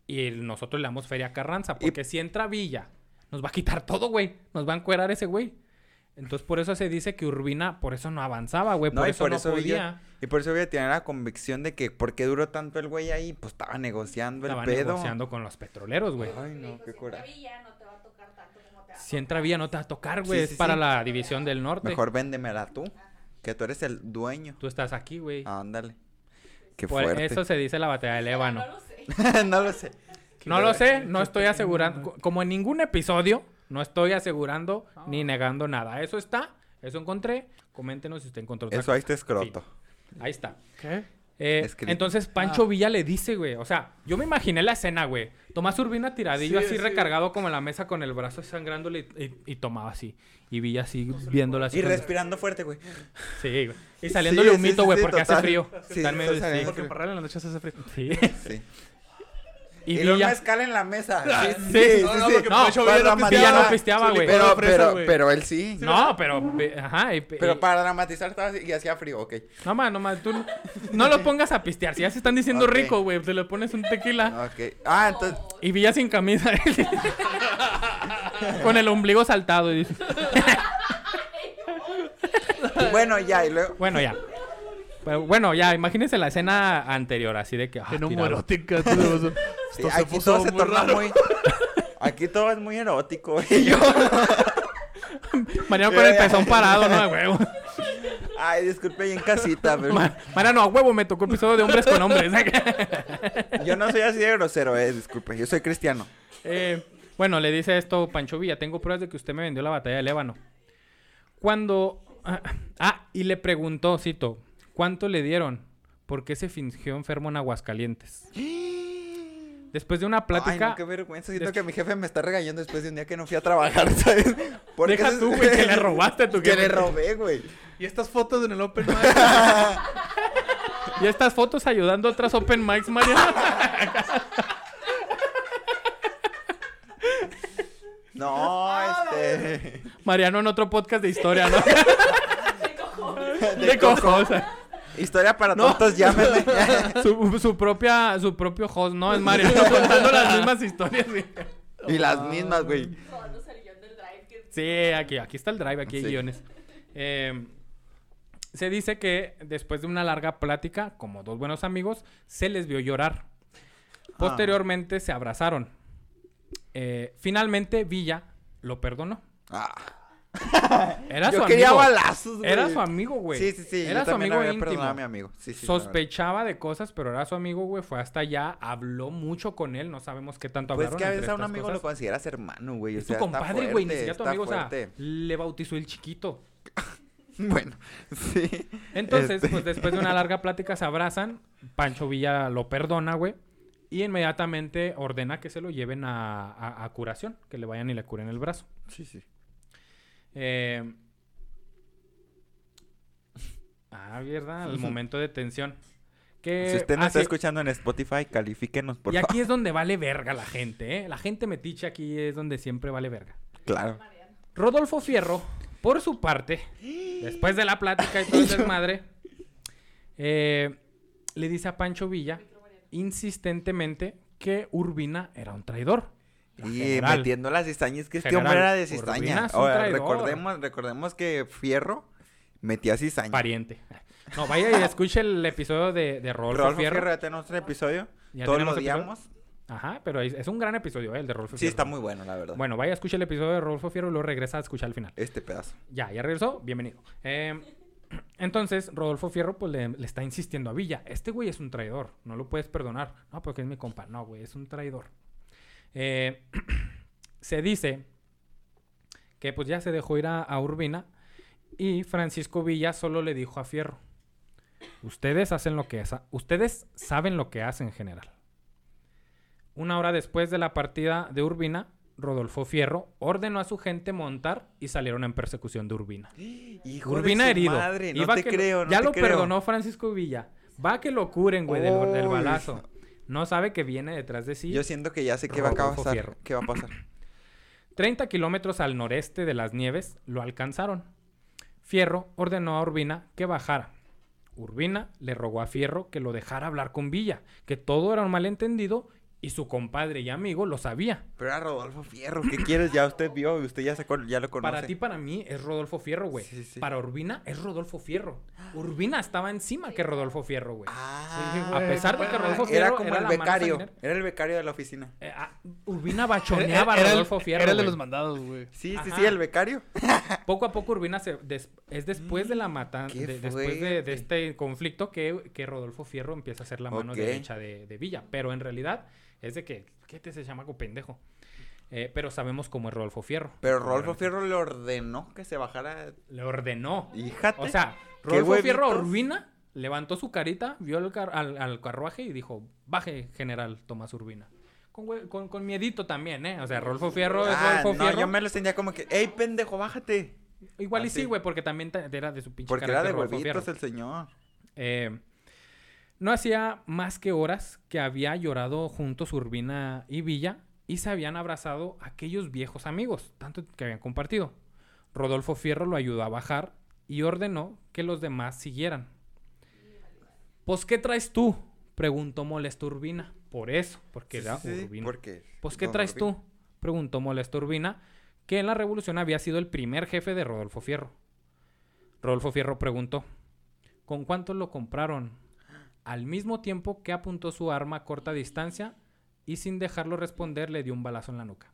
Speaker 1: y nosotros le damos feria a Carranza.
Speaker 2: Y-
Speaker 1: Porque si entra Villa, nos va a quitar todo, güey. Nos va a encuerar ese güey. Entonces por eso se dice que Urbina, por eso no avanzaba, güey.
Speaker 2: No,
Speaker 1: por
Speaker 2: y
Speaker 1: eso
Speaker 2: por
Speaker 1: no
Speaker 2: eso
Speaker 1: podía.
Speaker 2: Villa- y por eso voy a tener la convicción de que ¿por qué duró tanto el güey ahí? Pues estaba negociando el
Speaker 1: Estaba
Speaker 2: pedo.
Speaker 1: negociando con los petroleros, güey.
Speaker 2: Ay, no, qué coraje.
Speaker 1: Entra Villa no te va a tocar, güey.
Speaker 2: Sí,
Speaker 1: es
Speaker 2: sí,
Speaker 1: para
Speaker 2: sí.
Speaker 1: la división del norte.
Speaker 2: Mejor véndemela tú. Que tú eres el dueño.
Speaker 1: Tú estás aquí, güey.
Speaker 2: Ándale. Qué
Speaker 1: por
Speaker 2: fuerte.
Speaker 1: eso se dice la batalla del Ébano.
Speaker 4: No lo sé.
Speaker 2: no lo sé.
Speaker 1: No lo sé, no estoy asegurando. co- Como en ningún episodio, no estoy asegurando ni negando nada. Eso está, eso encontré. Coméntenos si usted encontró otra
Speaker 2: Eso ahí está escroto.
Speaker 1: Ahí está.
Speaker 3: ¿Qué?
Speaker 1: Eh, entonces Pancho Villa le dice, güey. O sea, yo me imaginé la escena, güey. Tomás Urbina tiradillo
Speaker 3: Sí,
Speaker 1: así
Speaker 3: sí.
Speaker 1: recargado como en la mesa con el brazo sangrándole y, y- y tomaba así. Y Villa así viéndolo así.
Speaker 2: Y
Speaker 1: con-
Speaker 2: respirando fuerte, güey.
Speaker 1: Sí, güey. Y saliéndole
Speaker 2: Sí,
Speaker 1: un
Speaker 2: sí,
Speaker 1: mito,
Speaker 2: sí,
Speaker 1: güey,
Speaker 2: sí,
Speaker 1: porque hace frío.
Speaker 2: Sí.
Speaker 3: Porque en la noche se hace frío.
Speaker 1: Sí.
Speaker 2: Sí.
Speaker 1: Y
Speaker 2: Y,
Speaker 1: Villa...
Speaker 2: mezcal en la mesa.
Speaker 1: Sí,
Speaker 2: sí,
Speaker 3: no,
Speaker 2: sí,
Speaker 3: no,
Speaker 2: sí.
Speaker 1: No,
Speaker 2: para
Speaker 3: Villa no
Speaker 2: dramatizar.
Speaker 1: Villa no
Speaker 3: pisteaba.
Speaker 1: güey.
Speaker 2: Pero, pero, pero él sí.
Speaker 1: No, pero... Ajá. y-
Speaker 2: Pero para dramatizar estaba así y hacía frío, ok.
Speaker 1: No, más, no más. Tú no los pongas a pistear. Si ya se están diciendo rico, güey. Te le pones un tequila.
Speaker 2: Ok. Ah, entonces.
Speaker 1: Y Villa sin camisa. Con el ombligo saltado. y dice,
Speaker 2: Bueno, ya, y luego.
Speaker 1: Bueno, ya. Pero bueno, ya. Imagínense la escena anterior. Así de que... ah,
Speaker 3: En
Speaker 1: tirado.
Speaker 3: homoerótica. tú, o sea,
Speaker 2: Sí,
Speaker 3: Esto se
Speaker 2: aquí
Speaker 3: puso
Speaker 2: todo se
Speaker 3: muy
Speaker 2: torna
Speaker 3: raro.
Speaker 2: muy. Aquí todo es muy erótico, güey. Yo.
Speaker 1: Mariano con el pezón parado, ¿no? De huevo.
Speaker 2: Ay, disculpe, ahí en casita, pero.
Speaker 1: Ma- Mariano, a huevo me tocó episodio de hombres con hombres.
Speaker 2: Yo no soy así de grosero, eh, disculpe. Yo soy cristiano.
Speaker 1: Eh, bueno, le dice esto Pancho Villa. Tengo pruebas de que usted me vendió la batalla del Ébano. Cuando... ah, Ah, y le preguntó, cito, ¿cuánto le dieron? ¿Por qué se fingió enfermo en Aguascalientes? Después de una
Speaker 2: Ay,
Speaker 1: plática...
Speaker 2: no, qué vergüenza. Siento que mi jefe me está regañando después de un día que no fui a trabajar, ¿sabes? Porque
Speaker 1: Deja tú, güey, que le robaste a tu
Speaker 2: Que
Speaker 1: jefe.
Speaker 2: le robé, güey.
Speaker 3: Y estas fotos en el Open Mic.
Speaker 1: Y estas fotos ayudando a otras open mics, Mariano.
Speaker 2: No, este.
Speaker 1: Mariano en otro podcast de historia, ¿no?
Speaker 4: De cojones.
Speaker 1: De cojos.
Speaker 2: Historia para
Speaker 1: No.
Speaker 2: tontos, llámeme.
Speaker 1: Su, su propia, su propio host, ¿no? Es Mariano contando las mismas historias. güey.
Speaker 2: y las mismas, güey.
Speaker 4: Robándose el guion del drive. que-
Speaker 1: Sí, aquí, aquí está el drive, aquí hay
Speaker 2: Sí.
Speaker 1: guiones. Eh, se dice que después de una larga plática, como dos buenos amigos, se les vio llorar. Posteriormente se abrazaron. Eh, finalmente Villa lo perdonó.
Speaker 2: Ah.
Speaker 1: Era su
Speaker 2: Yo quería
Speaker 1: amigo.
Speaker 2: balazos, güey.
Speaker 1: Era su amigo, güey.
Speaker 2: Sí, sí, sí.
Speaker 1: Era
Speaker 2: yo
Speaker 1: su amigo
Speaker 2: había
Speaker 1: íntimo.
Speaker 2: a mi amigo. Sí, sí.
Speaker 1: Sospechaba de cosas, pero era su amigo, güey. Fue hasta allá, habló mucho con él. No sabemos qué tanto
Speaker 2: Pues
Speaker 1: hablaron.
Speaker 2: que a veces a un amigo
Speaker 1: cosas.
Speaker 2: lo consideras hermano, güey. O
Speaker 1: Es tu
Speaker 2: sea,
Speaker 1: compadre, güey, ni siquiera tu amigo. O sea, le bautizó el chiquito.
Speaker 2: Bueno, sí.
Speaker 1: Entonces,
Speaker 2: Este.
Speaker 1: pues después de una larga plática se abrazan. Pancho Villa lo perdona, güey. Y inmediatamente ordena que se lo lleven a, a- a curación, que le vayan y le curen el brazo.
Speaker 2: Sí, sí.
Speaker 1: Eh, Ah, ¿verdad? El momento de tensión. Que
Speaker 2: Si usted nos está escuchando en Spotify, califíquenos, por
Speaker 1: Y
Speaker 2: favor.
Speaker 1: aquí es donde vale verga la gente, ¿eh? La gente metiche aquí es donde siempre vale verga.
Speaker 2: Claro.
Speaker 1: Rodolfo Fierro, por su parte, después de la plática y todo el desmadre, eh, le dice a Pancho Villa insistentemente que Urbina era un traidor.
Speaker 2: Y
Speaker 1: general.
Speaker 2: metiendo las cizañas, que este
Speaker 1: General,
Speaker 2: hombre era de cizaña. Ahora, recordemos, recordemos que Fierro metía cizaña.
Speaker 1: Pariente. No, vaya y escuche el episodio de, de Rodolfo,
Speaker 2: Rodolfo
Speaker 1: Fierro.
Speaker 2: Fierro, ya tenemos otro episodio.
Speaker 1: Ya
Speaker 2: Todos lo odiamos.
Speaker 1: Ajá, pero es, es un gran episodio, ¿eh? El de Rodolfo
Speaker 2: Sí,
Speaker 1: Fierro.
Speaker 2: está muy bueno, la verdad.
Speaker 1: Bueno, vaya, escuche el episodio de Rodolfo Fierro y luego regresa a escuchar al final.
Speaker 2: Este pedazo.
Speaker 1: Ya, ya regresó, bienvenido. Eh, entonces, Rodolfo Fierro pues le, le está insistiendo a Villa, este güey es un traidor, no lo puedes perdonar. No, porque es mi compa. No, güey, es un traidor. Eh, se dice que pues ya se dejó ir a, a Urbina y Francisco Villa solo le dijo a Fierro, ustedes hacen lo que es, ustedes saben lo que hacen en general. Una hora después de la partida de Urbina, Rodolfo Fierro ordenó a su gente montar y salieron en persecución de Urbina.
Speaker 2: Hijo
Speaker 1: Urbina
Speaker 2: de su
Speaker 1: herido.
Speaker 2: Madre, no
Speaker 1: Iba
Speaker 2: te
Speaker 1: que
Speaker 2: creo, no
Speaker 1: ya
Speaker 2: te
Speaker 1: lo
Speaker 2: creo.
Speaker 1: perdonó Francisco Villa. Va que lo curen, güey, del, balazo. No sabe que viene detrás de sí.
Speaker 2: Yo siento que ya sé qué va a pasar. ¿Qué va a pasar?
Speaker 1: 30 kilómetros al noreste de las nieves lo alcanzaron. Fierro ordenó a Urbina que bajara. Urbina le rogó a Fierro que lo dejara hablar con Villa, que todo era un malentendido y su compadre y amigo lo sabía.
Speaker 2: Pero era Rodolfo Fierro. ¿Qué quieres? Ya usted vio, usted ya, se con- ya lo conoce.
Speaker 1: Para ti, para mí, es Rodolfo Fierro, güey.
Speaker 2: Sí, sí.
Speaker 1: Para Urbina, es Rodolfo Fierro. Urbina estaba encima que Rodolfo Fierro, güey.
Speaker 2: Ah,
Speaker 1: A pesar de que Rodolfo
Speaker 2: era
Speaker 1: Fierro
Speaker 2: como
Speaker 1: era
Speaker 2: el
Speaker 1: la mano
Speaker 2: becario. Era el becario de la oficina.
Speaker 1: Eh, ah, Urbina bachoneaba a
Speaker 3: Era el-
Speaker 1: Rodolfo Fierro.
Speaker 3: Era el de
Speaker 1: güey.
Speaker 3: los mandados, güey.
Speaker 2: Sí, sí,
Speaker 1: Ajá.
Speaker 2: sí, el becario.
Speaker 1: Poco a poco Urbina se des- es después de la matanza,
Speaker 2: Qué
Speaker 1: después de, este conflicto que, que Rodolfo Fierro empieza a ser la mano derecha de, de Villa. Pero en realidad es de que, ¿qué te se llama pendejo? Eh, pero sabemos cómo es Rodolfo Fierro.
Speaker 2: Pero Rodolfo Fierro le ordenó que se bajara.
Speaker 1: Le ordenó.
Speaker 2: Híjate.
Speaker 1: O sea, Rodolfo Fierro. Urbina levantó su carita, vio al, car- al- al carruaje y dijo, baje, general Tomás Urbina. Con, con, con miedito también, ¿eh? O sea, Rodolfo Fierro es
Speaker 2: Ah,
Speaker 1: Rodolfo
Speaker 2: no,
Speaker 1: Fierro.
Speaker 2: yo me lo sentía como que, ¡ey, pendejo, bájate!
Speaker 1: Igual y sí, güey, porque también ta- era de su pinche
Speaker 2: Porque era de huevitos el señor.
Speaker 1: Eh, no hacía más que horas que había llorado juntos Urbina y Villa y se habían abrazado aquellos viejos amigos, tanto que habían compartido. Rodolfo Fierro lo ayudó a bajar y ordenó que los demás siguieran. ¿Pues qué traes tú? preguntó molesto Urbina. Por eso, porque era
Speaker 2: sí,
Speaker 1: Urbina.
Speaker 2: porque...
Speaker 1: ¿Pues qué traes
Speaker 2: Urbina.
Speaker 1: tú? Preguntó molesto Urbina, que en la revolución había sido el primer jefe de Rodolfo Fierro. Rodolfo Fierro preguntó, ¿con cuánto lo compraron? Al mismo tiempo que apuntó su arma a corta distancia y sin dejarlo responder le dio un balazo en la nuca.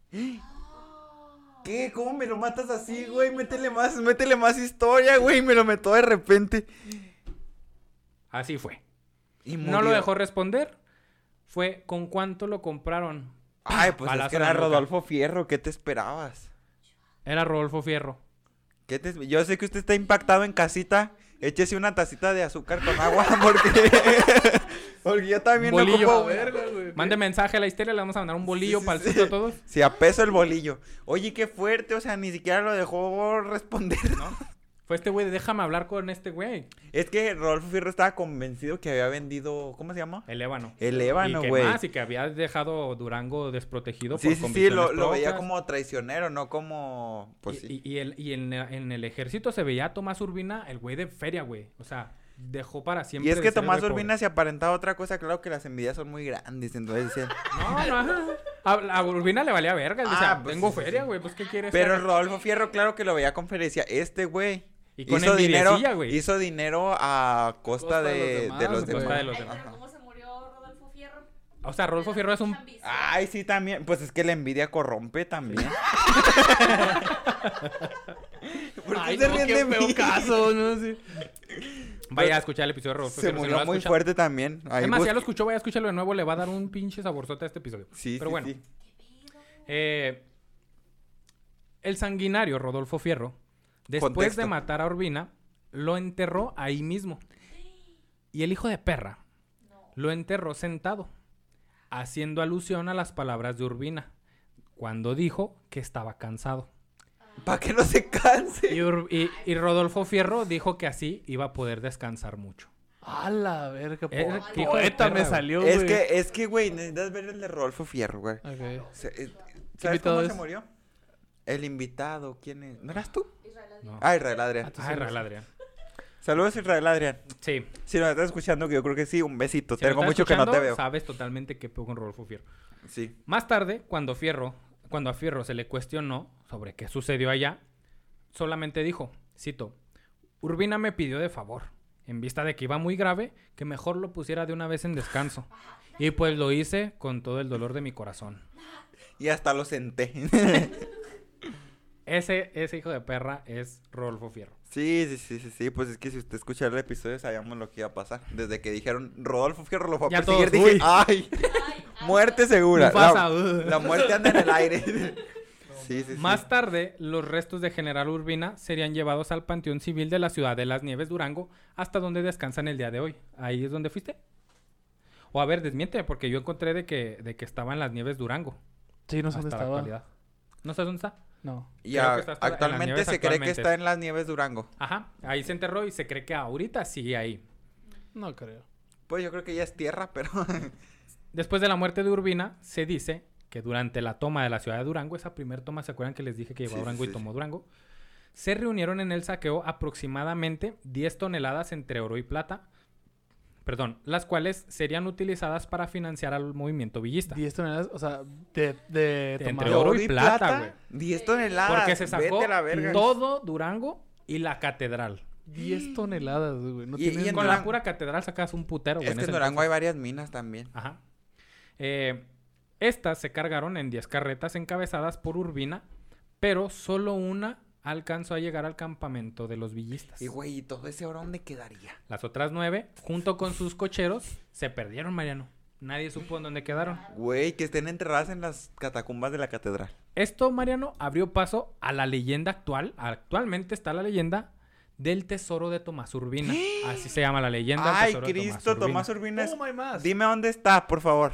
Speaker 2: ¿Qué? ¿Cómo me lo matas así, güey? Métele más, métele más historia, güey. Me lo meto de repente.
Speaker 1: Así fue.
Speaker 2: Y
Speaker 1: No lo dejó responder. Fue ¿con cuánto lo compraron?
Speaker 2: Ay, pues es que era. Rodolfo Fierro. ¿Qué te esperabas?
Speaker 1: Era Rodolfo Fierro.
Speaker 2: ¿Qué te... Yo sé que usted está impactado en casita. Échese una tacita de azúcar con agua porque... porque yo también
Speaker 1: Bolillo.
Speaker 2: ocupo...
Speaker 3: Verga, güey.
Speaker 1: Mande mensaje a la histeria, le vamos a mandar un bolillo
Speaker 2: sí,
Speaker 1: para el
Speaker 2: sí.
Speaker 1: a todos.
Speaker 2: Si a peso el bolillo. Oye, qué fuerte. O sea, ni siquiera lo dejó responder.
Speaker 1: Fue este güey, de, déjame hablar con este güey.
Speaker 2: Es que Rodolfo Fierro estaba convencido que había vendido... ¿Cómo se llama?
Speaker 1: El ébano.
Speaker 2: El
Speaker 1: y
Speaker 2: ébano,
Speaker 1: que
Speaker 2: güey.
Speaker 1: más, y que había dejado Durango desprotegido
Speaker 2: Sí,
Speaker 1: por
Speaker 2: sí, sí. Lo, lo veía como traicionero, no como... Pues
Speaker 1: y,
Speaker 2: sí.
Speaker 1: y- y el- y en, en el ejército se veía a Tomás Urbina, el güey de feria, güey. O sea, dejó para siempre.
Speaker 2: Y es que Tomás. Urbina se aparentaba otra cosa, claro que las envidias son muy grandes, entonces decían,
Speaker 1: No, no, no. A, a Urbina le valía verga. él decía,
Speaker 2: Ah, pues
Speaker 1: tengo
Speaker 2: sí,
Speaker 1: feria, güey. Pues, ¿qué quieres?
Speaker 2: Pero? Rodolfo Fierro, claro que lo veía con feria, decía, este güey
Speaker 1: Y con
Speaker 2: hizo dinero,
Speaker 1: güey.
Speaker 2: hizo dinero a costa,
Speaker 3: Costa de los
Speaker 2: de,
Speaker 3: demás,
Speaker 2: de los
Speaker 3: güey.
Speaker 2: demás.
Speaker 1: Costa de los
Speaker 4: Ay,
Speaker 1: demás.
Speaker 4: pero ¿cómo se murió Rodolfo Fierro?
Speaker 1: O sea, Rodolfo Fierro es un...
Speaker 2: Ay, sí, también, pues es que la envidia corrompe también. ¿Por qué
Speaker 3: Ay,
Speaker 2: se
Speaker 3: no,
Speaker 2: ríen de mí?
Speaker 3: caso, no sé.
Speaker 1: Vaya a escuchar el episodio de Rodolfo
Speaker 2: Se
Speaker 1: Fierro. si no
Speaker 2: murió muy
Speaker 1: escuchado.
Speaker 2: fuerte también. Ahí
Speaker 1: Es más, si ya lo escuchó, vaya a escucharlo de nuevo. Le va a dar un pinche saborzote a este episodio.
Speaker 2: Sí,
Speaker 1: Pero
Speaker 2: sí,
Speaker 1: bueno.
Speaker 2: sí.
Speaker 1: Eh, el sanguinario Rodolfo Fierro Después de matar a Urbina, lo enterró ahí mismo. Y el hijo de perra lo enterró sentado, haciendo alusión a las palabras de Urbina, cuando dijo que estaba cansado.
Speaker 2: Para que no se canse.
Speaker 1: Y, Ur- y- y Rodolfo Fierro dijo que así iba a poder descansar mucho.
Speaker 3: A la verga,
Speaker 1: Eh,
Speaker 3: po- poeta
Speaker 1: perra,
Speaker 3: me salió, güey.
Speaker 2: Es que, es que, güey, necesitas ver el de Rodolfo Fierro, güey.
Speaker 3: Ok.
Speaker 2: Se- eh, ¿Sabes cómo
Speaker 3: es?
Speaker 2: se murió? El invitado, ¿quién es? ¿No eras tú?
Speaker 4: Israel Adrián.
Speaker 1: No.
Speaker 2: Ah, Israel Adrián.
Speaker 3: sí eres.
Speaker 1: Real Adrián.
Speaker 2: Saludos, Israel Adrián.
Speaker 1: Sí.
Speaker 2: Si nos estás escuchando, que yo creo que sí, un besito.
Speaker 1: Si
Speaker 2: Tengo mucho que no te veo.
Speaker 1: Sabes totalmente qué pedo con Rodolfo Fierro.
Speaker 2: Sí.
Speaker 1: Más tarde, cuando Fierro, cuando a Fierro se le cuestionó sobre qué sucedió allá, solamente dijo, cito, Urbina me pidió de favor, en vista de que iba muy grave, que mejor lo pusiera de una vez en descanso. Y pues lo hice con todo el dolor de mi corazón.
Speaker 2: Y hasta lo senté.
Speaker 1: Ese, ese hijo de perra es Rodolfo Fierro.
Speaker 2: sí, sí, sí, sí, sí. Pues es que si usted escucha el episodio, sabíamos lo que iba a pasar. Desde que dijeron Rodolfo Fierro lo fue a
Speaker 1: Ya
Speaker 2: perseguir,
Speaker 1: todos,
Speaker 2: dije. ¡ay!
Speaker 4: Ay,
Speaker 2: Muerte segura. La, la muerte anda en el aire. sí, sí, sí.
Speaker 1: Más tarde, los restos de General Urbina serían llevados al Panteón Civil de la ciudad de Las Nieves, Durango, hasta donde descansan el día de hoy. ¿Ahí es donde fuiste? O a ver, desmiente, porque yo encontré de que, de que estaba en Las Nieves, Durango.
Speaker 3: Sí, no sé dónde
Speaker 1: la
Speaker 3: estaba.
Speaker 1: actualidad. ¿No sabes dónde está?
Speaker 3: No.
Speaker 2: Y a-
Speaker 1: está hasta
Speaker 2: actualmente se cree que está en las nieves Durango.
Speaker 1: Ajá, ahí se enterró y se cree que ahorita sigue ahí.
Speaker 3: No creo.
Speaker 2: Pues yo creo que ya es tierra, pero...
Speaker 1: Después de la muerte de Urbina, se dice que durante la toma de la ciudad de Durango, esa primer toma, ¿se acuerdan que les dije que llevó
Speaker 2: Sí,
Speaker 1: a
Speaker 2: sí,
Speaker 1: Durango y tomó
Speaker 2: sí.
Speaker 1: Durango? Se reunieron en el saqueo aproximadamente 10 toneladas entre oro y plata, perdón, las cuales serían utilizadas para financiar al movimiento villista.
Speaker 3: 10 toneladas, o sea, de, de
Speaker 1: Entre.
Speaker 2: ¿De
Speaker 1: oro y plata, güey.
Speaker 2: 10 toneladas.
Speaker 1: Porque se sacó
Speaker 2: Vete a la verga.
Speaker 1: todo Durango y la catedral.
Speaker 3: 10 toneladas, güey. No
Speaker 2: Y- y
Speaker 3: tienen-
Speaker 2: en
Speaker 1: Con
Speaker 2: Durango-
Speaker 1: la pura catedral sacas un putero, güey.
Speaker 2: Es
Speaker 1: en
Speaker 2: que en Durango hay varias minas también.
Speaker 1: Ajá. Eh, estas se cargaron en 10 carretas encabezadas por Urbina, pero solo una alcanzó a llegar al campamento de los villistas.
Speaker 2: Y güey, ¿y todo ese oro dónde quedaría?
Speaker 1: Las otras nueve, junto con sus cocheros, se perdieron, Mariano. Nadie supo en dónde quedaron.
Speaker 2: Güey, que estén enterradas en las catacumbas de la catedral.
Speaker 1: Esto, Mariano, abrió paso a la leyenda actual. Actualmente está la leyenda del tesoro de Tomás Urbina. Así se llama la leyenda. del
Speaker 2: Ay,
Speaker 1: tesoro de
Speaker 2: Cristo, Tomás Urbina. es-
Speaker 3: Oh, my más.
Speaker 2: Dime dónde está, por favor.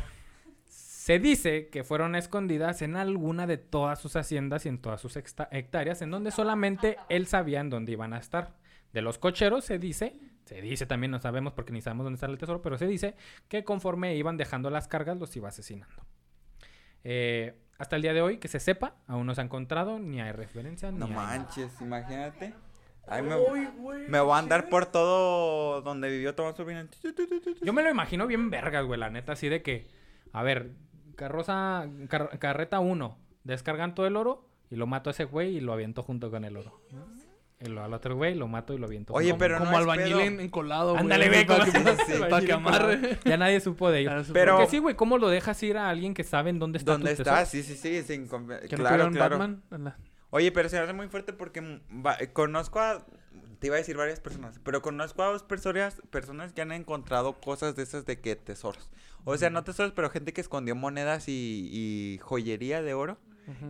Speaker 1: Se dice que fueron escondidas en alguna de todas sus haciendas y en todas sus hectáreas, en donde solamente él sabía en dónde iban a estar. De los cocheros se dice, se dice también, no sabemos porque ni sabemos dónde está el tesoro, pero se dice que conforme iban dejando las cargas los iba asesinando. Eh, hasta el día de hoy, que se sepa, aún no se ha encontrado, ni hay referencia,
Speaker 2: No
Speaker 1: ni hay nada.
Speaker 2: manches, imagínate. Ay, me,
Speaker 3: Uy, güey,
Speaker 2: me voy a andar por todo donde vivió Tomás Urbina.
Speaker 1: Yo me lo imagino bien vergas, güey, la neta, así de que, a ver, carroza, car- carreta 1, descargan todo el oro y lo mato a ese güey y lo aviento junto con el oro. Y lo al otro güey lo mato y lo aviento.
Speaker 2: Oye, pero
Speaker 3: Como
Speaker 2: no es
Speaker 3: albañil en- encolado, güey.
Speaker 1: Ándale, güey,
Speaker 3: Para
Speaker 1: como-
Speaker 3: que,
Speaker 2: Sí,
Speaker 3: para que amarre.
Speaker 1: Ya nadie supo de
Speaker 3: supo.
Speaker 2: Pero-
Speaker 1: Porque sí, güey, ¿cómo lo dejas ir a alguien que sabe en dónde está
Speaker 2: ¿Dónde
Speaker 1: tu
Speaker 2: está?
Speaker 1: tesoro?
Speaker 2: Sí, sí, sí. sin
Speaker 3: no
Speaker 2: claro, claro.
Speaker 3: Batman.
Speaker 2: Oye, pero se hace muy fuerte porque va- conozco a... Te iba a decir varias personas, pero conozco a dos personas, personas que han encontrado cosas de esas de que tesoros. O sea, no tesoros, pero gente que escondió monedas y, y joyería de oro,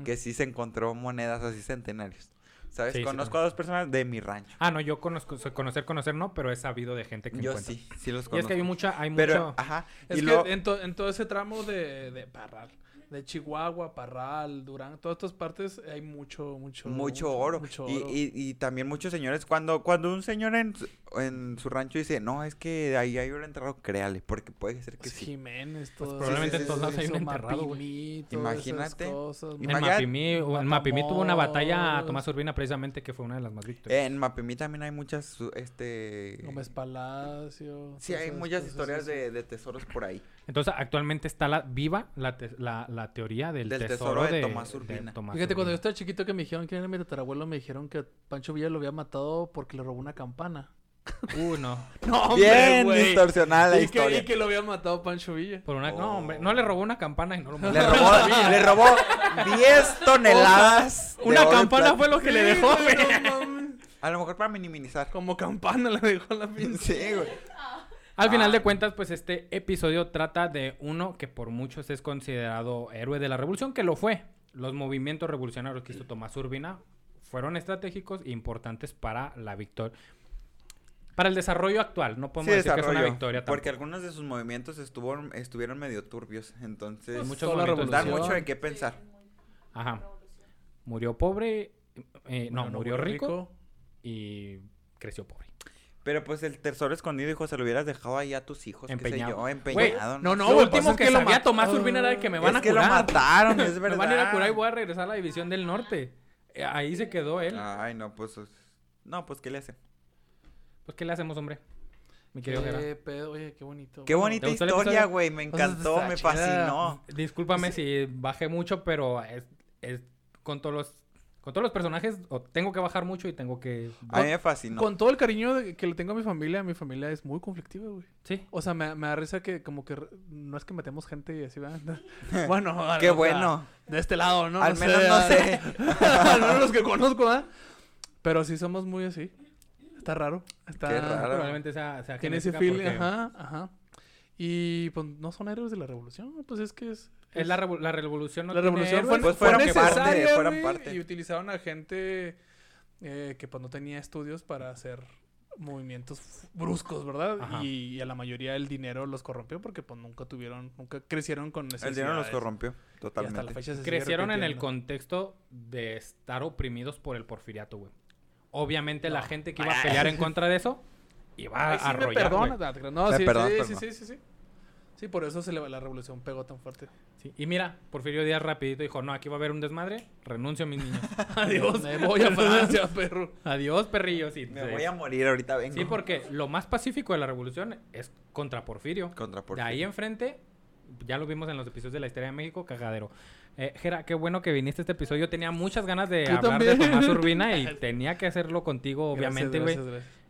Speaker 2: que sí se encontró monedas así centenarios. ¿Sabes?
Speaker 1: Sí,
Speaker 2: conozco a dos personas de mi rancho.
Speaker 1: Ah, no, yo conozco, conocer, conocer no, pero he sabido de gente que
Speaker 2: Yo
Speaker 1: encuentra.
Speaker 2: sí, sí los
Speaker 1: Y
Speaker 2: conozco.
Speaker 1: es que hay mucha, hay
Speaker 2: Pero,
Speaker 1: mucho...
Speaker 2: ajá.
Speaker 3: Es
Speaker 2: y
Speaker 3: que
Speaker 2: luego-
Speaker 3: en, to- en todo ese tramo de, de Parral, de Chihuahua, Parral, Durán, todas estas partes hay mucho, mucho...
Speaker 2: mucho oro.
Speaker 3: mucho
Speaker 2: Y,
Speaker 3: oro.
Speaker 2: y, y también muchos señores, cuando, cuando un señor en, su- en su rancho dice, no, es que ahí hay oro enterrado, créale, porque puede ser que
Speaker 3: Pues
Speaker 2: sí.
Speaker 3: Jiménez, todo
Speaker 1: probablemente
Speaker 2: en todos lados
Speaker 1: hay un enterrado.
Speaker 3: Mapimí,
Speaker 2: Imagínate.
Speaker 3: cosas,
Speaker 1: En Mapimí, en Mapimí tuvo una batalla a. Tomás Urbina precisamente que fue una de las más victoriosas.
Speaker 2: En Mapimí también hay muchas, este...
Speaker 3: Gómez Palacio.
Speaker 2: Sí, hay muchas historias de, de tesoros por ahí.
Speaker 1: Entonces, actualmente está la, viva la, te- la, la teoría del,
Speaker 2: Del
Speaker 1: tesoro,
Speaker 2: tesoro de
Speaker 1: de,
Speaker 2: Tomás
Speaker 1: de
Speaker 2: Urbina.
Speaker 1: Tomás
Speaker 3: Fíjate, cuando yo estaba chiquito que me dijeron que era mi tatarabuelo, me dijeron que Pancho Villa lo había matado porque le robó una campana.
Speaker 1: Uh, no.
Speaker 3: No,
Speaker 2: Bien distorsionada la
Speaker 3: y, que,
Speaker 2: historia.
Speaker 3: y que lo había matado Pancho Villa.
Speaker 1: Por una... No,
Speaker 2: Oh.
Speaker 1: hombre. No le robó una campana y no lo mató.
Speaker 2: Le robó, le robó 10 toneladas.
Speaker 1: Una campana fue lo que le dejó, güey.
Speaker 3: no.
Speaker 2: A lo mejor para minimizar.
Speaker 3: Como campana le dejó la pinche.
Speaker 2: Sí, güey.
Speaker 1: Al final
Speaker 2: Ah.
Speaker 1: de cuentas, pues este episodio trata de uno que por muchos es considerado héroe de la revolución, que lo fue. Los movimientos revolucionarios que hizo Tomás Urbina fueron estratégicos e importantes para la victoria. Para el desarrollo actual, no
Speaker 2: Sí,
Speaker 1: podemos decir que es una victoria
Speaker 2: Porque
Speaker 1: tampoco.
Speaker 2: algunos de sus movimientos estuvo, estuvieron medio turbios. Entonces,
Speaker 3: Pues,
Speaker 1: muchos
Speaker 2: dan mucho en qué pensar.
Speaker 1: Ajá. Murió pobre, eh, no, murió rico, y creció pobre.
Speaker 2: Pero pues el tesoro escondido, hijo, se lo hubieras dejado ahí a tus hijos.
Speaker 1: Empeñado.
Speaker 2: Yo, empeñado.
Speaker 3: no, no,
Speaker 1: lo
Speaker 3: lo
Speaker 1: último
Speaker 3: es
Speaker 1: que,
Speaker 3: que lo
Speaker 1: sabía
Speaker 3: mat-
Speaker 1: Tomás Urbina era de que me van
Speaker 2: es
Speaker 1: a
Speaker 2: que
Speaker 1: curar.
Speaker 2: lo mataron, es
Speaker 1: me
Speaker 2: verdad.
Speaker 1: van a ir a curar y voy a regresar a la división del norte. Eh, Ahí se quedó él.
Speaker 2: Ay, no, pues... es- No, pues, ¿qué le hacen?
Speaker 1: Pues, ¿qué le hacemos, hombre? Mi querido.
Speaker 3: Qué pedo, oye, qué bonito.
Speaker 2: Qué bonita
Speaker 1: ¿te gustó el
Speaker 2: historia, güey. Me
Speaker 3: Pues,
Speaker 2: encantó,
Speaker 3: está
Speaker 2: me fascinó.
Speaker 1: Discúlpame si bajé mucho, pero es, es con todos los con todos los personajes o tengo que bajar mucho y tengo que
Speaker 2: A mí me fascinó.
Speaker 3: Con todo el cariño de- que le tengo a mi familia, mi familia es muy conflictiva, güey.
Speaker 1: sí.
Speaker 3: O sea, me, me da risa que como que re- no es que metemos gente y así, ¿verdad? bueno,
Speaker 2: Qué
Speaker 3: o sea,
Speaker 2: bueno.
Speaker 3: de este lado, ¿no?
Speaker 2: Al
Speaker 3: No
Speaker 2: menos
Speaker 3: sé,
Speaker 2: no sé.
Speaker 3: Al menos los que conozco, ¿ah? Pero sí somos muy así. Está raro. Está...
Speaker 2: Qué raro.
Speaker 1: Probablemente sea, sea
Speaker 3: Tiene ese
Speaker 1: genética
Speaker 3: feeling,
Speaker 1: porque
Speaker 3: ajá, ajá. Y pues no son héroes de la revolución, pues es que es...
Speaker 1: Es la, revo- la revolución no
Speaker 3: la
Speaker 1: tiene
Speaker 3: revolución fue,
Speaker 1: héroes,
Speaker 2: Pues
Speaker 3: fue
Speaker 2: fueron
Speaker 3: necesaria,
Speaker 2: parte, fueron parte.
Speaker 3: Y utilizaron a gente eh, que pues no tenía estudios para hacer movimientos bruscos, ¿verdad? Y, y a la mayoría el dinero los corrompió porque pues nunca tuvieron, nunca crecieron con
Speaker 2: El dinero los corrompió,
Speaker 3: Y hasta la
Speaker 2: totalmente.
Speaker 3: fecha se sigue
Speaker 1: crecieron en el contexto de estar oprimidos por el porfiriato, güey. Obviamente la gente que iba a pelear en contra de eso iba a
Speaker 3: Ay, sí, me
Speaker 1: arrollar,
Speaker 3: perdona. No,
Speaker 2: Me
Speaker 3: sí,
Speaker 2: perdonas,
Speaker 3: sí, sí, sí, sí, sí. Sí, por eso se le, la revolución pegó tan fuerte.
Speaker 1: Sí, Y mira, Porfirio Díaz rapidito dijo, no, aquí va a haber un desmadre, renuncio a mis niños.
Speaker 3: Adiós. Me voy a Francia, perro.
Speaker 1: Adiós, perrillos. Y
Speaker 2: Me voy a morir, ahorita vengo.
Speaker 1: Sí, porque lo más pacífico de la revolución es contra Porfirio.
Speaker 2: Contra
Speaker 1: De
Speaker 2: Porfirio.
Speaker 1: ahí enfrente, ya lo vimos en los episodios de la historia de México, cagadero. Eh, Jera, qué bueno que viniste a este episodio. Yo tenía muchas ganas de
Speaker 3: Yo
Speaker 1: hablar de. Tomás Urbina y tenía que hacerlo contigo, obviamente, güey.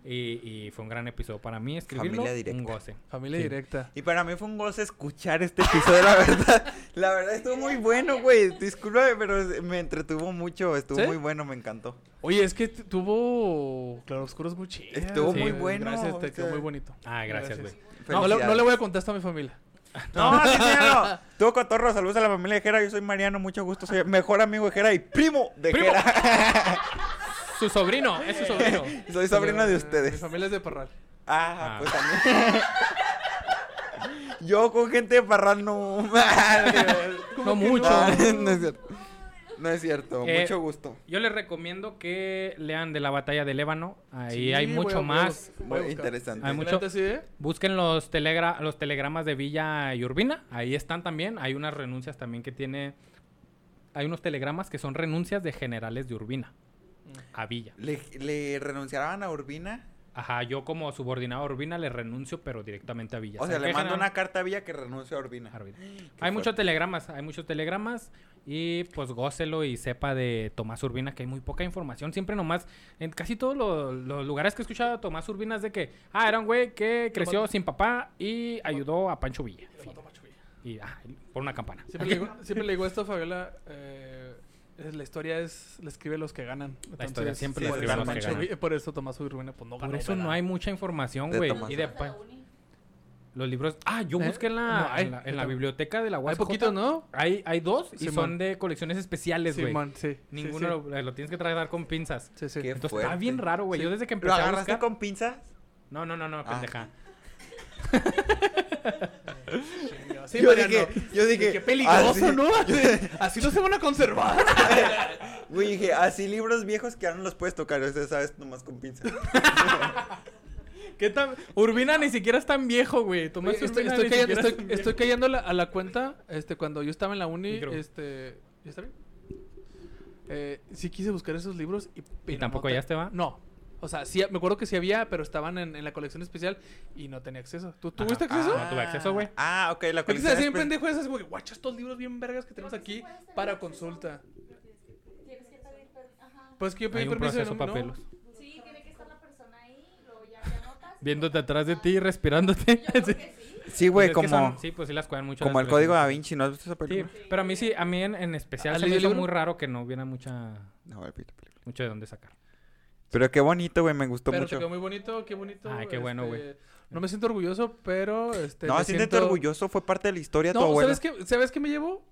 Speaker 1: Y, y fue un gran episodio. Para mí, escribirlo,
Speaker 2: Familia directa.
Speaker 1: un goce.
Speaker 3: Familia
Speaker 1: Sí.
Speaker 3: directa.
Speaker 2: Y para mí fue un goce escuchar este episodio, la verdad. La verdad estuvo muy bueno, güey. Discúlpame, pero me entretuvo mucho. Estuvo
Speaker 3: ¿Sí?
Speaker 2: muy bueno, me encantó.
Speaker 3: Oye, es que tuvo claroscuros muy chidos.
Speaker 2: Estuvo
Speaker 1: muy
Speaker 3: güey.
Speaker 2: bueno,
Speaker 3: Gracias,
Speaker 2: o
Speaker 3: te quedó muy bonito.
Speaker 1: Ah, gracias, güey.
Speaker 3: No, le, no le voy a contar esto a mi familia.
Speaker 2: No, sí, señor. Tú, Cotorro, saludos a la familia de Jera. Yo soy Mariano, mucho gusto. Soy mejor amigo de Jera y primo de
Speaker 1: ¡Primo!
Speaker 2: Jera.
Speaker 1: Su sobrino, es su sobrino.
Speaker 2: soy sobrino de
Speaker 3: Mi
Speaker 2: ustedes.
Speaker 3: familia es de Parral.
Speaker 2: Ah,
Speaker 1: Ah.
Speaker 2: pues también. Yo con gente de Parral no.
Speaker 1: No mucho.
Speaker 2: Ah, no es cierto. No es cierto.
Speaker 1: Eh,
Speaker 2: Mucho gusto.
Speaker 1: Yo les recomiendo que lean de la batalla del Ébano. Ahí
Speaker 3: Sí,
Speaker 1: hay mucho
Speaker 3: a- voy a
Speaker 1: más.
Speaker 3: bus- voy a
Speaker 2: Muy interesante.
Speaker 1: Hay mucho-
Speaker 3: ¿Neta sí, eh?
Speaker 1: Busquen los, telegra los telegramas de Villa y Urbina. Ahí están también. Hay unas renuncias también que tiene. Hay unos telegramas que son renuncias de generales de Urbina a Villa.
Speaker 2: ¿Le, le renunciaban a Urbina?
Speaker 1: Ajá, yo como subordinado a Urbina le renuncio, pero directamente a Villa.
Speaker 2: O sea,
Speaker 1: ¿Saben
Speaker 2: le mando
Speaker 1: general?
Speaker 2: una carta a Villa que renuncie a Urbina.
Speaker 1: A Urbina. Hay
Speaker 2: fuerte.
Speaker 1: muchos telegramas, hay muchos telegramas y pues gócelo y sepa de Tomás Urbina que hay muy poca información. Siempre nomás, en casi todos lo- los, lugares que he escuchado a Tomás Urbina es de que, ah, era un güey que creció sin papá y ayudó a Pancho Villa. Y, ah, por una campana.
Speaker 3: Siempre, le digo, siempre le digo esto a Fabiola. eh, la historia es, la escribe los que ganan.
Speaker 1: La historia siempre
Speaker 2: la
Speaker 3: por
Speaker 2: escriben
Speaker 3: eso
Speaker 2: los que
Speaker 1: ganan.
Speaker 3: Por eso Tomás Urbina pues no
Speaker 1: Por
Speaker 3: ganó.
Speaker 1: eso no hay mucha información, güey. Y de
Speaker 4: La
Speaker 1: pa-
Speaker 4: uni.
Speaker 1: los libros... Ah, yo
Speaker 3: ¿Eh?
Speaker 1: busqué en la,
Speaker 3: No hay.
Speaker 1: en la, en la
Speaker 3: Yo
Speaker 1: biblioteca de la
Speaker 3: Hay
Speaker 1: UASJ.
Speaker 3: poquitos, ¿no?
Speaker 1: Hay, hay dos y
Speaker 3: Simón.
Speaker 1: son de colecciones especiales, güey.
Speaker 3: Simón, sí. sí,
Speaker 1: Ninguno
Speaker 3: sí.
Speaker 1: Lo, lo tienes que tratar con pinzas.
Speaker 3: Sí, sí.
Speaker 2: Qué
Speaker 1: Entonces
Speaker 2: fuerte.
Speaker 1: está bien raro, güey.
Speaker 3: Sí.
Speaker 1: Yo desde que
Speaker 2: ¿Lo
Speaker 1: empecé a
Speaker 2: agarraste
Speaker 1: buscar...
Speaker 2: con pinzas?
Speaker 1: No, no, no, no,
Speaker 2: Ah.
Speaker 1: pendeja.
Speaker 3: Sí,
Speaker 2: yo
Speaker 3: Mariano.
Speaker 2: dije, yo dije,
Speaker 3: Qué peligroso,
Speaker 2: así-
Speaker 3: ¿no? Así no se van a conservar.
Speaker 2: Güey, dije, así libros viejos que ahora no los puedes tocar, o sea, sabes, nomás con pinzas.
Speaker 1: ¿Qué tan... Urbina ni siquiera es tan viejo, güey. Tomás
Speaker 3: Oye, estoy, estoy cayendo,
Speaker 1: siquiera
Speaker 3: estoy,
Speaker 1: es tan viejo.
Speaker 3: estoy cayendo a la, a la cuenta, este, cuando yo estaba en la uni,
Speaker 1: Micro.
Speaker 3: este, ¿ya está bien? Eh, sí quise buscar esos libros y...
Speaker 1: ¿Y
Speaker 3: pero
Speaker 1: tampoco
Speaker 3: no
Speaker 1: ya te va?
Speaker 3: No. O sea, sí, me acuerdo que sí había, pero estaban en, en la colección especial y no tenía acceso. ¿Tú tuviste acceso?
Speaker 1: Ah, no tuve acceso, güey.
Speaker 2: Ah, ok, la
Speaker 3: Es que
Speaker 2: colección. espe-
Speaker 3: pendejos esas, güey. Guacha estos libros bien vergas que tenemos aquí para consulta.
Speaker 4: Tienes que pedir per- Ajá.
Speaker 3: Pues que yo pedí
Speaker 1: Hay un
Speaker 3: permiso de
Speaker 1: proceso
Speaker 3: no- no.
Speaker 1: papelos.
Speaker 4: Sí, tiene que estar la persona ahí, luego ya te anotas.
Speaker 1: Viéndote atrás de ti respirándote.
Speaker 4: Yo creo
Speaker 1: Sí.
Speaker 4: que sí.
Speaker 2: Sí, güey,
Speaker 1: Pues
Speaker 2: como,
Speaker 1: son- Sí, pues sí las cuidan mucho.
Speaker 2: como el código Da. Vinci, ¿no has visto esa
Speaker 1: Sí,
Speaker 2: película?
Speaker 1: pero a mí sí, a mí en, en especial
Speaker 3: ¿Has
Speaker 1: se me hizo muy raro que no hubiera mucha...
Speaker 2: No, el pito, película.
Speaker 1: mucho de dónde sacar.
Speaker 2: Pero qué bonito, güey, me gustó
Speaker 3: Pero te
Speaker 2: mucho.
Speaker 3: quedó muy bonito, qué bonito.
Speaker 1: Ay, qué bueno, güey.
Speaker 3: este, No me siento orgulloso, pero este.
Speaker 2: No,
Speaker 3: me
Speaker 2: siéntete
Speaker 3: siento-
Speaker 2: orgulloso, fue parte de la historia de tu
Speaker 3: No,
Speaker 2: abuela.
Speaker 3: ¿sabes qué, ¿sabes qué me llevó?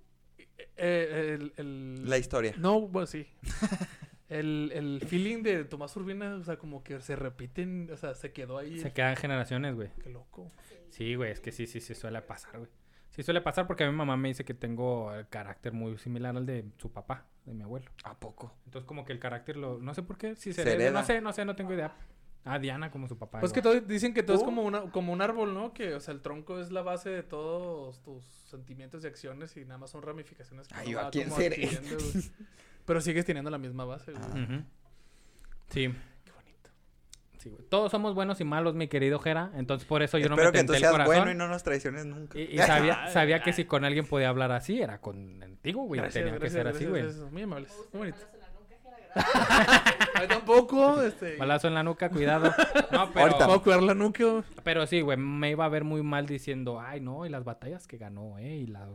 Speaker 3: Eh, el, el-
Speaker 2: La historia.
Speaker 3: No, bueno, sí. El, el feeling de Tomás Urbina, o sea, como que se repiten, o sea, se quedó ahí.
Speaker 1: Se quedan generaciones, güey.
Speaker 3: Qué loco.
Speaker 1: Sí, güey, es que sí, sí, sí suele pasar, güey. Sí suele pasar porque a mi mamá me dice que tengo el carácter muy similar al de su papá, de mi abuelo.
Speaker 2: ¿A poco?
Speaker 1: Entonces como que el carácter lo... No sé por qué, si se,
Speaker 2: Se
Speaker 1: hereda,
Speaker 2: hereda.
Speaker 1: No sé, no sé, no tengo idea. Ah, Diana como su papá.
Speaker 3: Pues que todo, dicen que todo es
Speaker 2: ¿Tú?
Speaker 3: como, una, como un árbol, ¿no? Que, o sea, el tronco es la base de todos tus sentimientos y acciones y nada más son ramificaciones que
Speaker 2: Ay,
Speaker 3: uno
Speaker 2: ¿yo a
Speaker 3: va
Speaker 2: quién
Speaker 3: como
Speaker 2: seré?
Speaker 3: Pero sigues teniendo la misma base, güey.
Speaker 2: Ah.
Speaker 1: Sí. Sí, güey. Todos somos buenos y malos, mi querido Jera. Entonces por eso yo no me
Speaker 2: que tú
Speaker 1: tenté el
Speaker 2: seas
Speaker 1: corazón.
Speaker 2: bueno y no nos traiciones nunca.
Speaker 1: Y, y sabía, sabía que si con alguien podía hablar así, era contigo, güey.
Speaker 3: Gracias,
Speaker 1: Tenía que
Speaker 3: gracias,
Speaker 1: ser así,
Speaker 3: gracias,
Speaker 1: güey.
Speaker 3: gracias. Muy amables. Muy bonito. Ay, tampoco, este...
Speaker 1: Balazo en la nuca, cuidado. No, pero,
Speaker 2: Ahorita.
Speaker 3: Cuidar la nuca. güey.
Speaker 1: pero sí, güey, me iba a ver muy mal diciendo, ay, no, y las batallas que ganó, eh, y la...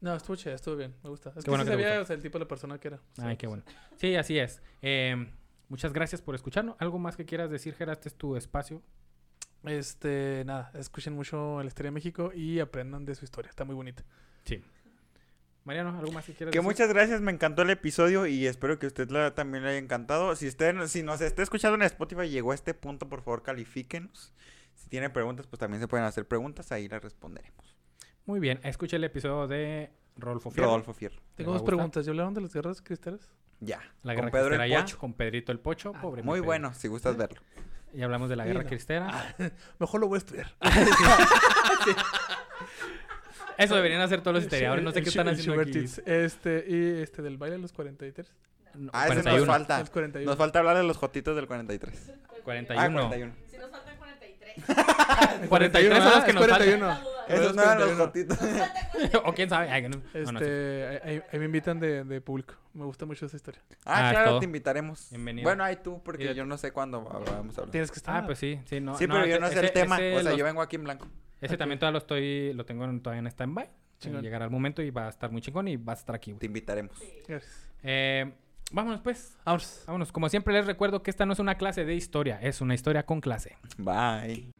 Speaker 3: No, estuvo chévere, estuvo bien, me gusta. Es
Speaker 1: Qué
Speaker 3: que
Speaker 1: bueno
Speaker 3: sí
Speaker 1: que
Speaker 3: sabía
Speaker 1: gustó.
Speaker 3: o sea, el tipo de persona que era.
Speaker 1: Ay, qué bueno. Sí, así es. Eh, muchas gracias por escucharnos. ¿Algo más que quieras decir, Jera? Este es tu espacio.
Speaker 3: Este, nada, escuchen mucho la historia de México y aprendan de su historia. Está muy bonita.
Speaker 1: Sí. Mariano, ¿algo más que quieras
Speaker 2: Que
Speaker 1: decir?
Speaker 2: muchas gracias, me encantó el episodio y espero que a usted la- también le haya encantado. Si usted, si nos está escuchando en Spotify y llegó a este punto, por favor califíquenos. Si tiene preguntas, pues también se pueden hacer preguntas, ahí las responderemos.
Speaker 1: Muy bien. Escucha el episodio de Rodolfo Fierro.
Speaker 2: Rodolfo Fierro.
Speaker 3: Tengo dos preguntas. ¿Ya hablaron de las guerras cristales?
Speaker 2: Ya.
Speaker 1: La
Speaker 2: con
Speaker 1: guerra
Speaker 2: Pedro
Speaker 1: cristera
Speaker 2: el
Speaker 1: ya,
Speaker 2: Pocho.
Speaker 1: con Pedrito el Pocho.
Speaker 3: Ah,
Speaker 1: pobre
Speaker 2: Muy bueno, si gustas verlo.
Speaker 1: Y hablamos de la
Speaker 3: Sí,
Speaker 1: guerra
Speaker 3: no.
Speaker 1: cristera.
Speaker 3: Mejor lo voy a estudiar.
Speaker 1: Eso deberían hacer todos los historiadores. No sé qué están haciendo aquí.
Speaker 3: Este, y este del baile de los 43.
Speaker 1: No,
Speaker 2: Ah, ese nos
Speaker 1: 41.
Speaker 2: falta.
Speaker 3: Los 41.
Speaker 2: Nos falta hablar de los jotitos del 43.
Speaker 1: 41.
Speaker 2: Ah, 41.
Speaker 4: Si nos faltan 43.
Speaker 1: 43 son los que nos faltan.
Speaker 3: 41.
Speaker 2: Esos no eran los
Speaker 3: 41.
Speaker 2: jotitos.
Speaker 1: o quién sabe. Ay, no- no.
Speaker 3: Este, ahí, ahí me invitan de, de público. Me gusta mucho esa historia.
Speaker 2: Ah,
Speaker 1: Ah,
Speaker 2: claro,
Speaker 1: todo.
Speaker 2: te invitaremos.
Speaker 1: Bienvenido.
Speaker 2: Bueno, ahí tú, porque
Speaker 1: Y-
Speaker 2: yo no sé cuándo vamos a hablar.
Speaker 3: Tienes que estar.
Speaker 1: Ah, pues sí, sí, no.
Speaker 2: sí, pero yo no sé
Speaker 1: ese-
Speaker 2: el tema. o sea,
Speaker 1: los-
Speaker 2: yo vengo aquí en blanco.
Speaker 1: Ese también todavía lo estoy, lo tengo en- todavía en stand-by. Llegará el momento y va a estar muy chingón y vas a estar aquí, güey.
Speaker 2: Te invitaremos.
Speaker 3: Gracias.
Speaker 1: Eh, vámonos pues.
Speaker 3: Vámonos.
Speaker 1: Vámonos. Como siempre les recuerdo que esta no es una clase de historia, es una historia con clase.
Speaker 2: Bye.